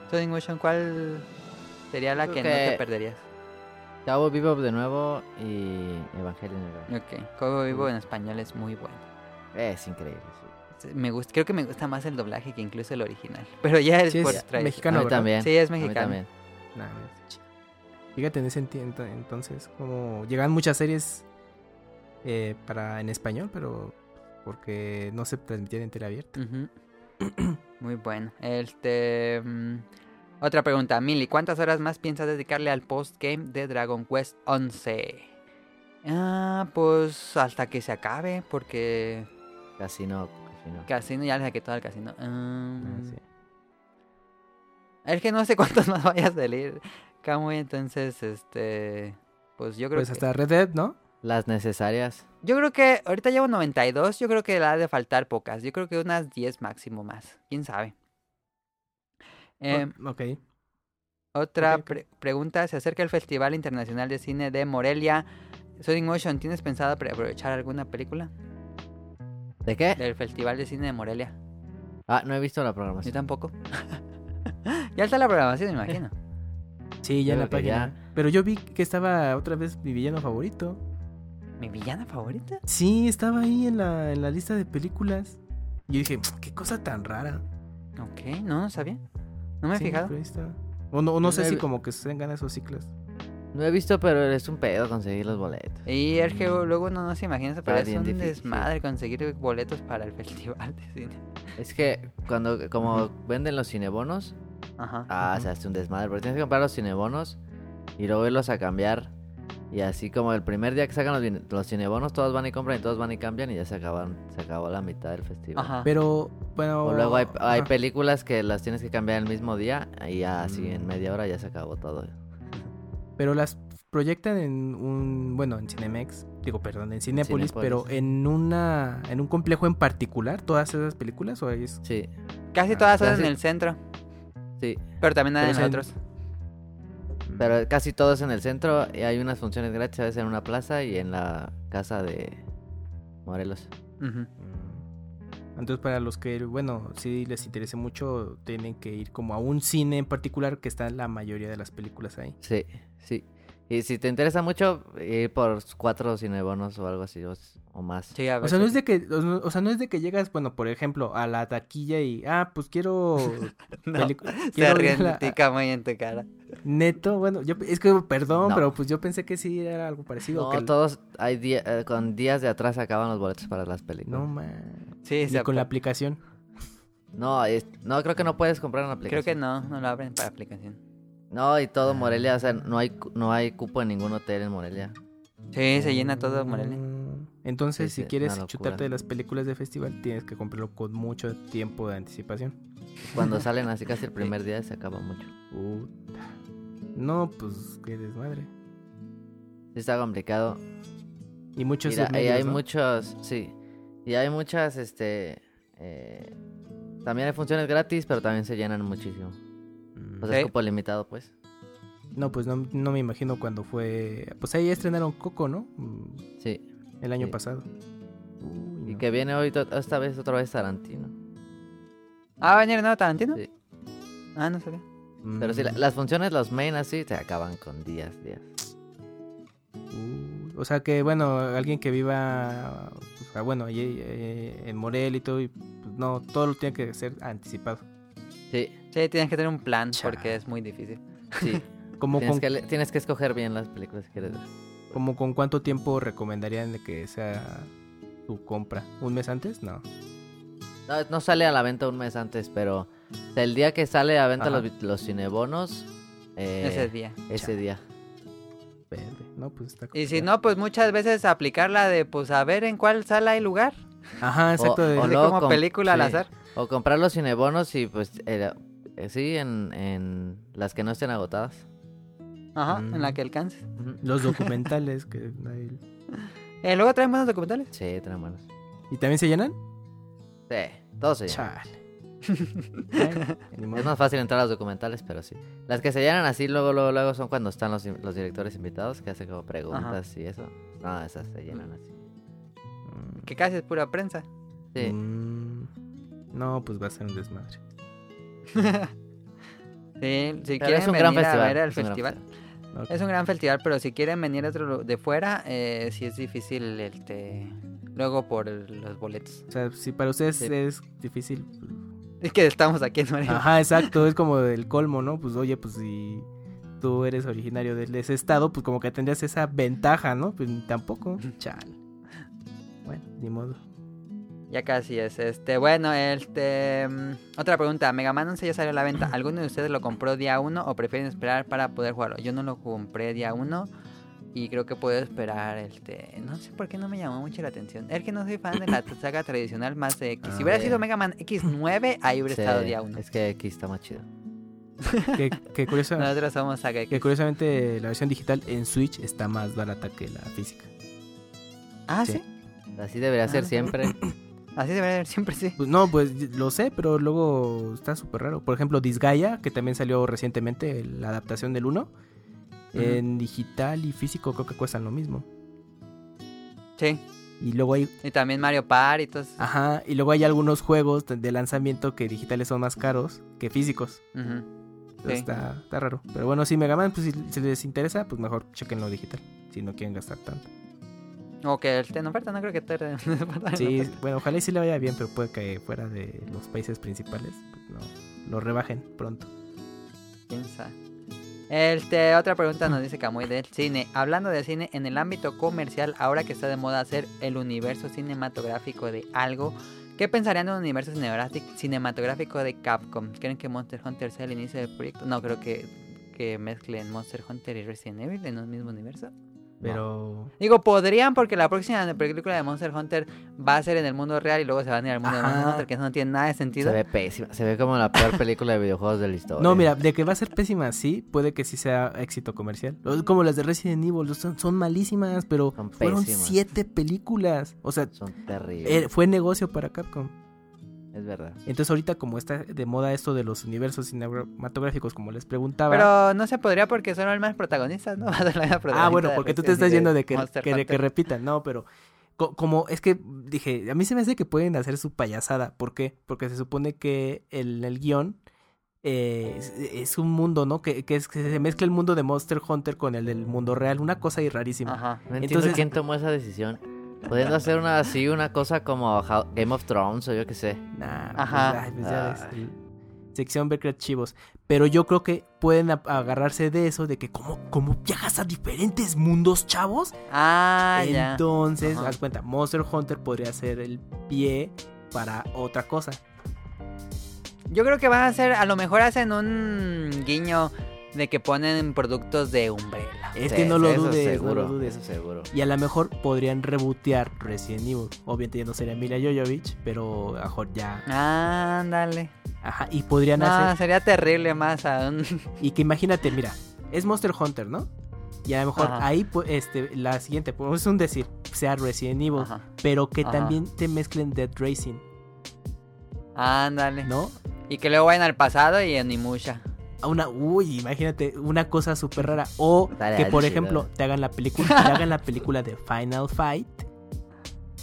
Sonic Motion, ¿cuál sería la que, no te perderías? Cabo Bebop de nuevo y Evangelion de nuevo. Ok, Cowboy Vivo en español es muy bueno. Es increíble, sí. Sí, Me gusta, creo que me gusta más el doblaje que incluso el original. Pero ya es Sí, es por mexicano, a mí ¿verdad? también. Sí, es A mí mexicano. Nah. Fíjate en ese entiendo, entonces, como llegan muchas series eh, para en español, pero porque no se transmitían en tele abierta. Muy bueno. Este. mm, otra pregunta, Mili, ¿cuántas horas más piensas dedicarle al postgame de Dragon Quest 11? Ah, pues hasta que se acabe, porque Casino, casino. casino ya le saqué todo al casino. Ah, sí. Es que no sé cuántos más vaya a salir, Kamui, entonces, este. Pues yo creo Pues que. hasta Red Dead, ¿no? Las necesarias. Yo creo que ahorita llevo 92, yo creo que le ha de faltar pocas. Yo creo que unas 10 máximo más. ¿Quién sabe? Oh, ok. Otra pre- pregunta se acerca el Festival Internacional de Cine de Morelia. Sonic Motion, ¿tienes pensado aprovechar alguna película ¿De qué? del Festival de Cine de Morelia? Ah, no he visto la Yo programación. tampoco. ya está la programación, me imagino. Sí, ya Creo la página. Pero yo vi que estaba otra vez mi villano favorito. ¿Mi villana favorita? Sí, estaba ahí en la, en la lista de películas. Y yo dije, qué cosa tan rara. Ok, no, no sabía. No me he Sí, fijado. O no, o no Yo sé si como que se ganan esos ciclos. No he visto, pero es un pedo conseguir los boletos. Y es que luego uno no se imagina pero es un difícil. desmadre conseguir boletos para el Festival de Cine. Es que cuando como venden los cinebonos, Ajá. ah, se hace un desmadre. Porque tienes que comprar los cinebonos y luego irlos a cambiar. Y así como el primer día que sacan los, los cinebonos, todos van y compran y todos van y cambian y ya se acaban, se acabó la mitad del festival. Ajá. Pero, bueno. O luego hay, hay películas que las tienes que cambiar el mismo día y ya así en Mm. media hora ya se acabó todo. Pero las proyectan en un, bueno, en Cinemex, digo, perdón, en Cinépolis, Cinépolis. pero en una, en un complejo en particular, todas esas películas o es Sí, Casi Ah, todas son casi. en el centro, sí. pero también hay Pero en son- otros. Pero casi todo es en el centro y hay unas funciones gratis a veces en una plaza y en la casa de Morelos. Mm. Entonces, para los que, bueno, si les interese mucho, tienen que ir como a un cine en particular que está la mayoría de las películas ahí. Sí, sí. Y si te interesa mucho, ir por cuatro cinebonos o algo así o, o más. Sí, a O sea, no es de que, o no- o sea, no es de que llegas, bueno, por ejemplo, a la taquilla y, ah, pues quiero, No, se quiero ríen ir de a- ti, Camuy, en tu cara. neto, bueno, yo, es que, perdón, No. pero pues yo pensé que sí era algo parecido. No, que el- todos hay día- eh, con días de atrás acaban los boletos para las películas. No, No, man. Sí, con la ap- aplicación. es- no, creo que no puedes comprar una creo aplicación. que no, no lo abren para aplicación. No, y todo Morelia, o sea, no hay, cu- no hay cupo en ningún hotel en Morelia. Sí, se llena todo Morelia. Mm, Entonces, Sí, si quieres chutarte de las películas de festival, tienes que comprarlo con mucho tiempo de anticipación. Cuando salen así casi el primer día se acaba mucho. Puta. No, pues qué desmadre. Sí está complicado. Y muchos Mira, y hay ¿no? muchos, sí. Y hay muchas, este... eh, también hay funciones gratis, pero también se llenan muchísimo. O sea, Sí. es cupo limitado, pues. No, pues no, no me imagino cuando fue. Pues ahí estrenaron Coco, ¿no? Mm, Sí. El año Sí. pasado. Uy, Y no. que viene hoy, esta vez, otra vez Tarantino. Ah, ¿va a venir nuevo Tarantino? Sí. Ah, no sabía. Pero sí, la- Mm, las funciones, los main así, se acaban con días, días. uy, o sea que, bueno, alguien que viva. pues, ah, bueno, ahí, eh, en Morel y todo, y, pues, no, todo lo tiene que ser anticipado. Sí, Sí, tienes que tener un plan Chale. porque es muy difícil. sí. Como tienes, con, que, le- tienes que escoger bien las películas que quieres ver. como con cuánto tiempo recomendarían de que sea tu compra. ¿Un mes antes? No. No, no sale a la venta un mes antes, pero el día que sale a venta los, los cinebonos, eh, Ese día. ese día. Verde. No, pues está Y si no, pues muchas veces aplicar la de, pues a ver en cuál sala hay lugar. Ajá, exacto. O- de- o como com- película al azar. O comprar los cinebonos y pues eh, eh, sí, en, en las que no estén agotadas. Ajá, en la que alcances. Los documentales que nadie- Eh, luego traen buenos documentales. Sí, traen buenos. ¿Y también se llenan? Sí, todos se llenan. Chale. Es más fácil entrar a los documentales, pero sí. Las que se llenan así luego, luego, luego son cuando están los, los directores invitados que hacen como preguntas y eso. No, esas se llenan así. Que casi es pura prensa. Sí. Mm, no, pues va a ser un desmadre. Sí, si Pero quieren venir a ver el es festival. Es un gran festival, pero si quieren venir otro de fuera, eh, sí es difícil este luego por el- los boletos. O sea, si para ustedes Sí. es difícil. Es que estamos aquí en Morelia. Ajá, exacto, es como el colmo, ¿no? Pues oye, pues si tú eres originario de ese estado, pues como que tendrías esa ventaja, ¿no? Pues tampoco. Chal. Bueno, ni modo. Ya casi es. Este, bueno, este mm, otra pregunta, Mega Man 11 ya salió a la venta. ¿Alguno de ustedes lo compró día 1 o prefieren esperar para poder jugarlo? Yo no lo compré día 1 y creo que puedo esperar este, no sé por qué no me llamó mucho la atención. Es que no soy fan de la saga tradicional más de X. Si hubiera sido Mega Man X9, ahí hubiera Sí, estado día 1. Es que aquí está más chido. Que, que, curiosa- Nosotros somos saga que X. curiosamente la versión digital en Switch está más barata que la física. Ah, Sí. sí. Así debería ser Ah. siempre. Así debería ser siempre, sí. Pues no, pues lo sé, pero luego está súper raro. Por ejemplo, Disgaea, que también salió recientemente, la adaptación del 1. En digital y físico creo que cuestan lo mismo. Sí. Y luego hay, Y también Mario Party y todo eso. ajá, y luego hay algunos juegos de lanzamiento que digitales son más caros que físicos. Entonces Sí. está, está raro. Pero bueno, si Mega Man, pues si, si les interesa, pues mejor chequenlo digital. Si no quieren gastar tanto. O que esté en oferta, no creo que esté en oferta. Sí, bueno, ojalá y sí le vaya bien, pero puede que fuera de los países principales, pues no, lo rebajen pronto. ¿Quién sabe? Este, otra pregunta nos dice Camuy del cine. Hablando de cine, en el ámbito comercial, ahora que está de moda hacer el universo cinematográfico de algo, ¿qué pensarían de un universo cinematográfico de Capcom? ¿Creen que Monster Hunter sea el inicio del proyecto? No, creo que, que mezclen Monster Hunter y Resident Evil en un mismo universo. Pero... Digo, podrían porque la próxima película de Monster Hunter va a ser en el mundo real y luego se van a ir al mundo de Monster. Hunter, que eso no tiene nada de Se sentido. ve pésima. Se ve como la peor película de videojuegos de la historia. No, mira, de que va a ser pésima, sí, puede que sí sea éxito comercial. Como las de Resident Evil, son, son malísimas, pero Son fueron siete películas. O sea, Son terribles. eh, fue negocio para Capcom. Es verdad. Entonces ahorita como está de moda esto de los universos cinematográficos, como les preguntaba... Pero no se podría porque son los más protagonistas, ¿no? Va a ser la misma Ah, bueno, porque tú te estás yendo de que, que, de que repitan, no, pero co- como es que dije, a mí se me hace que pueden hacer su payasada. ¿Por qué? Porque se supone que el, el guion eh, es, es un mundo, ¿no? Que, que, es, que se mezcla el mundo de Monster Hunter con el del mundo real, una cosa ahí rarísima. Ajá. No entiendo Entonces- quién tomó esa decisión. Pudiendo hacer una así, una cosa como Game of Thrones o yo qué sé. Nah, pues, Ajá. ay, pues ya ves, el- sección ver creativos. Pero yo creo que pueden agarrarse de eso, de que como, como viajas a diferentes mundos, chavos. Ah, ya. Entonces, haz cuenta, Monster Hunter podría ser el pie para otra cosa. Yo creo que van a hacer, a lo mejor hacen un guiño de que ponen productos de Umbrella. Es Sí, que no lo eso dudes, seguro, no lo dudes. eso seguro. Y a lo mejor podrían rebotear Resident Evil. Obviamente ya no sería Mila Jovovich, pero a mejor ya. Ándale. Ajá, y podrían No, hacer. sería terrible más aún. Y que imagínate, mira, es Monster Hunter, ¿no? Y a lo mejor Ajá. ahí, pues, este, la siguiente, es un decir, sea Resident Evil, Ajá. pero que Ajá. también te mezclen Dead Racing, Ándale. ¿no? Y que luego vayan al pasado y en Imusha. Una, uy, imagínate, una cosa súper rara. O que, por ejemplo, te hagan la película, te hagan la película de Final Fight,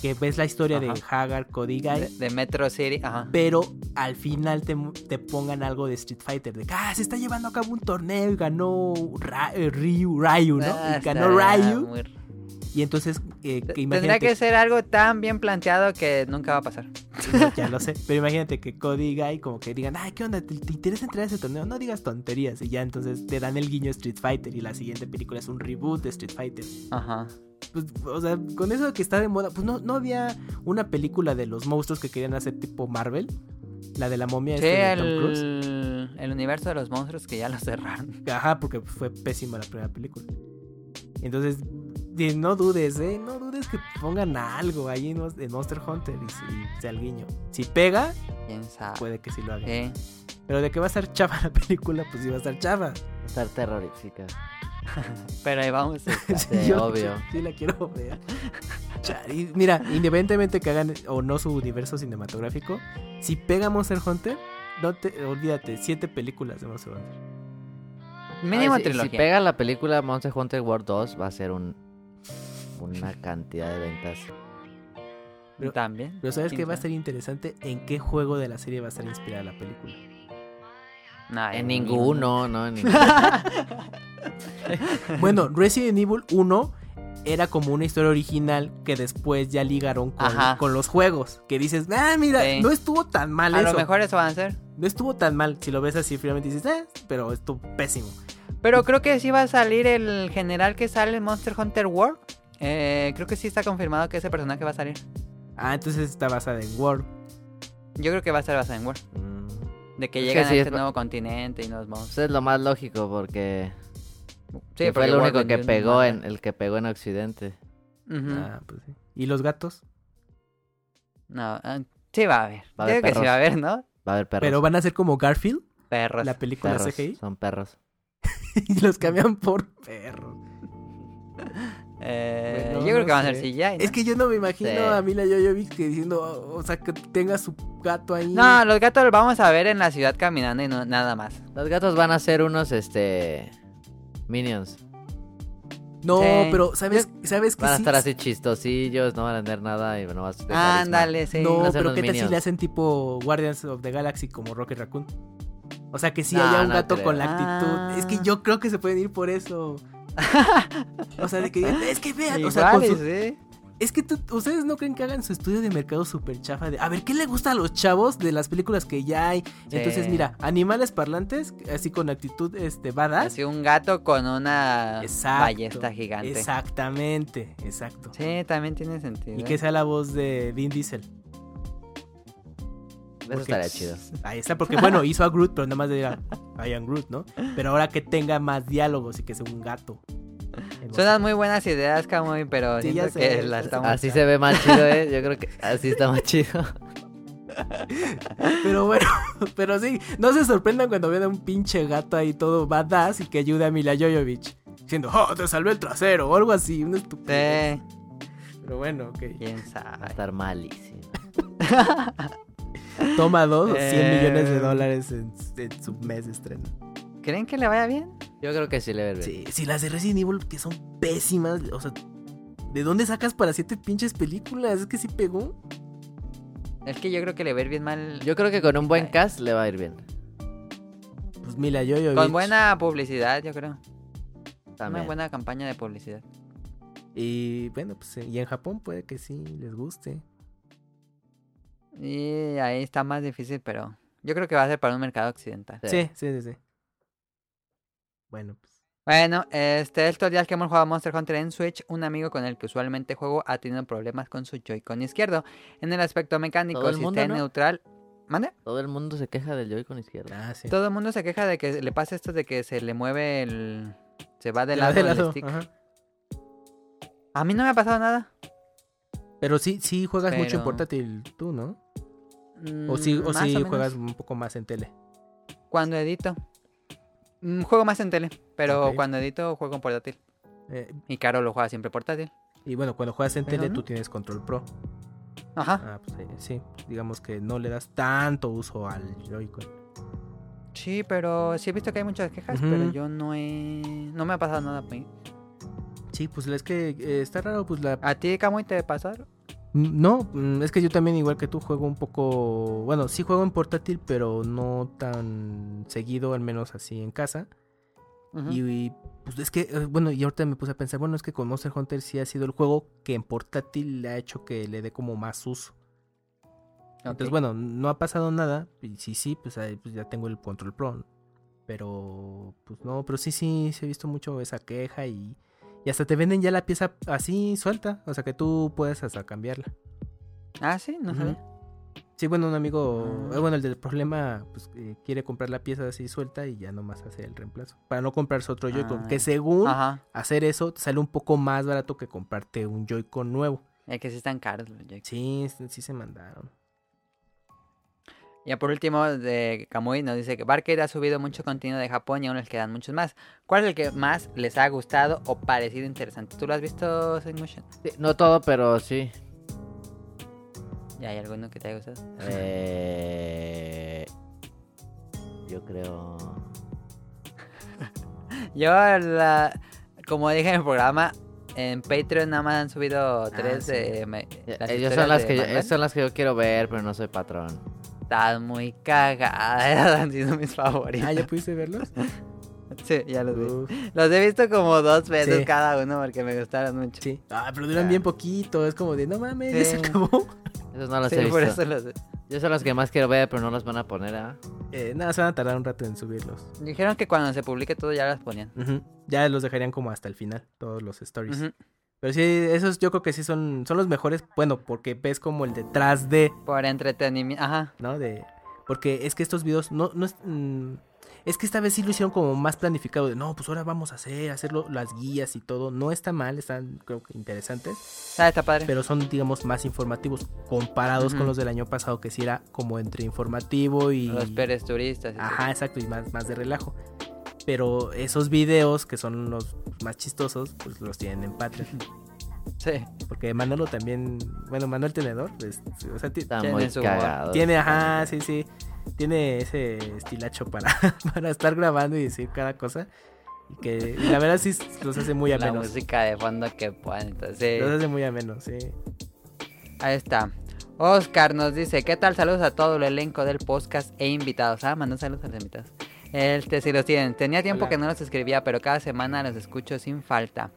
que ves la historia de. Hagar, Cody Guy, De, de Metro City. Ajá. pero al final te, te pongan algo de Street Fighter, de que ah, se está llevando a cabo un torneo y ganó Ra- eh, Ryu, Ryu, ¿no? Ah, y ganó Ryu. muy- Y entonces, eh, que Tendría imagínate, que ser algo tan bien planteado que nunca va a pasar. no, ya lo sé, pero imagínate que Cody y Guy como que digan, ay, ¿qué onda? ¿Te, te interesa entrar a ese torneo? No digas tonterías. Y ya entonces te dan el guiño Street Fighter y la siguiente película es un reboot de Street Fighter. Ajá. Pues, o sea, con eso de que está de moda, pues no, no había una película de los monstruos que querían hacer tipo Marvel. La de la momia Sí, este de Tom Cruise. el, el universo de los monstruos que ya lo cerraron. Ajá, porque fue pésima la primera película. Entonces, no dudes, ¿eh? No dudes que pongan algo ahí en, Monster Hunter y, si- sea el guiño. Si pega, Quién sabe. puede que sí lo haga. Sí. Pero de que va a estar chava la película, pues sí va a estar chava. Estar terrorífica. Pero ahí vamos. Sí, yo- obvio. Sí la quiero ver. Y mira, independientemente que hagan o no su universo cinematográfico, si pega Monster Hunter, no te olvídate, siete películas de Monster Hunter. Mínimo si- trilogía. Si pega la película Monster Hunter World 2, va a ser un una cantidad de ventas. Pero- También. Pero ¿sabes qué va a ser interesante? ¿En qué juego de la serie va a estar inspirada la película? No, En ninguno, no, en ninguno. Bueno, Resident Evil 1 era como una historia original que después ya ligaron con, los juegos. Que dices, ah, mira, Sí. no estuvo tan mal A eso. lo mejor eso van a ser. No estuvo tan mal. Si lo ves así fríamente dices, eh, pero estuvo pésimo. Pero creo que sí va a salir el general que sale en Monster Hunter World. Eh, creo que sí está confirmado que ese personaje va a salir. Ah, entonces está basada en World. Yo creo que va a estar basado en World. Mm. De que Es que llegan sí, a es este nuevo continente y nuevos monstruos. Eso es lo más lógico porque Sí, fue el único que pegó en el que pegó en Occidente. Ujú. Ah, pues sí. ¿Y los gatos? No, ah, sí va a haber. Va a haber creo que sí va a haber, ¿no? Va a haber perros. Pero van a ser como Garfield, Perros. la película perros, CGI, Son perros. y los cambian por perros. Eh, Bueno, yo creo no que van a ser. CGI. ¿no? Es que yo no me imagino Sí. a Mila Jojovic diciendo, oh, o sea, que tenga su gato ahí. No, los gatos los vamos a ver en la ciudad caminando y no, nada más. Los gatos van a ser unos, este... Minions. No, Sí. pero ¿sabes, ¿sabes que Van a sí? estar así chistosillos, no van a tener nada y no vas a Ándale, sí. No, pero ¿qué tal si le hacen tipo Guardians of the Galaxy como Rocket Raccoon? O sea, que sí No, haya un no gato creo. con la actitud. Ah. Es que yo creo que se pueden ir por eso. O sea, de que es que vean, o sea, su- sí. es que tú- ustedes no creen que hagan su estudio de mercado súper chafa de, a ver, ¿qué le gusta a los chavos de las películas que ya hay? Entonces, mira, animales parlantes, así con actitud este badass. Así un gato con una Exacto. ballesta gigante. Exactamente, exacto. Sí, también tiene sentido. Y que sea la voz de Vin Diesel. Eso Porque- estaría chido. Ahí está, porque bueno, hizo a Groot, pero nada más de I am Groot, ¿no? Pero ahora que tenga más diálogos y que sea un gato. no Son sé. unas muy buenas ideas, Camuy, pero Sí, siento ya sé, que ya la sé. estamos... Así se ve más chido, ¿eh? Yo creo que así está más chido. Pero bueno, pero sí, no se sorprendan cuando vean a un pinche gato ahí todo badass y que ayude a Mila Jovovich. Diciendo, oh, te salvé el trasero o algo así, una estupidez. Sí, Pero bueno, ok. quién Va a sabe. estar malísimo. Toma dos, 100 Eh. millones de dólares en, en su mes de estreno. ¿Creen que le vaya bien? Yo creo que sí le ve Sí, sí, las de Resident Evil que son pésimas, o sea, ¿de dónde sacas para siete pinches películas? Es que sí pegó. Es que yo creo que le va a ir bien mal. Yo creo que con un buen cast le va a ir bien. Pues Mila Jovovich. Con buena publicidad, yo creo. Una También. buena campaña de publicidad. Y bueno, pues y en Japón puede que sí les guste. Y ahí está más difícil, pero yo creo que va a ser para un mercado occidental. Sí. Sí, sí, sí. Bueno, pues. Bueno, este es el tutorial que hemos jugado a Monster Hunter en Switch. Un amigo con el que usualmente juego ha tenido problemas con su Joy-Con izquierdo. En el aspecto mecánico, el si mundo, está ¿no? neutral. ¿Mande? Todo el mundo se queja del Joy-Con izquierdo. Ah, sí. Todo el mundo se queja de que le pasa esto de que se le mueve el. Se va de lado, de el lado, stick. ajá. A mí no me ha pasado nada. Pero sí, sí juegas mucho en portátil tú, ¿no? O Mm, o sí menos. juegas un poco más en tele. Cuando edito. Mm, Juego más en tele, pero cuando edito juego en portátil. Eh, Y Caro lo juega siempre portátil. y bueno, cuando juegas en Pero tele no. tú tienes control pro. Ajá. Ah, pues eh, sí, digamos que no le das tanto uso al Joy-Con. Sí, pero sí he visto que hay muchas quejas, pero yo no he... No me ha pasado nada. pues. Sí, pues es que eh, está raro, pues la... ¿A ti, Camuy, te pasaron? Mm, No, mm, es que yo también igual que tú juego un poco... Bueno, sí juego en portátil, pero no tan seguido, al menos así en casa. Y, y, pues es que, eh, bueno, y ahorita me puse a pensar, bueno, es que con Monster Hunter sí ha sido el juego que en portátil le ha hecho que le dé como más uso. Entonces, bueno, no ha pasado nada. Y sí, sí, pues, ahí, pues, ya tengo el Control Pro. Pero, pues no, pero sí, sí, se ha visto mucho esa queja y, y hasta te venden ya la pieza así suelta. O sea que tú puedes hasta cambiarla. Ah, sí, no Ujú. sabía. Sí, bueno, un amigo, Ah. eh, bueno, el del problema, pues eh, quiere comprar la pieza así suelta y ya nomás hacer el reemplazo. Para no comprarse otro Joy-Con. Ah. Que según Ajá. hacer eso te sale un poco más barato que comprarte un Joy-Con nuevo. Es que sí están caros los Joy-Con. Sí, sí, sí se mandaron. Ya por último, de Kamui nos dice que Barcade ha subido mucho contenido de Japón y aún les quedan muchos más. ¿Cuál es el que más les ha gustado o parecido interesante? ¿Tú lo has visto, Motion? Sí, no todo, pero sí. ¿Y hay alguno que te haya gustado? Eh, yo creo. Yo, la- como dije en el programa, en Patreon nada más han subido tres sí. de... me- las Ellos son las de que yo, son las que yo quiero ver, pero no soy patrón. Están muy cagadas, han sido mis favoritos. Ah, ¿ya pudiste verlos? Sí, ya los vi. Uf, Los he visto como dos veces Sí. cada uno porque me gustaron mucho. sí. Ah, pero duran bien poquito. Es como de, no mames, ya se Sí. acabó. Esos no los Sí, he visto. por eso los... Yo son los que más quiero ver, pero no los van a poner, ¿ah? Eh, nada, se van a tardar un rato en subirlos. Dijeron que cuando se publique todo ya las ponían. Ya los dejarían como hasta el final, todos los stories. Ujú. Pero sí, esos yo creo que sí son, son los mejores. Bueno, porque ves como el detrás de, Por entretenimiento. Ajá. ¿no? De, porque es que estos videos no, no es... mm, es que esta vez sí lo hicieron como más planificado. De, no, pues ahora vamos a hacer, hacerlo, las guías y todo. No está mal, están creo que interesantes. Ah, está padre. Pero son, digamos, más informativos comparados con los del año pasado, que sí era como entre informativo y... Los peres turistas. Ajá, exacto, y más, más de relajo. Pero esos videos, que son los más chistosos, pues los tienen en Patreon. Sí. Porque Manolo también, bueno, Manuel Tenedor, pues, o sea, Está Tiene muy su- cagado. tiene, ajá, sí, sí, tiene ese estilacho para, para estar grabando y decir cada cosa. Y que la verdad sí los hace muy La amenos. música de fondo que ponen. Entonces, Los hace muy amenos, sí. ahí está. Oscar nos dice, ¿qué tal? Saludos a todo el elenco del podcast e invitados. Ah, mandó saludos a los invitados. Este sí los tienen. Tenía tiempo Hola. que no los escribía, pero cada semana los escucho sin falta.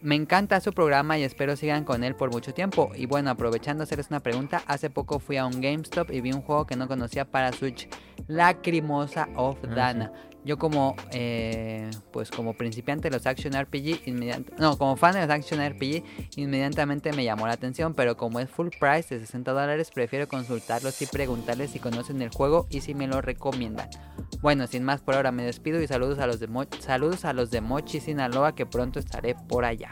Me encanta su programa y espero sigan con él por mucho tiempo. Y bueno, aprovechando hacerles una pregunta, hace poco fui a un GameStop y vi un juego que no conocía para Switch, Lacrimosa of Ah, Dana. Yo como, eh, pues como principiante de los Action RPG, no, como fan de los Action RPG, inmediatamente me llamó la atención, pero como es full price de 60 dólares, prefiero consultarlos y preguntarles si conocen el juego y si me lo recomiendan. Bueno, sin más por ahora me despido y saludos a los de, Mo- saludos a los de Mochi, Sinaloa, que pronto estaré por allá.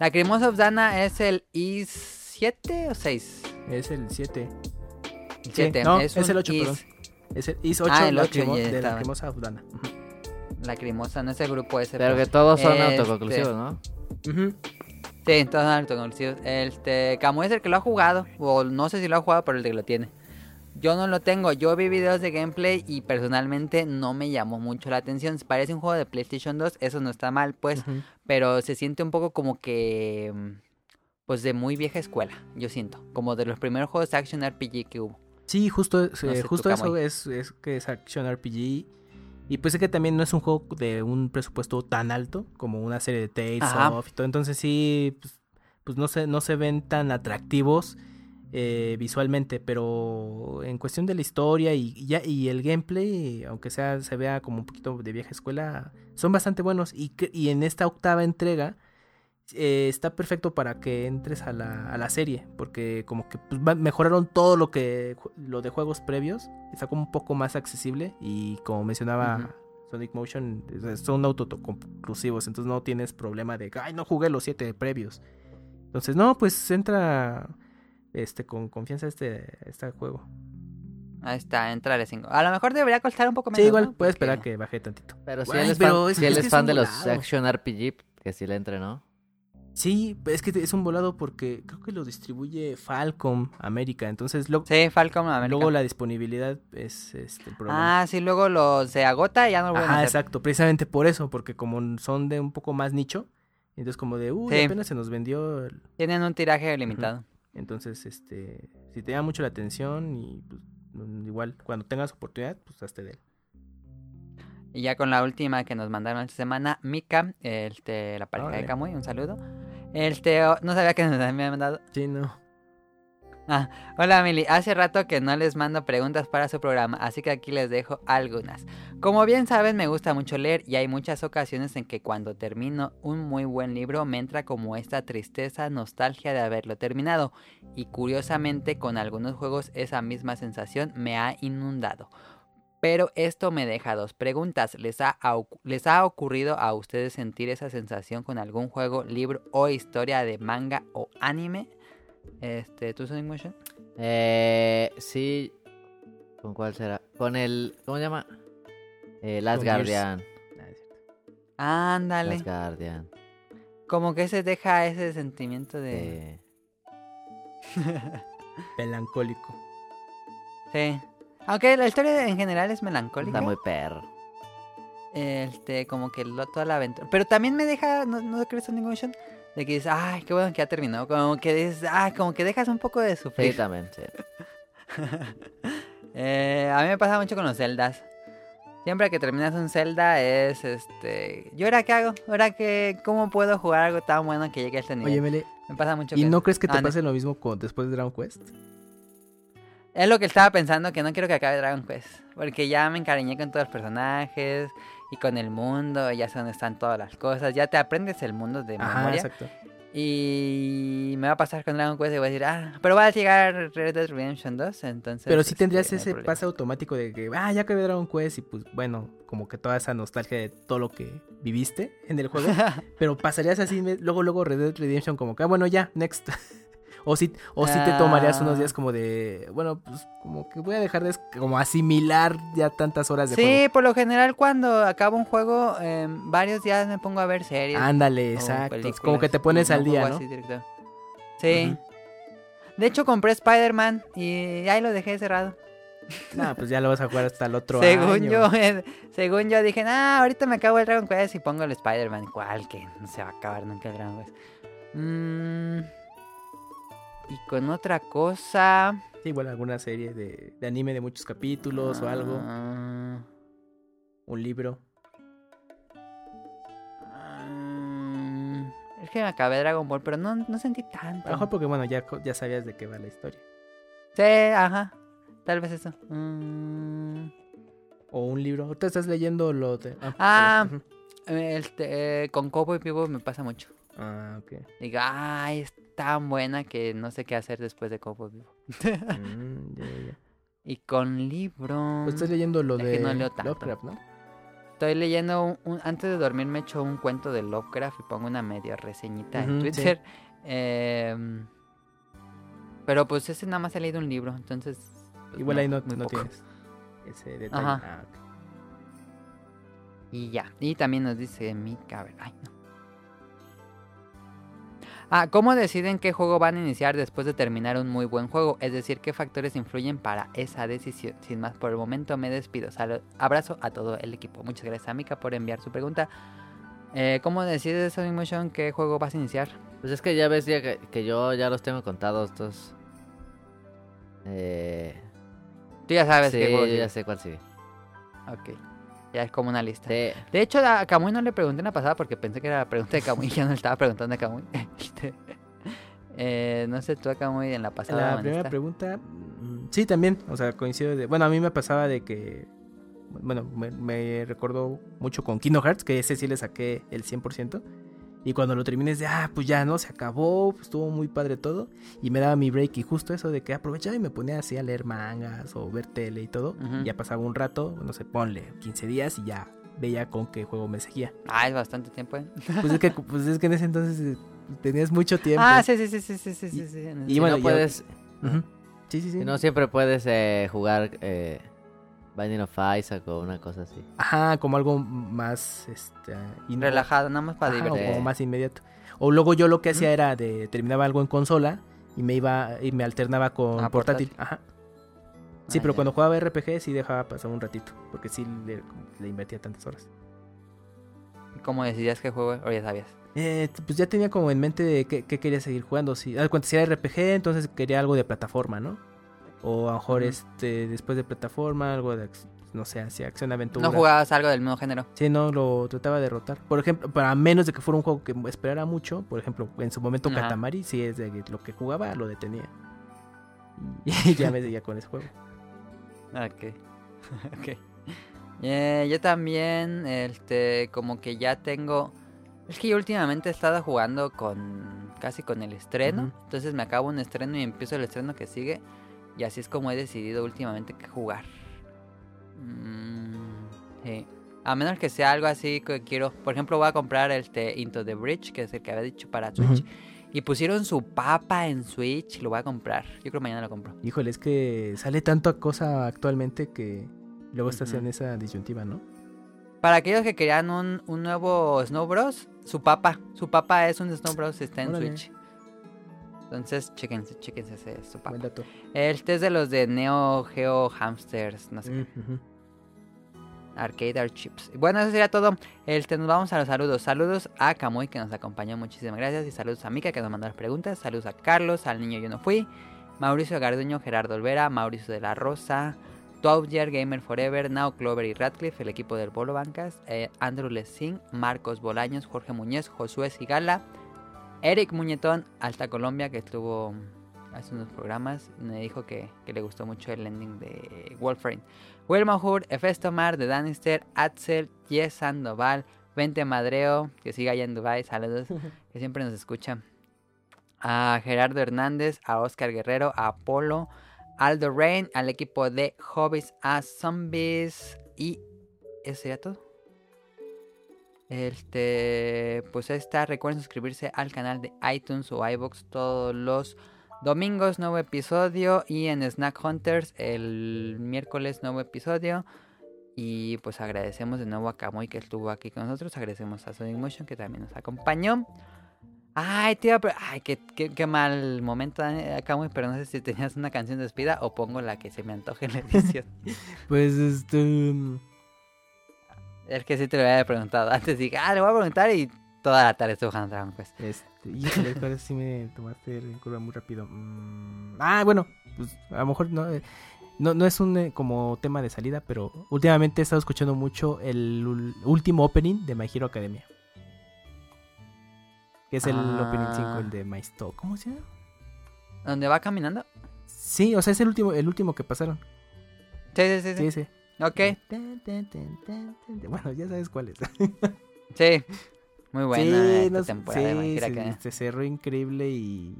La Cremosa of Dana es el i7 o 6? Es el 7. El 7. no, es, es el 8, is- perdón. Es el IS 8 Ah, el la 8, cremo- ya de la estaba. cremosa afgana. La Cremosa, no es el grupo ese. Pero que todos son Este- autoconclusivos, ¿no? Ujú. Sí, todos son autoconclusivos. Este, Camu es el que lo ha jugado, o no sé si lo ha jugado, pero el que lo tiene. Yo no lo tengo, yo vi videos de gameplay y personalmente no me llamó mucho la atención. Parece un juego de PlayStation 2, eso no está mal, pues, pero se siente un poco como que, pues de muy vieja escuela, yo siento. Como de los primeros juegos de Action RPG que hubo. Sí, justo, sé eh, justo eso es, es que es Action RPG. Y pues es que también no es un juego de un presupuesto tan alto como una serie de Tales Ajá. of y todo. Entonces sí, pues, pues no, se, no se ven tan atractivos eh, visualmente. Pero en cuestión de la historia y, y ya, y el gameplay, aunque sea se vea como un poquito de vieja escuela, son bastante buenos. Y, y en esta octava entrega eh, está perfecto para que entres a la, a la serie, porque como que pues, mejoraron todo lo que lo de juegos previos, está como un poco más accesible y como mencionaba. Sonic Motion, es- son autoconclusivos, entonces no tienes problema de, ay, no jugué los siete previos. Entonces, no, pues entra este con confianza este, este juego. Ahí está, entra de 5. A lo mejor debería costar un poco menos. Sí, igual ¿no? puede Porque- esperar que baje tantito. Pero si él es pero fan, es si que- él es es que fan es de los. Action RPG, que sí le entre, ¿no? Sí, es que es un volado porque creo que lo distribuye Falcom América, entonces lo- Sí, Falcom América. luego la disponibilidad es este, el problema. Ah, sí, luego lo se agota y ya no lo vuelven a Ajá, hacer. exacto, precisamente por eso, porque como son de un poco más nicho, entonces como de, uy, Sí. apenas se nos vendió, el- Tienen un tiraje limitado. entonces, este, si te llama mucho la atención y pues, mm, igual cuando tengas oportunidad, pues hazte de él. Y ya con la última que nos mandaron esta semana, Mika, este, la pareja de. Kamui, un saludo. Este, no sabía que nos habían mandado. Sí, no. Ah, hola Mili, hace rato que no les mando preguntas para su programa, así que aquí les dejo algunas. Como bien saben, me gusta mucho leer y hay muchas ocasiones en que cuando termino un muy buen libro me entra como esta tristeza, nostalgia de haberlo terminado. Y curiosamente con algunos juegos esa misma sensación me ha inundado. Pero esto me deja dos preguntas. ¿Les ha, ¿Les ha ocurrido a ustedes sentir esa sensación con algún juego, libro o historia de manga o anime? Este, ¿tú Sonic Motion? Eh, sí. ¿Con cuál será? Con el. ¿Cómo se llama? Eh, Last Con. Guardian. Ah. Ándale. Last Guardian. Como que se deja ese sentimiento de... eh, Melancólico. Sí. Aunque la historia en general es melancólica. está muy perro. Este, como que lo- toda la aventura. Pero también me deja, ¿no, no crees Sonic Motion? De que dices, ay, qué bueno que ya terminó. Como que dices, ay, como que dejas un poco de Sí, sufrir. también, sí. Eh, a mí me pasa mucho con los celdas. Siempre que terminas un Zelda es este. ¿Yo ahora qué hago? ¿Ahora qué? ¿Cómo puedo jugar algo tan bueno que llegue a este nivel? Oye, Mele, me pasa mucho ¿y que- no crees que te Ah, no. pase lo mismo con, después de Dragon Quest? Es lo que estaba pensando, que no quiero que acabe Dragon Quest. Porque ya me encariñé con todos los personajes y con el mundo, ya sé dónde están todas las cosas. Ya te aprendes el mundo de Ajá, memoria. exacto. Y me va a pasar con Dragon Quest y voy a decir, ah, pero va a llegar Red Dead Redemption 2, entonces... Pero sí este, tendrías ese pase automático de que, ah, ya acabé Dragon Quest y pues bueno, como que toda esa nostalgia de todo lo que viviste en el juego. pero pasarías así, luego, luego Red Dead Redemption como que, ah, bueno, ya, next. O si o si te tomarías unos Ah. días como de, bueno, pues como que voy a dejar de como asimilar ya tantas horas de Sí, por lo general cuando acabo un juego, eh, varios días me pongo a ver series. Ándale, exacto. Como que te pones no al día, ¿no? así directo. Sí. De hecho compré Spider-Man y ahí lo dejé cerrado. Nah, pues ya lo vas a jugar hasta el otro según año. yo, eh, según yo dije, ah, ahorita me acabo el Dragon Quest y pongo el Spider-Man. ¿Cuál? Que no se va a acabar nunca el Dragon Quest. Mm, y con otra cosa. Sí, igual alguna serie de, de anime de muchos capítulos o algo. ah, Un libro. ah, es que me acabé Dragon Ball, pero no, no sentí tanto. A lo mejor porque, bueno, ya, ya sabías de qué va la historia. Sí, ajá. Tal vez eso. Mm, O un libro. Ahorita estás leyendo lo de... Ah. perdón. Este, eh, con Cobo y Pivo me pasa mucho. Ah, ok. Digo, ay, es tan buena que no sé qué hacer después de Cobo y Pivo. Mm. Y con libro... Pues estás leyendo lo Es de no leo tanto. Lovecraft, ¿no? Estoy leyendo, un, un- antes de dormir me echo un cuento de Lovecraft y pongo una medio reseñita en sí. Twitter. Em, pero pues ese nada más he leído un libro, entonces... pues, Igual ahí no, muy no poco. tienes ese detalle. Ajá. Ah. Y ya. Y también nos dice Mika, a ver, ay, no. Ah, ¿cómo deciden qué juego van a iniciar después de terminar un muy buen juego? Es decir, ¿qué factores influyen para esa decisión? Sin más por el momento, me despido. Salud. Abrazo a todo el equipo. Muchas gracias a Mika por enviar su pregunta. Eh, ¿Cómo decides, Sonic Motion, qué juego vas a iniciar? Pues es que ya ves ya que, que yo ya los tengo contados estos. Eh, Tú ya sabes sí, qué juego yo ya sé cuál sigue. Ok. Ya es como una lista. Sí. De hecho, a Kamui no le pregunté en la pasada porque pensé que era la pregunta de Kamui y ya no le estaba preguntando a Kamui. Este, eh, no sé tú a Kamui en la pasada. La primera esta. pregunta, mm, sí, también, o sea, coincido de, bueno, a mí me pasaba de que, bueno, me, me recordó mucho con Kingdom Hearts, que ese sí le saqué el 100%, y cuando lo termines de, ah, pues ya no, se acabó, pues estuvo muy padre todo. Y me daba mi break y justo eso de que aprovechaba y me ponía así a leer mangas o ver tele y todo. Ya pasaba un rato, no sé, ponle 15 días y ya veía con qué juego me seguía. Ah, es bastante tiempo, ¿eh? Pues es que, pues es que en ese entonces eh, tenías mucho tiempo. Ah, sí, sí, sí, sí, sí, sí. sí. Y, bueno, no puedes... Sí, sí, sí. No siempre puedes eh, jugar... Eh Binding of Isaac o una cosa así. Ajá, como algo más este in- Relajado, nada más para Ajá, o como más inmediato. O luego yo lo que hacía era de terminaba algo en consola y me iba y me alternaba con Ah, portátil. Ajá. Sí, Ah, pero ya. cuando jugaba RPG sí dejaba pasar un ratito, porque sí le, le invertía tantas horas. ¿Cómo decidías qué juego? O ya sabías. Eh, pues ya tenía como en mente de qué, qué quería seguir jugando. Si, cuando si era RPG, entonces quería algo de plataforma, ¿no? O a lo mejor este después de plataforma, algo de no sé, así acción aventura. No jugabas algo del mismo género. Sí, no, lo trataba de derrotar. Por ejemplo, para menos de que fuera un juego que esperara mucho, por ejemplo, en su momento Ajá. Katamari, sí es de lo que jugaba, lo detenía. Y ya me seguía con ese juego. Ok. ok. Eh, yo también, este, como que ya tengo... Es que yo últimamente he estado jugando con... Casi con el estreno. Entonces me acabo un estreno y empiezo el estreno que sigue. Y así es como he decidido últimamente qué jugar. Mm, sí. A menos que sea algo así que quiero... Por ejemplo, voy a comprar el este, Into the Bridge, que es el que había dicho para Switch. Y pusieron su papa en Switch. Lo voy a comprar. Yo creo que mañana lo compro. Híjole, es que sale tanto cosa actualmente que luego estás Ujú. en esa disyuntiva, ¿no? Para aquellos que querían un, un nuevo Snow Bros, su papa, su papa es un Snow Bros, está en Órale. Switch. Entonces, chéquense, chéquense ese es su Buen papa. dato. Este es de los de Neo Geo Hamsters, no sé, Mm, ujú. Arcade Art Chips. Bueno, eso sería todo. Este, nos vamos a los saludos. Saludos a Kamui que nos acompañó, muchísimas gracias. Y saludos a Mika que nos mandó las preguntas. Saludos a Carlos, al niño yo no fui. Mauricio Garduño, Gerardo Olvera, Mauricio de la Rosa, Twauger, Gamer Forever, Now Clover y Radcliffe, el equipo del Bolo Bancas, eh, Andrew Lessing, Marcos Bolaños, Jorge Muñez, Josué Sigala, Eric Muñetón, Alta Colombia, que estuvo hace unos programas, me dijo que, que le gustó mucho el ending de Wolfrain. Wilma Hur, Efestomar, de Danister, Axel, Yes Sandoval, Vente Madreo, que siga allá en Dubai, saludos, que siempre nos escucha. A Gerardo Hernández, a Oscar Guerrero, a Apolo, Aldo Rain, al equipo de Hobbies a Zombies y eso sería todo. Este, pues ahí está. Recuerden suscribirse al canal de iTunes o iBox todos los domingos, nuevo episodio. Y en Snack Hunters el miércoles, nuevo episodio. Y pues agradecemos de nuevo a Kamui que estuvo aquí con nosotros. Agradecemos a Sonic Motion que también nos acompañó. Ay, tío, pero... Ay, qué, qué, mal momento, eh, Kamui. Pero no sé si tenías una canción de despida o pongo la que se me antoje en la edición. Pues este. Es que sí te lo había preguntado. Antes dije, ah, le voy a preguntar y toda la tarde estuve jugando Dragon Quest. Este, híjole, ahora sí me tomaste en curva muy rápido. Mm, ah, bueno, pues a lo mejor no, eh, no, no es un eh, como tema de salida, pero últimamente he estado escuchando mucho el último opening de My Hero Academia. Que es el Ah. opening 5, el de Stock. ¿Cómo se llama? ¿Dónde va caminando? Sí, o sea, es el último, el último que pasaron. Sí, sí, sí. Sí, sí. ese. Ok. Bueno, ya sabes cuál es. sí. Muy buena sí, esta no- temporada sí, se, se cerró increíble y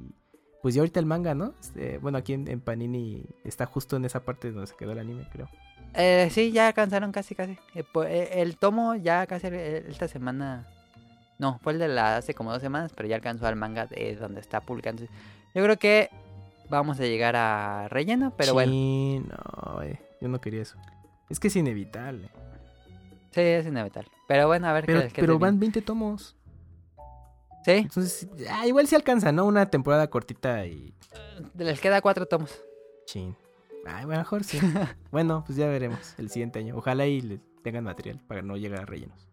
pues ya ahorita el manga, ¿no? Este, bueno, aquí en, en Panini está justo en esa parte donde se quedó el anime, creo. Eh, sí, ya alcanzaron casi, casi. Eh, eh, el tomo ya casi eh, esta semana. No, fue el de la hace como dos semanas, pero ya alcanzó al manga de donde está publicando. Yo creo que vamos a llegar a relleno, pero bueno. Sí, no, eh, yo no quería eso. Es que es inevitable. Sí, es inevitable. Pero bueno, a ver Pero, qué, qué pero van 20 tomos. Sí, Entonces, ah, igual se alcanza, ¿no? Una temporada cortita y... les queda cuatro tomos. Chin. Ay, bueno, mejor sí. bueno, pues ya veremos el siguiente año. Ojalá y les tengan material para no llegar a rellenos.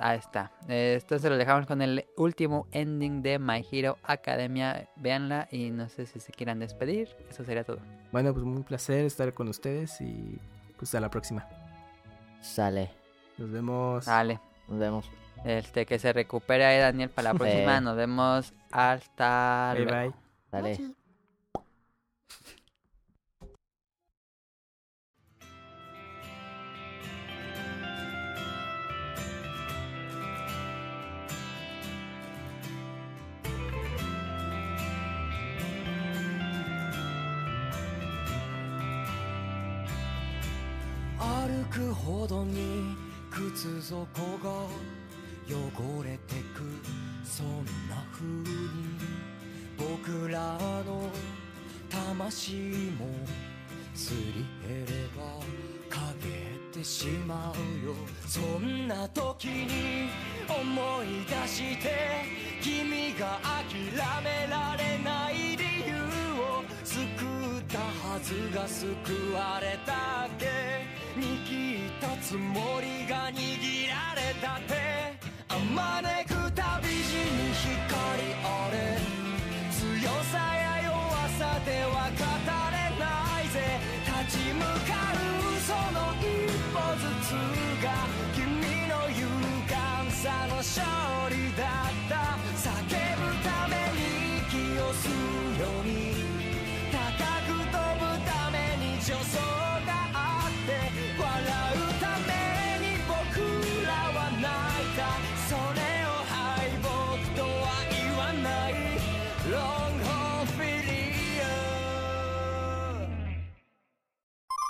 Ahí está. Entonces lo dejamos con el último ending de My Hero Academia. Véanla y no sé si se quieran despedir. Eso sería todo. Bueno, pues un placer estar con ustedes y pues hasta la próxima. Sale. Nos vemos. Dale. Nos vemos. Este, que se recupere ahí Daniel para la próxima. Sí. Nos vemos hasta Bye luego. bye. Sale. くほどに靴底が汚れてくそんな風に僕らの魂もすり減れば陰ってしまうよ。そんな時に思い出して君が諦められない理由を救ったはずが救われたっけ？握ったつもりが握られたって。あまねく旅路に光あれ強さや弱さで分かる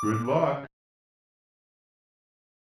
Good luck.